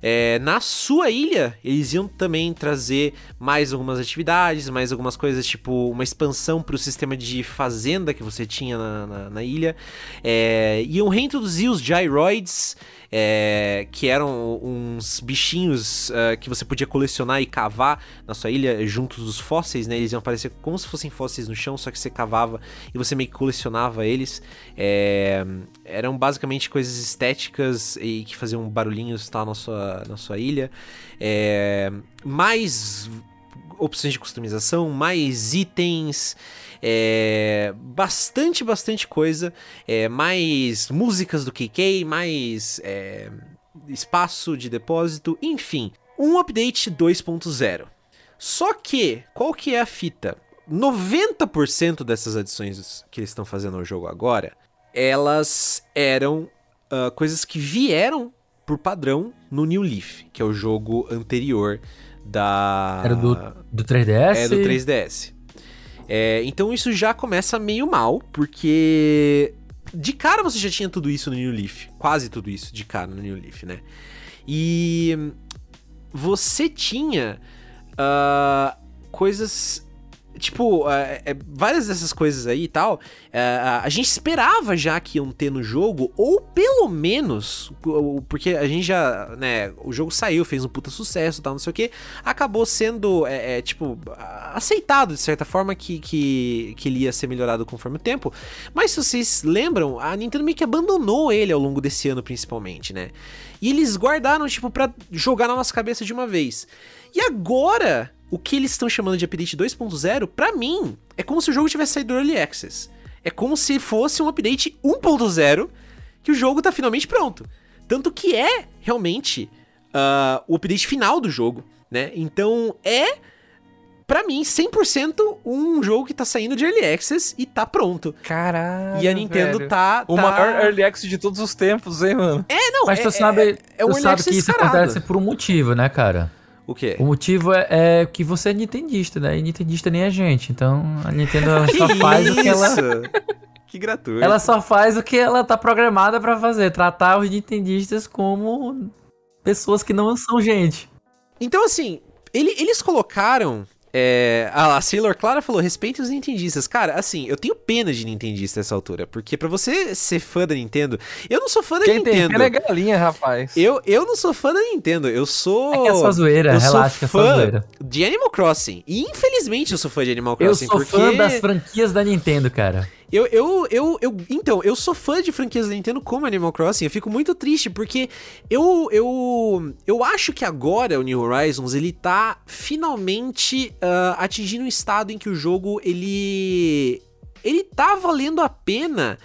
É, na sua ilha, eles iam também trazer mais algumas atividades, mais algumas coisas, tipo uma expansão para o sistema de fazenda que você tinha na, na, na ilha. É, iam reintroduzir os gyroids é, que eram uns bichinhos uh, que você podia colecionar e cavar na sua ilha junto dos fósseis, né? Eles iam aparecer como se fossem fósseis no chão, só que você cavava e você meio que colecionava eles. É, eram basicamente coisas estéticas e que faziam barulhinhos tal na sua, na sua ilha. É, mais opções de customização, mais itens é, bastante, bastante coisa, é, mais músicas do KK, mais é, espaço de depósito, enfim, um update 2.0. Só que, qual que é a fita? 90% dessas adições que eles estão fazendo ao jogo agora, elas eram uh, coisas que vieram por padrão no New Leaf, que é o jogo anterior da. Era do, do 3DS? É do 3DS. É, então isso já começa meio mal, porque de cara você já tinha tudo isso no New Leaf. Quase tudo isso de cara no New Leaf, né? E você tinha uh, coisas tipo, é, é, várias dessas coisas aí e tal, é, a gente esperava já que iam ter no jogo, ou pelo menos, porque a gente já, né, o jogo saiu, fez um puta sucesso tal, não sei o que, acabou sendo, é, é, tipo, aceitado de certa forma que, que, que ele ia ser melhorado conforme o tempo. Mas se vocês lembram, a Nintendo meio que abandonou ele ao longo desse ano, principalmente, né? E eles guardaram, tipo, pra jogar na nossa cabeça de uma vez. E agora, o que eles estão chamando de update 2.0, para mim, é como se o jogo tivesse saído do Early Access. É como se fosse um update 1.0 que o jogo tá finalmente pronto. Tanto que é realmente uh, o update final do jogo, né? Então é, para mim, 100% um jogo que tá saindo de Early Access e tá pronto. Caralho. E a Nintendo velho. tá, O tá- maior Early Access de todos os tempos, hein, mano? É, não, Mas é, tu sabe, é, é um tu Early sabe Access que isso acontece por um motivo, né, cara? O quê? O motivo é, é que você é nintendista, né? E nintendista nem a gente. Então a Nintendo só faz o que ela. isso? Que gratuito. Ela só faz o que ela tá programada pra fazer. Tratar os nintendistas como pessoas que não são gente. Então, assim, ele- eles colocaram. É, a, a Sailor Clara falou: respeite os nintendistas. Cara, assim, eu tenho pena de nintendista nessa altura. Porque pra você ser fã da Nintendo. Eu não sou fã da Quem tem Nintendo. pena é galinha, rapaz. Eu, eu não sou fã da Nintendo. Eu sou. É que é só zoeira, eu sou relaxa que é só fã zoeira. de Animal Crossing. E infelizmente eu sou fã de Animal Eu Crossing. sou porque fã das franquias da Nintendo, cara. Eu, eu, eu, eu, então, eu sou fã de franquias da Nintendo como Animal Crossing. Eu fico muito triste porque eu, eu, eu acho que agora o New Horizons ele tá finalmente ah, atingindo um estado em que o jogo ele, ele tá valendo a pena.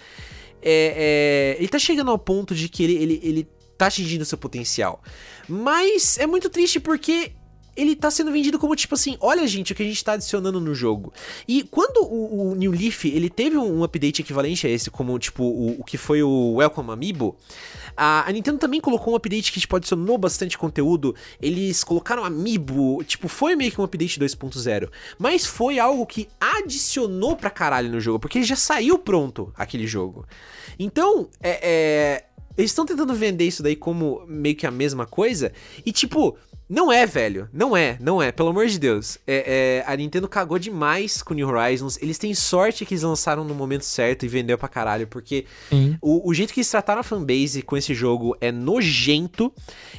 É, é, ele tá chegando ao ponto de que ele, ele, ele tá atingindo seu potencial. Mas é muito triste porque ele tá sendo vendido como tipo assim, olha gente, o que a gente tá adicionando no jogo. E quando o, o New Leaf, ele teve um, update equivalente a esse, como tipo o, o que foi o Welcome Amiibo, a, a, Nintendo também colocou um update que tipo, adicionou bastante conteúdo. Eles colocaram Amiibo, tipo, foi meio que um update 2.0. Mas foi algo que adicionou pra caralho no jogo, porque já saiu pronto aquele jogo. Então, é, é eles estão tentando vender isso daí como meio que a mesma coisa. E tipo, não é, velho. Não é, não é. Pelo amor de Deus. É, é, a Nintendo cagou demais com New Horizons. Eles têm sorte que eles lançaram no momento certo e vendeu pra caralho. Porque o, o, jeito que eles trataram a fanbase com esse jogo é nojento.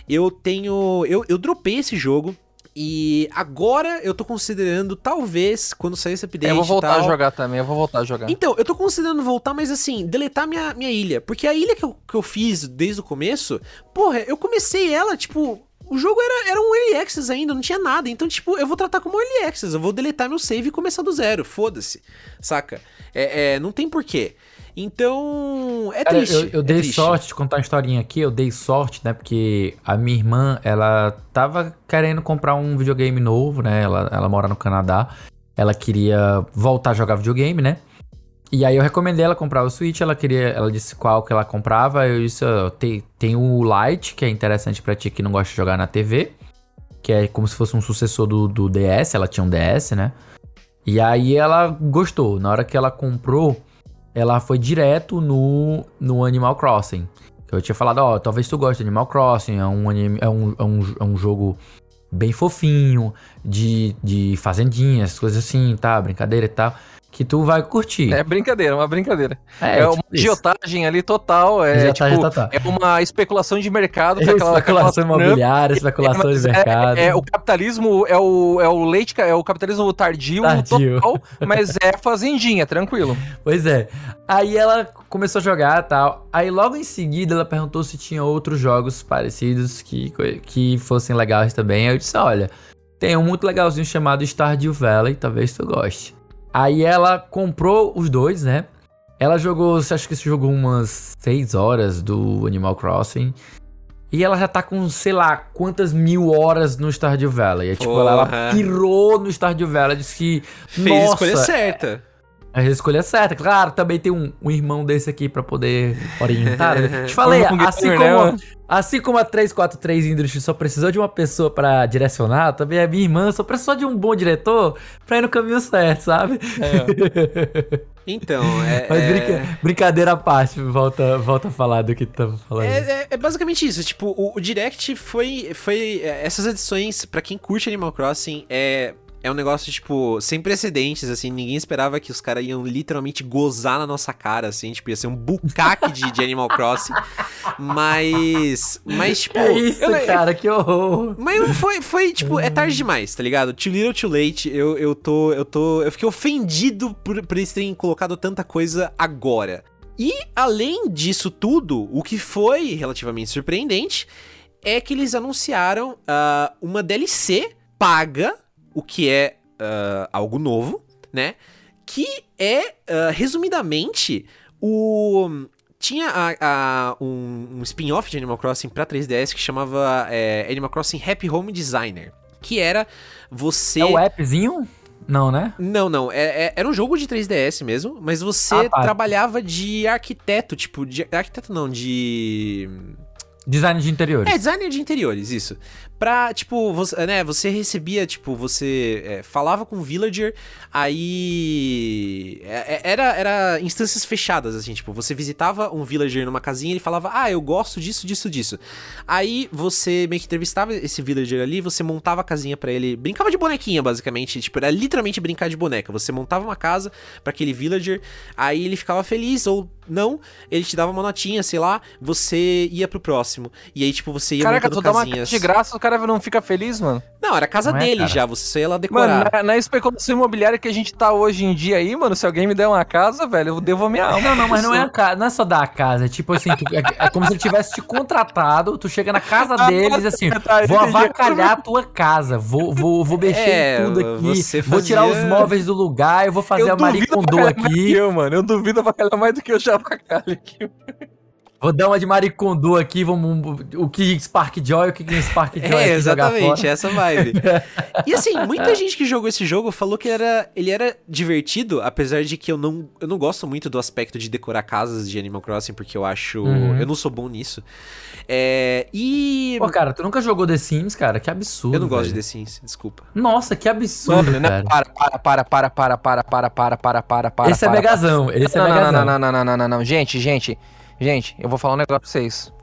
Eu tenho. Eu, eu dropei esse jogo. E agora eu tô considerando, talvez, quando sair esse update. Eu vou voltar tal... a jogar também, eu vou voltar a jogar. Então, eu tô considerando voltar, mas assim, deletar minha, minha ilha. Porque a ilha que eu, que eu fiz desde o começo, porra, eu comecei ela, tipo, o jogo era, era um early access ainda, não tinha nada. Então, tipo, eu vou tratar como early access. Eu vou deletar meu save e começar do zero. Foda-se. Saca? É, é, não tem porquê. Então, é Cara, triste. Eu, eu é dei triste. sorte, de contar uma historinha aqui, eu dei sorte, né? Porque a minha irmã, ela tava querendo comprar um videogame novo, né? Ela, ela mora no Canadá. Ela queria voltar a jogar videogame, né? E aí eu recomendei ela comprar o Switch, ela queria, ela disse qual que ela comprava, eu disse, oh, tem, tem o Lite, que é interessante pra ti que não gosta de jogar na TV, que é como se fosse um sucessor do, do DS, ela tinha um DS, né? E aí ela gostou, na hora que ela comprou, ela foi direto no, no Animal Crossing. Eu tinha falado, ó, oh, talvez tu goste de Animal Crossing, é um, anime, é um, é um, é um jogo bem fofinho, de, de fazendinhas, coisas assim, tá? Brincadeira e tal que tu vai curtir. É brincadeira, uma brincadeira. É, é uma tipo agiotagem ali total. É, tipo, total. é uma especulação de mercado. É aquela, especulação aquela imobiliária, especulação é, de mercado. É, é, o capitalismo é o, é o leite, é o capitalismo tardio, tardio. total, mas é fazendinha, tranquilo. Pois é. Aí ela começou a jogar tal. Aí logo em seguida ela perguntou se tinha outros jogos parecidos que, que fossem legais também. Aí eu disse: olha, tem um muito legalzinho chamado Stardew Valley, talvez tu goste. Aí ela comprou os dois, né? Ela jogou, acho que jogou umas 6 horas do Animal Crossing. E ela já tá com, sei lá, quantas mil horas no Stardew Valley. É, tipo, ela, ela, pirou no Stardew Valley, disse que. Fez nossa, a escolha certa. A escolha certa. Claro, também tem um, um irmão desse aqui para poder orientar. Te falei, assim como, assim como a 343 Industry só precisou de uma pessoa para direcionar, também a minha irmã só precisou de um bom diretor pra ir no caminho certo, sabe? É. Então, é. Mas brinca, é... brincadeira à parte, volta, volta a falar do que tu tava falando. É, é, é basicamente isso. Tipo, o, o, Direct foi. foi é, essas edições, para quem curte Animal Crossing, é é um negócio, tipo, sem precedentes, assim. Ninguém esperava que os caras iam literalmente gozar na nossa cara, assim. Tipo, ia ser um bucaque de, de Animal Crossing. Mas. Mas, tipo. É isso, eu, cara, que horror. Mas foi, foi, tipo, é tarde demais, tá ligado? Too little, too late. Eu, eu tô. Eu tô. Eu fiquei ofendido por, por eles terem colocado tanta coisa agora. E, além disso tudo, o que foi relativamente surpreendente é que eles anunciaram uh, uma DLC paga o que é uh, algo novo, né? Que é, uh, resumidamente, o. Tinha a, a, um, um spin-off de Animal Crossing pra 3DS que chamava é, Animal Crossing Happy Home Designer. Que era você. É o appzinho? Não, né? Não, não. É, é, era um jogo de 3DS mesmo, mas você ah, trabalhava de arquiteto, tipo, de arquiteto não, de. Design de interiores. É, design de interiores, isso pra, tipo, você, né, você recebia, tipo, você é, falava com o villager, aí é, é, era, era instâncias fechadas, assim, tipo, você visitava um villager numa casinha e ele falava, ah, eu gosto disso, disso, disso. Aí você meio que entrevistava esse villager ali, você montava a casinha para ele, brincava de bonequinha, basicamente, tipo, era literalmente brincar de boneca, você montava uma casa para aquele villager, aí ele ficava feliz ou não, ele te dava uma notinha, sei lá, você ia pro próximo, e aí, tipo, você ia Caraca, montando tu casinhas. Dá uma de graça, cara não fica feliz, mano? Não, era a casa não é, dele é, já, você ia lá decorar. Mano, na, na, especulação imobiliária que a gente tá hoje em dia aí, mano, se alguém me der uma casa, velho, eu devo a minha alma. Não, não, mas não é, a casa, não é só dar a casa, é tipo assim, tu, é, é, como se ele tivesse te contratado, tu chega na casa ah, deles e assim, tá, vou avacalhar a tua casa, vou, vou, vou mexer é, em tudo aqui, fazia... vou tirar os móveis do lugar, eu vou fazer eu a Marie Kondo aqui. Eu, mano, eu duvido avacalhar mais do que eu já avacalho aqui. Vou dar uma de Maricondo aqui, vamos. O que Spark Joy, o que Spark Joy É, exatamente, essa vibe. e assim, muita gente que jogou esse jogo falou que ele era, ele era divertido, apesar de que eu não, eu não gosto muito do aspecto de decorar casas de Animal Crossing, porque eu acho. Uhum. Eu não sou bom nisso. É, e. Pô, cara, tu nunca jogou The Sims, cara? Que absurdo. Eu não gosto velho. de The Sims, desculpa. Nossa, que absurdo, Mano, cara. para, para, para, para, para, para, para, para, para, para, para. Esse é para, megazão, esse é não, não, não, não, não, não, não, não, não. Gente, gente, gente, eu vou falar um negócio pra vocês.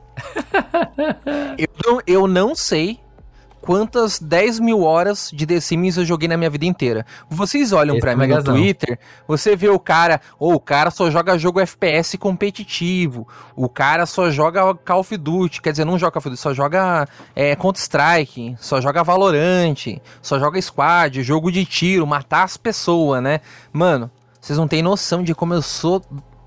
eu, não, eu não sei quantas 10 mil horas de The Sims eu joguei na minha vida inteira. Vocês olham é mim no. Twitter, você vê o cara, ou o cara só joga jogo FPS competitivo, o cara só joga Call of Duty, quer dizer, não joga Call of Duty, só joga é, Counter-Strike, só joga Valorant, só joga Squad, jogo de tiro, matar as pessoas, né? Mano, vocês não têm noção de como eu sou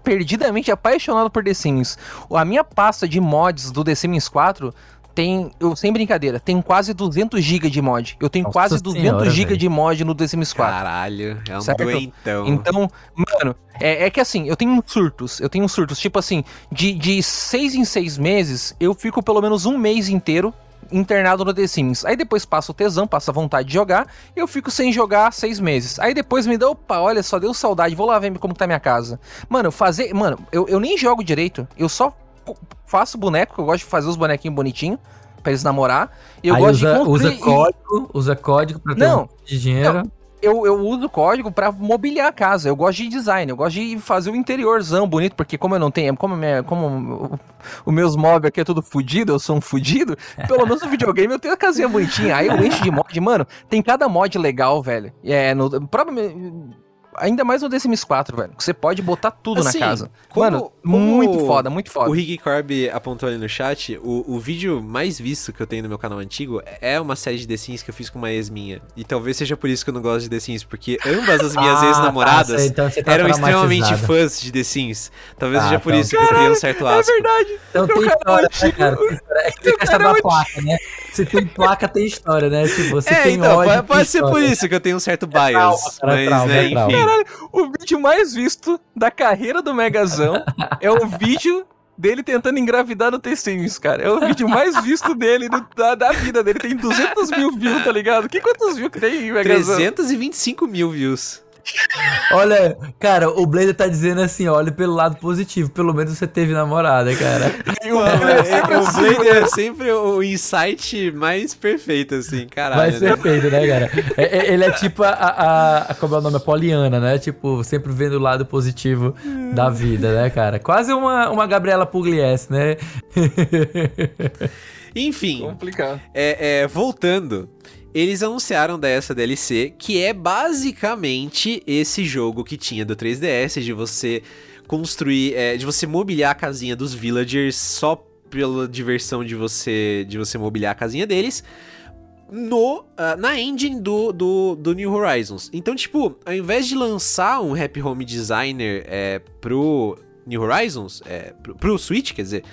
perdidamente apaixonado por The Sims. A minha pasta de mods do The Sims 4 tem, eu sem brincadeira, tem quase 200 GB de mod. Eu tenho Nossa quase 200 senhora, GB de mod no The Sims 4. Caralho, é um Certo? doentão. Então, mano, é, é que assim, eu tenho surtos. Eu tenho surtos. Tipo assim, de, de seis em seis meses, eu fico pelo menos um mês inteiro internado no The Sims. Aí depois passa o tesão, passa a vontade de jogar, eu fico sem jogar seis meses. Aí depois me dá, opa, olha só, deu saudade, vou lá ver como tá minha casa. Mano, fazer. Mano, eu, eu nem jogo direito, eu só faço boneco, eu gosto de fazer os bonequinhos bonitinhos, pra eles namorar. Eu Aí gosto usa, de usa construir- e- código, usa código pra ter Não, um de dinheiro. Eu, eu uso código pra mobiliar a casa. Eu gosto de design, eu gosto de fazer o interiorzão bonito, porque como eu não tenho, como, minha, como os meus móveis aqui é tudo fudido, eu sou um fudido, pelo menos no videogame eu tenho a casinha bonitinha. Aí eu encho de mod, mano, tem cada mod legal, velho. É, no, provavelmente, ainda mais no The Sims 4, velho, que você pode botar tudo Assim, na casa. como- mano, como muito foda, muito foda. O Rick Corby apontou ali no chat, o, o vídeo mais visto que eu tenho no meu canal antigo é uma série de The Sims que eu fiz com uma ex minha. E talvez seja por isso que eu não gosto de The Sims, porque ambas as minhas Ah, ex-namoradas tá, então tá eram extremamente fãs de The Sims. Talvez Ah, seja por então. isso que eu criei um certo É asco. verdade. Então tem Meu história, canal né, cara? Tem história. É que tem a questão da placa, né? Se tem placa, tem história, né? Tipo, você é, tem então, ódio, pode, tem pode ser por isso que eu tenho um certo bias. trauma, cara, é mas, trauma, né, é enfim. Caralho, o vídeo mais visto da carreira do Megazão é o vídeo dele tentando engravidar no The Sims, cara. É o vídeo mais visto dele, do- da, da vida dele. Tem 200 mil views, tá ligado? Que quantos views que tem, Megazão? 325 mil views. Olha, cara, o Blader tá dizendo assim, olha pelo lado positivo, pelo menos você teve namorada, cara. E vídeo é sempre o assim, Blade é sempre o insight mais perfeito, assim, caralho. Vai né? ser feito, né, cara? É- é- ele é tipo a, a, a- Como é o nome? A Poliana, né? Tipo, sempre vendo o lado positivo da vida, né, cara? Quase uma, uma Gabriela Pugliese, né? Enfim, complicado. é, é, voltando, eles anunciaram dessa DLC, que é basicamente esse jogo que tinha do 3DS, de você construir, é, de você mobiliar a casinha dos villagers só pela diversão de você, de você mobiliar a casinha deles. No, ah, na engine do, do, do New Horizons. Então, tipo, ao invés de lançar um Happy Home Designer é, pro New Horizons, é, pro, pro Switch, quer dizer,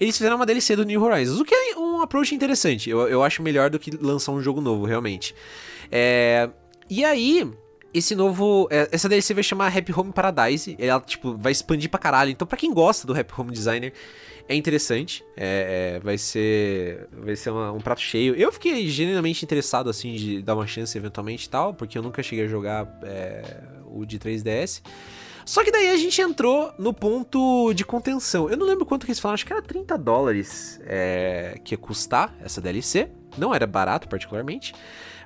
eles fizeram uma DLC do New Horizons, o que é um approach interessante. Eu, eu acho melhor do que lançar um jogo novo, realmente. É, e aí, esse novo. é, Essa DLC vai chamar Happy Home Paradise. Ela, tipo, vai expandir pra caralho. Então, pra quem gosta do Happy Home Designer, é interessante. É, é, vai ser. Vai ser uma- um prato cheio. Eu fiquei genuinamente interessado, assim, de dar uma chance eventualmente e tal, porque eu nunca cheguei a jogar é, o de 3DS. Só que daí a gente entrou no ponto de contenção. Eu não lembro quanto que eles falaram, acho que era 30 dólares é, que ia custar essa DLC. Não era barato, particularmente.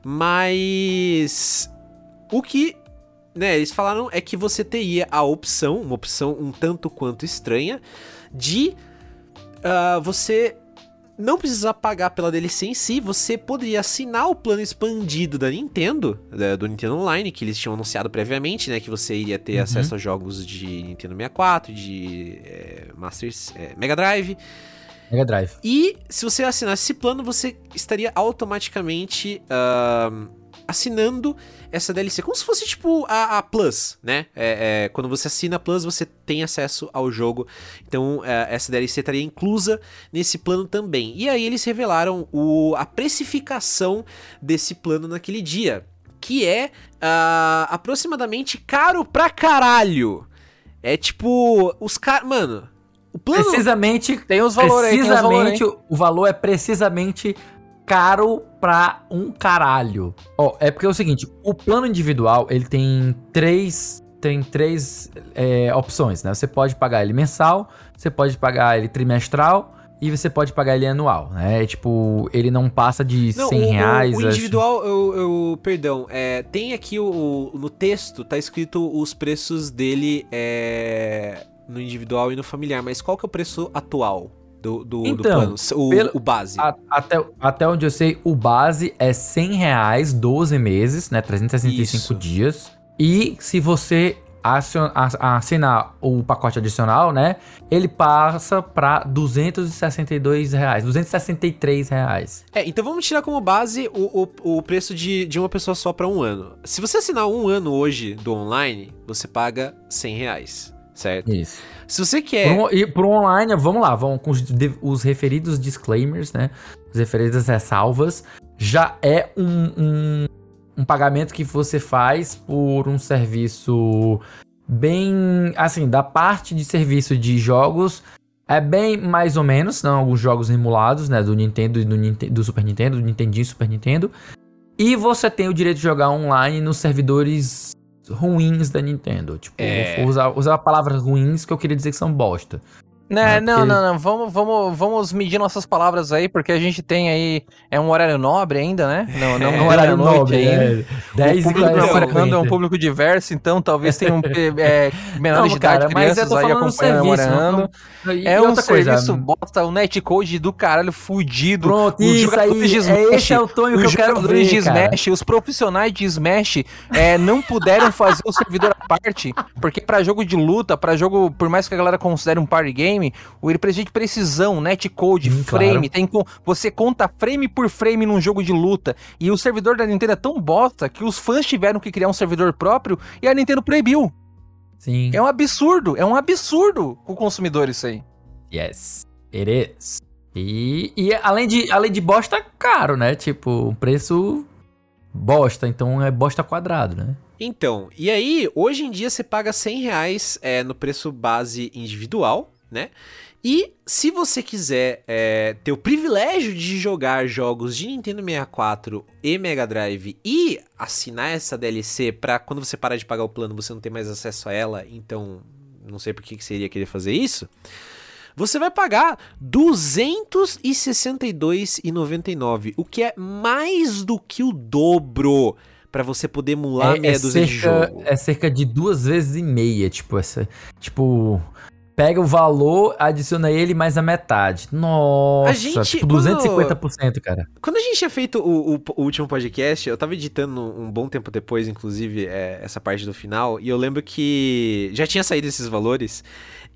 Mas. O que. Né, eles falaram é que você teria a opção, uma opção um tanto quanto estranha, de ah, você não precisar pagar pela DLC em si, você poderia assinar o plano expandido da Nintendo, do Nintendo Online, que eles tinham anunciado previamente, né? Que você iria ter Uhum. acesso a jogos de Nintendo 64, de é, Master, é, Mega Drive. Mega Drive. E se você assinasse esse plano, você estaria automaticamente ahn, assinando essa DLC. Como se fosse tipo a, a Plus, né? É, é, quando você assina a Plus, você tem acesso ao jogo. Então é, essa DLC estaria inclusa nesse plano também. E aí eles revelaram o, a precificação desse plano naquele dia. Que é ah, aproximadamente caro pra caralho. É tipo, os caras. Mano, O plano... Precisamente. Tem os valores aí, tem os valores Precisamente, o valor é precisamente caro pra um caralho. Ó, é porque é o seguinte, o plano individual, ele tem três, tem três é, opções, né? Você pode pagar ele mensal, você pode pagar ele trimestral e você pode pagar ele anual, né? Tipo, ele não passa de Não, 100 o, reais. O, individual, eu, eu- perdão, é, tem aqui o, o- no texto, tá escrito os preços dele é, no individual e no familiar, mas qual que é o preço atual do, do, do Então, plano? O, pelo- o base. A- até, até onde eu sei, o base é 100 reais, 12 meses, né? 365 Isso. dias. E se você assinar o pacote adicional, né? Ele passa pra 262 reais, 263 reais. É, então vamos tirar como base o, o, o preço de, de uma pessoa só pra um ano. Se você assinar um ano hoje do online, você paga 100 reais, certo? Isso. Se você quer... Pro, e pro online, vamos lá, vamos com os, os referidos disclaimers, né? Os referidos ressalvas. Já é um, um, um pagamento que você faz por um serviço bem. Assim, da parte de serviço de jogos. É bem mais ou menos, são alguns jogos emulados, né? Do Nintendo e do, do Super Nintendo, do Nintendinho e Super Nintendo. E você tem o direito de jogar online nos servidores ruins da Nintendo. Tipo, É. vou usar, usar palavras ruins que eu queria dizer que são bosta. Né, Né, não, não, não. Vamos, vamos, vamos medir nossas palavras aí, porque a gente tem aí. É um horário nobre ainda, né? Não, não É um horário nobre, ainda. é. 10 o público que 40. acompanhando é um público diverso, então talvez tenham é, menores Não, de idade, eu crianças aí acompanhando, serviço. não- e É um outra coisa, serviço, bota o netcode do caralho fudido. Pronto, isso aí, de é Smash, esse é o Tonho que eu quero ver, de cara. Smash, os profissionais de Smash é, não puderam fazer o servidor à parte, porque pra jogo de luta, pra jogo, por mais que a galera considere um party game, o ele precisa de precisão, netcode, Hum, frame, claro. tem com, você conta frame por frame num jogo de luta, e o servidor da Nintendo é tão bosta que os fãs tiveram que criar um servidor próprio e a Nintendo proibiu. Sim. É um absurdo, é um absurdo com o consumidor isso aí. Yes, it is. E, e além, de, além de bosta, é caro, né? Tipo, um preço bosta, então é bosta quadrado, né? Então, e aí, hoje em dia você paga 100 reais é, no preço base individual, né? E se você quiser é, ter o privilégio de jogar jogos de Nintendo 64 e Mega Drive e assinar essa DLC pra quando você parar de pagar o plano você não ter mais acesso a ela, então não sei por que que você iria querer fazer isso. Você vai pagar R$ 262,99, o que é mais do que o dobro pra você poder emular meia dúzia de cerca, jogo. é cerca de duas vezes e meia, tipo, essa. Tipo. Pega o valor, adiciona ele mais a metade. Nossa, A gente, tipo, quando- 250%, cara. Quando a gente tinha feito o, o- o último podcast, eu tava editando um bom tempo depois, inclusive, é, essa parte do final, e eu lembro que já tinha saído esses valores,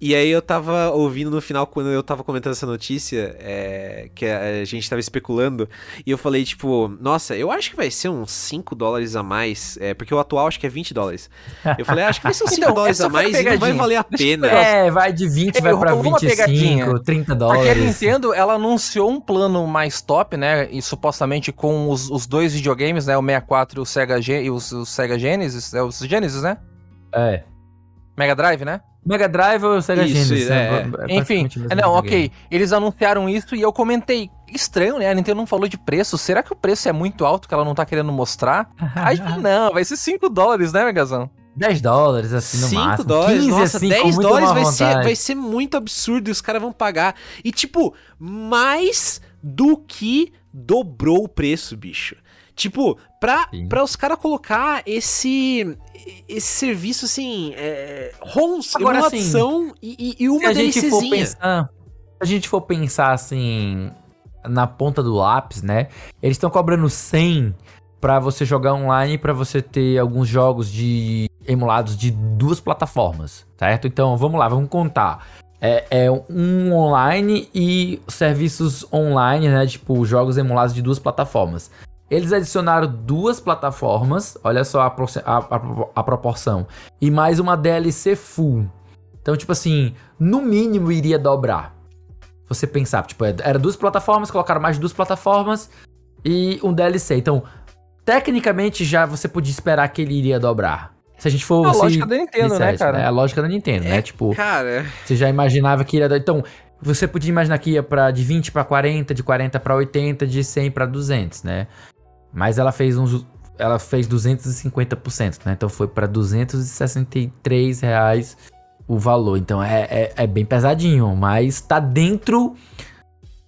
e aí eu tava ouvindo no final, quando eu tava comentando essa notícia, é, que a gente tava especulando, e eu falei, tipo, nossa, eu acho que vai ser uns 5 dólares a mais, é, porque o atual acho que é 20 dólares. Eu falei, ah, acho que vai ser uns 5 Então, dólares a mais e não vai valer a pena. É, vai de 20, É, vai pra rolou uma 25, pegadinha. 30 Porque a dólares. Nintendo, ela anunciou um plano mais top, né? E supostamente com os, os dois videogames, né? O 64 e o Sega, Gen e os, o Sega Genesis. É os Genesis, né? É. Mega Drive, né? Mega Drive ou Sega Isso, Genesis? é, né? é. É Enfim, não, ok. Eles anunciaram isso e eu comentei. Estranho, né? A Nintendo não falou de preço. Será que o preço é muito alto que ela não tá querendo mostrar? Aí, não, vai ser 5 dólares, né, Megazão? 10 dólares, assim, no 5 máximo. dólares, 15, nossa, assim, 10 com muito dólares vai ser, vai ser muito absurdo e os caras vão pagar. E, tipo, mais do que dobrou o preço, bicho. Tipo, pra, Sim. pra os caras colocar esse esse serviço, assim, é, ROMs, Agora, emulação e, e- e Se uma a gente for pensar, se a gente for pensar assim na ponta do lápis, né? Eles estão cobrando 100 pra você jogar online, pra você ter alguns jogos de emulados de duas plataformas, certo? Então, vamos lá, vamos contar. É, é um online e serviços online, né? Tipo, jogos emulados de duas plataformas. Eles adicionaram duas plataformas, olha só a, a- a- a proporção, e mais uma DLC full. Então, tipo assim, no mínimo iria dobrar. Você pensar, tipo, era duas plataformas, colocaram mais duas plataformas e um DLC. Então, tecnicamente já você podia esperar que ele iria dobrar. Se a gente for. A se- lógica da Nintendo, né, cara? É a lógica da Nintendo, né? Tipo, Cara, você já imaginava que ia dar. Então, você podia imaginar que ia pra, de 20 pra 40, de 40 pra 80, de 100 pra 200, né? Mas ela fez uns. Ela fez 250%, né? Então foi pra 263 reais o valor. Então é, é, é bem pesadinho, mas tá dentro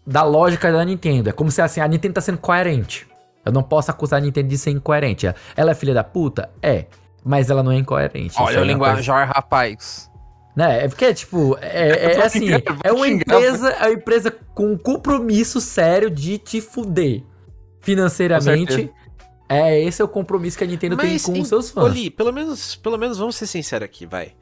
da lógica da Nintendo. É como se assim, a Nintendo tá sendo coerente. Eu não posso acusar a Nintendo de ser incoerente. Ela é filha da puta? É. Mas ela não é incoerente. Olha é o uma linguajar, rapaz. né? É porque, tipo, é, é- é assim, é uma xingar, empresa, é uma empresa com um compromisso sério de te fuder financeiramente. É, esse é o compromisso que a Nintendo tem com os seus fãs. Oli, pelo menos, pelo menos vamos ser sinceros aqui, vai.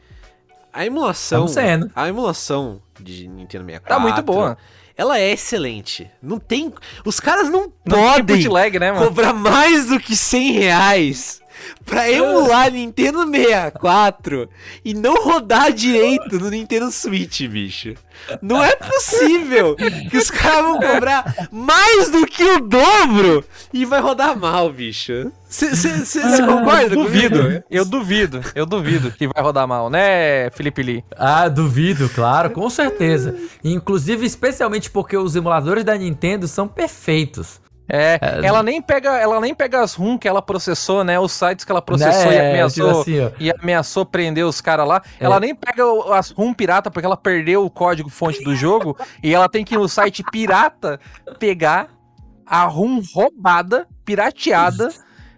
A emulação, a emulação de Nintendo 64, Tá muito boa. Ela é excelente. Não tem, os caras não, Não podem bootleg, né, mano? cobrar mais do que 100 reais pra emular Nintendo 64 e não rodar direito no Nintendo Switch, bicho. Não é possível que os caras vão cobrar mais do que o dobro e vai rodar mal, bicho. Você concorda Duvido, comigo? eu duvido, eu duvido que vai rodar mal, né, Felipe Lee? Ah, duvido, claro, com certeza. Inclusive, especialmente porque os emuladores da Nintendo são perfeitos. É, É. ela nem pega, ela nem pega as ROM que ela processou, né? Os sites que ela processou e Né, ameaçou, tipo assim, e ameaçou prender os caras lá. É. Ela nem pega as ROM pirata porque ela perdeu o código fonte do jogo e ela tem que ir no site pirata pegar a ROM roubada, pirateada.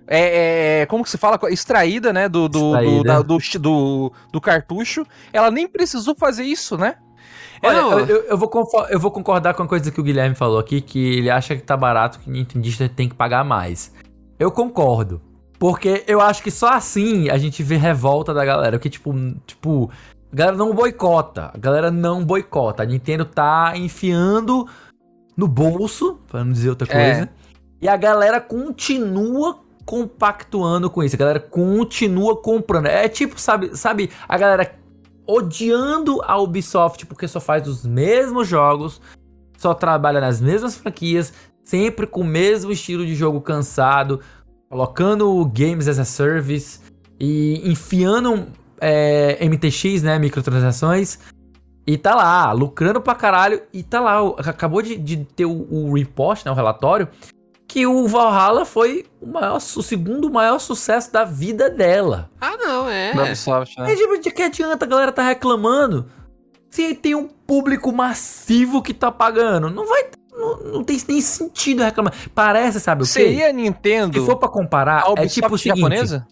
É, é, como que se fala? Extraída, né? Do, do, do, Extraída. da- do, do, do cartucho. Ela nem precisou fazer isso, né? Olha, Não. eu, eu- eu vou eu vou concordar com a coisa que o Guilherme falou aqui, que ele acha que tá barato, que o Nintendista tem que pagar mais. Eu concordo. Porque eu acho que só assim a gente vê revolta da galera. Porque, tipo, tipo, a galera não boicota. A galera não boicota. A Nintendo tá enfiando no bolso, pra não dizer outra É. coisa. E a galera continua compactuando com isso. A galera continua comprando. É tipo, sabe, sabe, a galera odiando a Ubisoft porque só faz os mesmos jogos, só trabalha nas mesmas franquias, sempre com o mesmo estilo de jogo cansado, colocando games as a service e enfiando é, MTX, né, microtransações, e tá lá, lucrando pra caralho, e tá lá, acabou de, de ter o, o report, né, o relatório, que o Valhalla foi o, maior, o segundo maior sucesso da vida dela. Ah, não, é. Da Ubisoft, né? É tipo, de que adianta a galera tá reclamando se tem um público massivo que tá pagando? Não vai. Não, não tem nem sentido reclamar. Parece, sabe o quê? Seria Nintendo Se for pra comparar, a é tipo o seguinte. japonesa?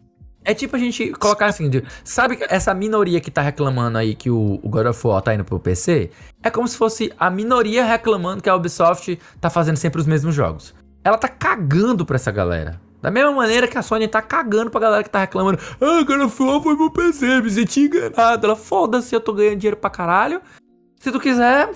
É tipo a gente colocar assim, sabe essa minoria que tá reclamando aí que o, o God of War tá indo pro PC? É como se fosse a minoria reclamando que a Ubisoft tá fazendo sempre os mesmos jogos. Ela tá cagando pra essa galera. Da mesma maneira que a Sony tá cagando pra galera que tá reclamando. Ah, War foi pro PC, me senti enganado. Ela, foda-se, eu tô ganhando dinheiro pra caralho. Se tu quiser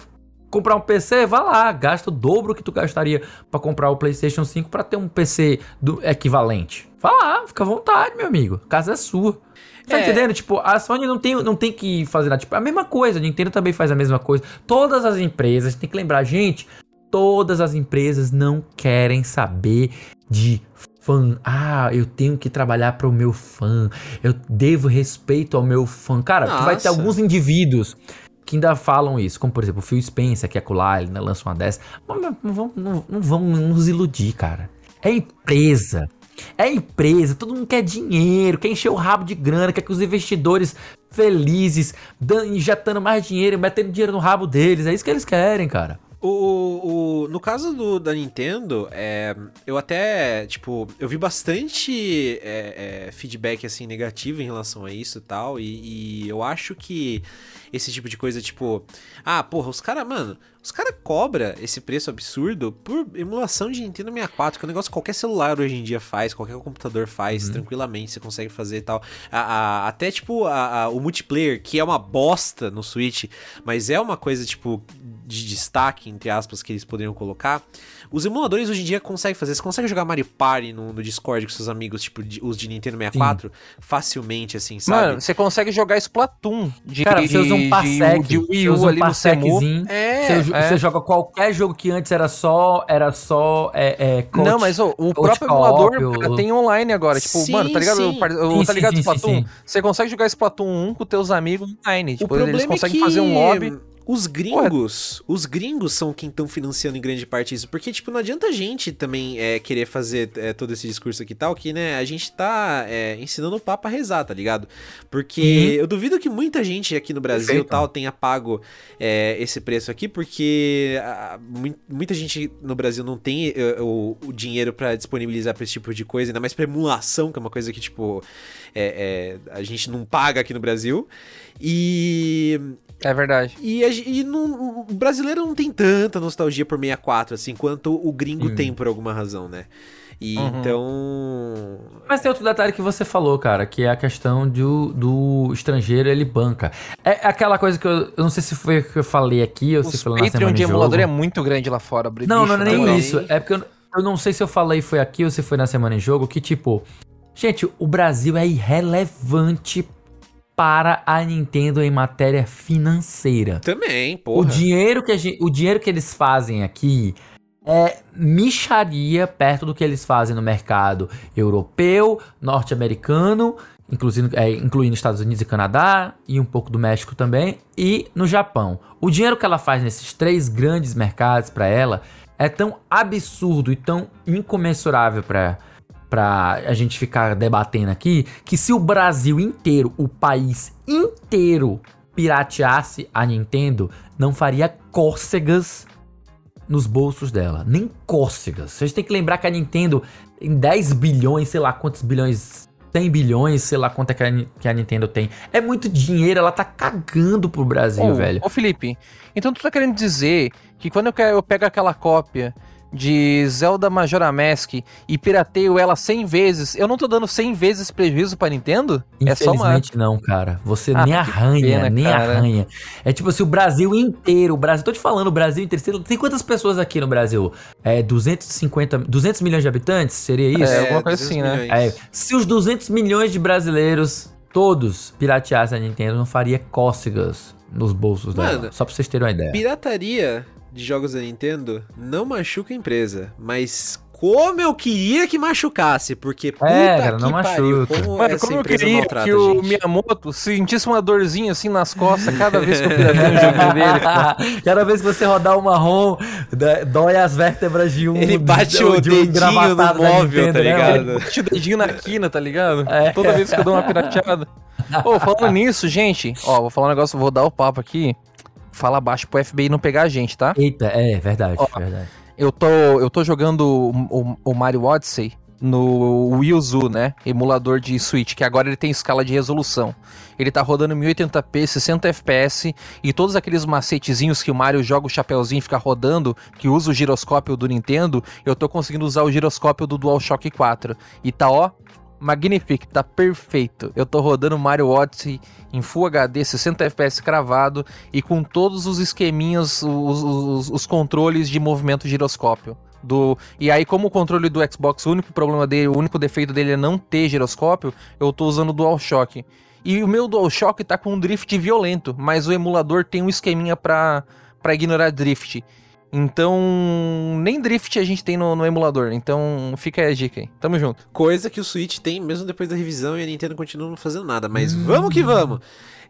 comprar um PC, vá lá, gasta o dobro que tu gastaria pra comprar o PlayStation 5 pra ter um PC do equivalente. Vá lá, fica à vontade, meu amigo. A casa é sua. Tá É. entendendo? Tipo, a Sony não tem, não tem que fazer nada. Tipo, a mesma coisa, a Nintendo também faz a mesma coisa. Todas as empresas, tem que lembrar, gente, todas as empresas não querem saber de fã. Ah, eu tenho que trabalhar para o meu fã. Eu devo respeito ao meu fã. Cara, tu vai ter alguns indivíduos que ainda falam isso, como por exemplo o Phil Spencer, que é colar, ele né, lança uma dessa. Mas não, não vamos- não- vamos nos iludir, cara. É empresa. É empresa, todo mundo quer dinheiro, quer encher o rabo de grana, quer que os investidores felizes, injetando mais dinheiro, metendo dinheiro no rabo deles. É isso que eles querem, cara. O, o- no caso do, da Nintendo, é, eu até, tipo, eu vi bastante é, é, feedback, assim, negativo em relação a isso e tal, e, eu acho que esse tipo de coisa, tipo, ah, porra, os caras, mano, os caras cobram esse preço absurdo por emulação de Nintendo 64, que é um negócio que qualquer celular hoje em dia faz, qualquer computador faz, tranquilamente, você consegue fazer e tal. A- a- até, tipo, a- o multiplayer, que é uma bosta no Switch, mas é uma coisa, tipo, de destaque, entre aspas, que eles poderiam colocar, os emuladores hoje em dia conseguem fazer. Você consegue jogar Mario Party no, no Discord com seus amigos, tipo, de, os de Nintendo 64, Sim. facilmente, assim, sabe? Mano, você consegue jogar Splatoon de Cara, você usa um parsec, de, de Wii U ali no CEMU. É, você, é. você, joga qualquer jogo que antes era só, era só é, é, coach, Não, mas oh, o próprio emulador tem online agora. Tipo, sim, mano, tá ligado? Sim. O, tá ligado sim, Splatoon? Você consegue jogar Splatoon 1 com teus amigos online. Tipo, eles é conseguem fazer um lobby os gringos, os gringos são quem estão financiando em grande parte isso. Porque, tipo, não adianta a gente também é, querer fazer é, todo esse discurso aqui e tal, que, né, a gente tá é, ensinando o papo a rezar, tá ligado? Porque uhum. eu duvido que muita gente aqui no Brasil Perfeito. tal tenha pago é, esse preço aqui, porque a, muita gente no Brasil não tem é, o, o dinheiro para disponibilizar pra esse tipo de coisa, ainda mais pra emulação, que é uma coisa que, tipo, é, a gente não paga aqui no Brasil. E é verdade. E, e não, o brasileiro não tem tanta nostalgia por 64, assim, quanto o gringo hum. tem por alguma razão, né? E uhum. então. Mas tem outro detalhe que você falou, cara, que é a questão do, do estrangeiro, ele banca. É aquela coisa que eu, eu não sei se foi que eu falei aqui ou Os se foi lá na semana de emulador é muito grande lá fora. Não, não, não é nem isso. É porque eu, eu não sei se eu falei foi aqui ou se foi na semana em jogo, que tipo. Gente, o Brasil é irrelevante para a Nintendo em matéria financeira. Também, porra. O dinheiro que, gente, o dinheiro que eles fazem aqui é micharia perto do que eles fazem no mercado europeu, norte-americano, incluindo, é, incluindo Estados Unidos e Canadá, e um pouco do México também, e no Japão. O dinheiro que ela faz nesses três grandes mercados para ela é tão absurdo e tão incomensurável para pra a gente ficar debatendo aqui, que se o Brasil inteiro, o país inteiro, pirateasse a Nintendo, não faria cócegas nos bolsos dela. Nem cócegas. Vocês têm que lembrar que a Nintendo, em 10 bilhões, sei lá quantos bilhões 100 bilhões, sei lá quanto é que a, que a, Nintendo tem. É muito dinheiro, ela tá cagando pro Brasil, ô, velho. Ô, Felipe, então tu tá querendo dizer que quando eu, quero, eu pego aquela cópia de Zelda Majora Mask e pirateio ela 100 vezes, eu não tô dando 100 vezes prejuízo pra Nintendo? É só uma... não, cara. Você ah, nem arranha, pena, nem cara. arranha. É tipo assim, o Brasil inteiro, o Brasil, tô te falando, o Brasil inteiro. Tem quantas pessoas aqui no Brasil? É 250, 200 milhões de habitantes? Seria isso? É, alguma coisa assim, né? É, se os 200 milhões de brasileiros todos pirateassem a Nintendo, não faria cócegas nos bolsos Mano, dela. Só pra vocês terem uma ideia. Pirataria de jogos da Nintendo não machuca a empresa, mas como eu queria que machucasse, porque puta é, cara, não pariu, machuca. como Mano, como eu queria que o Miyamoto sentisse uma dorzinha assim nas costas cada vez que eu piratei o jogo dele. cada vez que você rodar o marrom, dói as vértebras de um. Ele bate de, o de um dedinho no móvel, Nintendo, tá ligado? Né? Ele bate o dedinho na quina, tá ligado? É. Toda vez que eu dou uma pirateada. Pô, falando nisso, gente, ó, vou falar um negócio, vou dar o papo aqui fala baixo pro FBI não pegar a gente, tá? Eita, é verdade, Ó, verdade. Eu tô, eu tô jogando o, o, o Mario Odyssey no Wii U, né? Emulador de Switch, que agora ele tem escala de resolução. Ele tá rodando 1080p, 60 FPS e todos aqueles macetezinhos que o Mario joga o chapéuzinho e fica rodando, que usa o giroscópio do Nintendo, eu tô conseguindo usar o giroscópio do DualShock 4. E tá, ó, Magnifique, tá perfeito. Eu tô rodando Mario Odyssey em Full HD, 60 FPS cravado e com todos os esqueminhas, os, os, os controles de movimento giroscópio. Do... E aí, como o controle do Xbox, o único problema dele, o único defeito dele é não ter giroscópio, eu tô usando o DualShock. E o meu DualShock tá com um drift violento, mas o emulador tem um esqueminha pra, pra ignorar drift. Então, nem drift a gente tem no, no, emulador. Então, fica aí a dica aí. Tamo junto. Coisa que o Switch tem mesmo depois da revisão e a Nintendo continua não fazendo nada. Mas hum. vamos que vamos!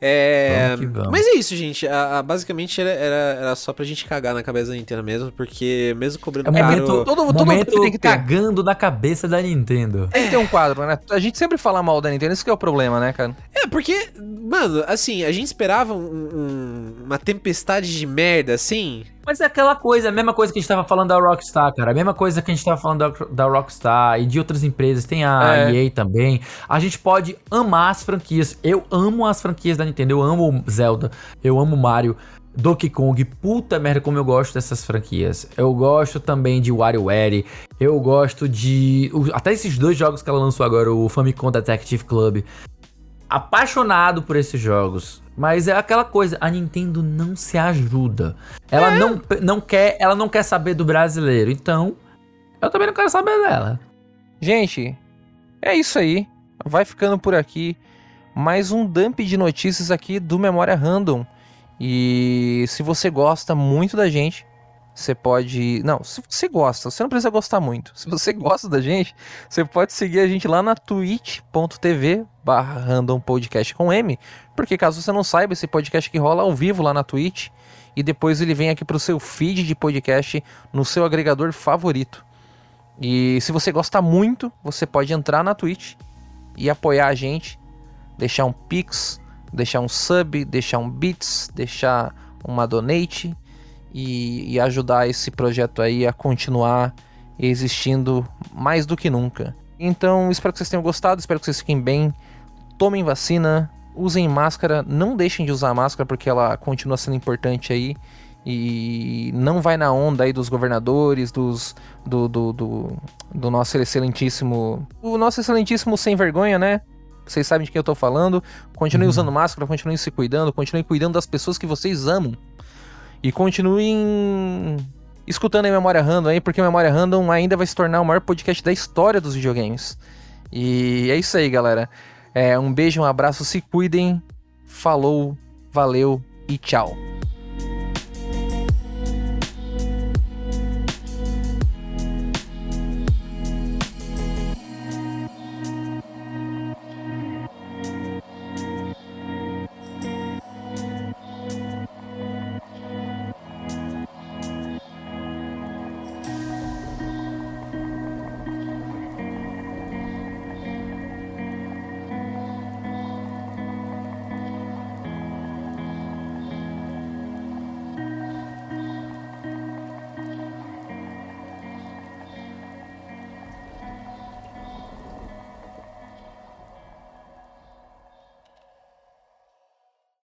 É... Vamos vamos. Mas é isso, gente. A, a, basicamente era, era, era, só pra gente cagar na cabeça da Nintendo mesmo, porque mesmo cobrando é caro... Todo, todo momento tem que ter. cagando na cabeça da Nintendo. Tem que ter um quadro, né? A gente sempre fala mal da Nintendo, isso que é o problema, né, cara? É, porque, mano, assim, a gente esperava um, um, uma tempestade de merda, assim... Mas é aquela coisa, a mesma coisa que a gente tava falando da Rockstar, cara. A mesma coisa que a gente tava falando da, da Rockstar e de outras empresas. Tem a é. EA também. A gente pode amar as franquias. Eu amo as franquias da Nintendo. Eu amo Zelda. Eu amo Mario. Donkey Kong, puta merda como eu gosto dessas franquias. Eu gosto também de WarioWare, eu gosto de... Até esses dois jogos que ela lançou agora, o Famicom Detective Club. Apaixonado por esses jogos. Mas é aquela coisa, a Nintendo não se ajuda. Ela é. não, não quer, ela não quer saber do brasileiro. Então, eu também não quero saber dela. Gente, é isso aí. Vai ficando por aqui mais um dump de notícias aqui do Memória Random. E se você gosta muito da gente, você pode. Não, se você gosta, você não precisa gostar muito. Se você gosta da gente, você pode seguir a gente lá na twitch.tv barra podcast com M. Porque caso você não saiba, esse podcast que rola ao vivo lá na Twitch. E depois ele vem aqui pro seu feed de podcast no seu agregador favorito. E se você gosta muito, você pode entrar na Twitch e apoiar a gente, deixar um pix, deixar um sub, deixar um bits, deixar uma donate e, e ajudar esse projeto aí a continuar existindo mais do que nunca. Então, espero que vocês tenham gostado, espero que vocês fiquem bem. Tomem vacina, usem máscara, não deixem de usar máscara porque ela continua sendo importante aí. E não vai na onda aí dos governadores, dos do, do, do, do nosso excelentíssimo. O nosso excelentíssimo sem vergonha, né? Vocês sabem de quem eu tô falando. Continue uhum. usando máscara, continue se cuidando, continue cuidando das pessoas que vocês amam. E continuem escutando a Memória Random aí, porque a Memória Random ainda vai se tornar o maior podcast da história dos videogames. E é isso aí, galera. É, um beijo, um abraço, se cuidem. Falou, valeu e tchau.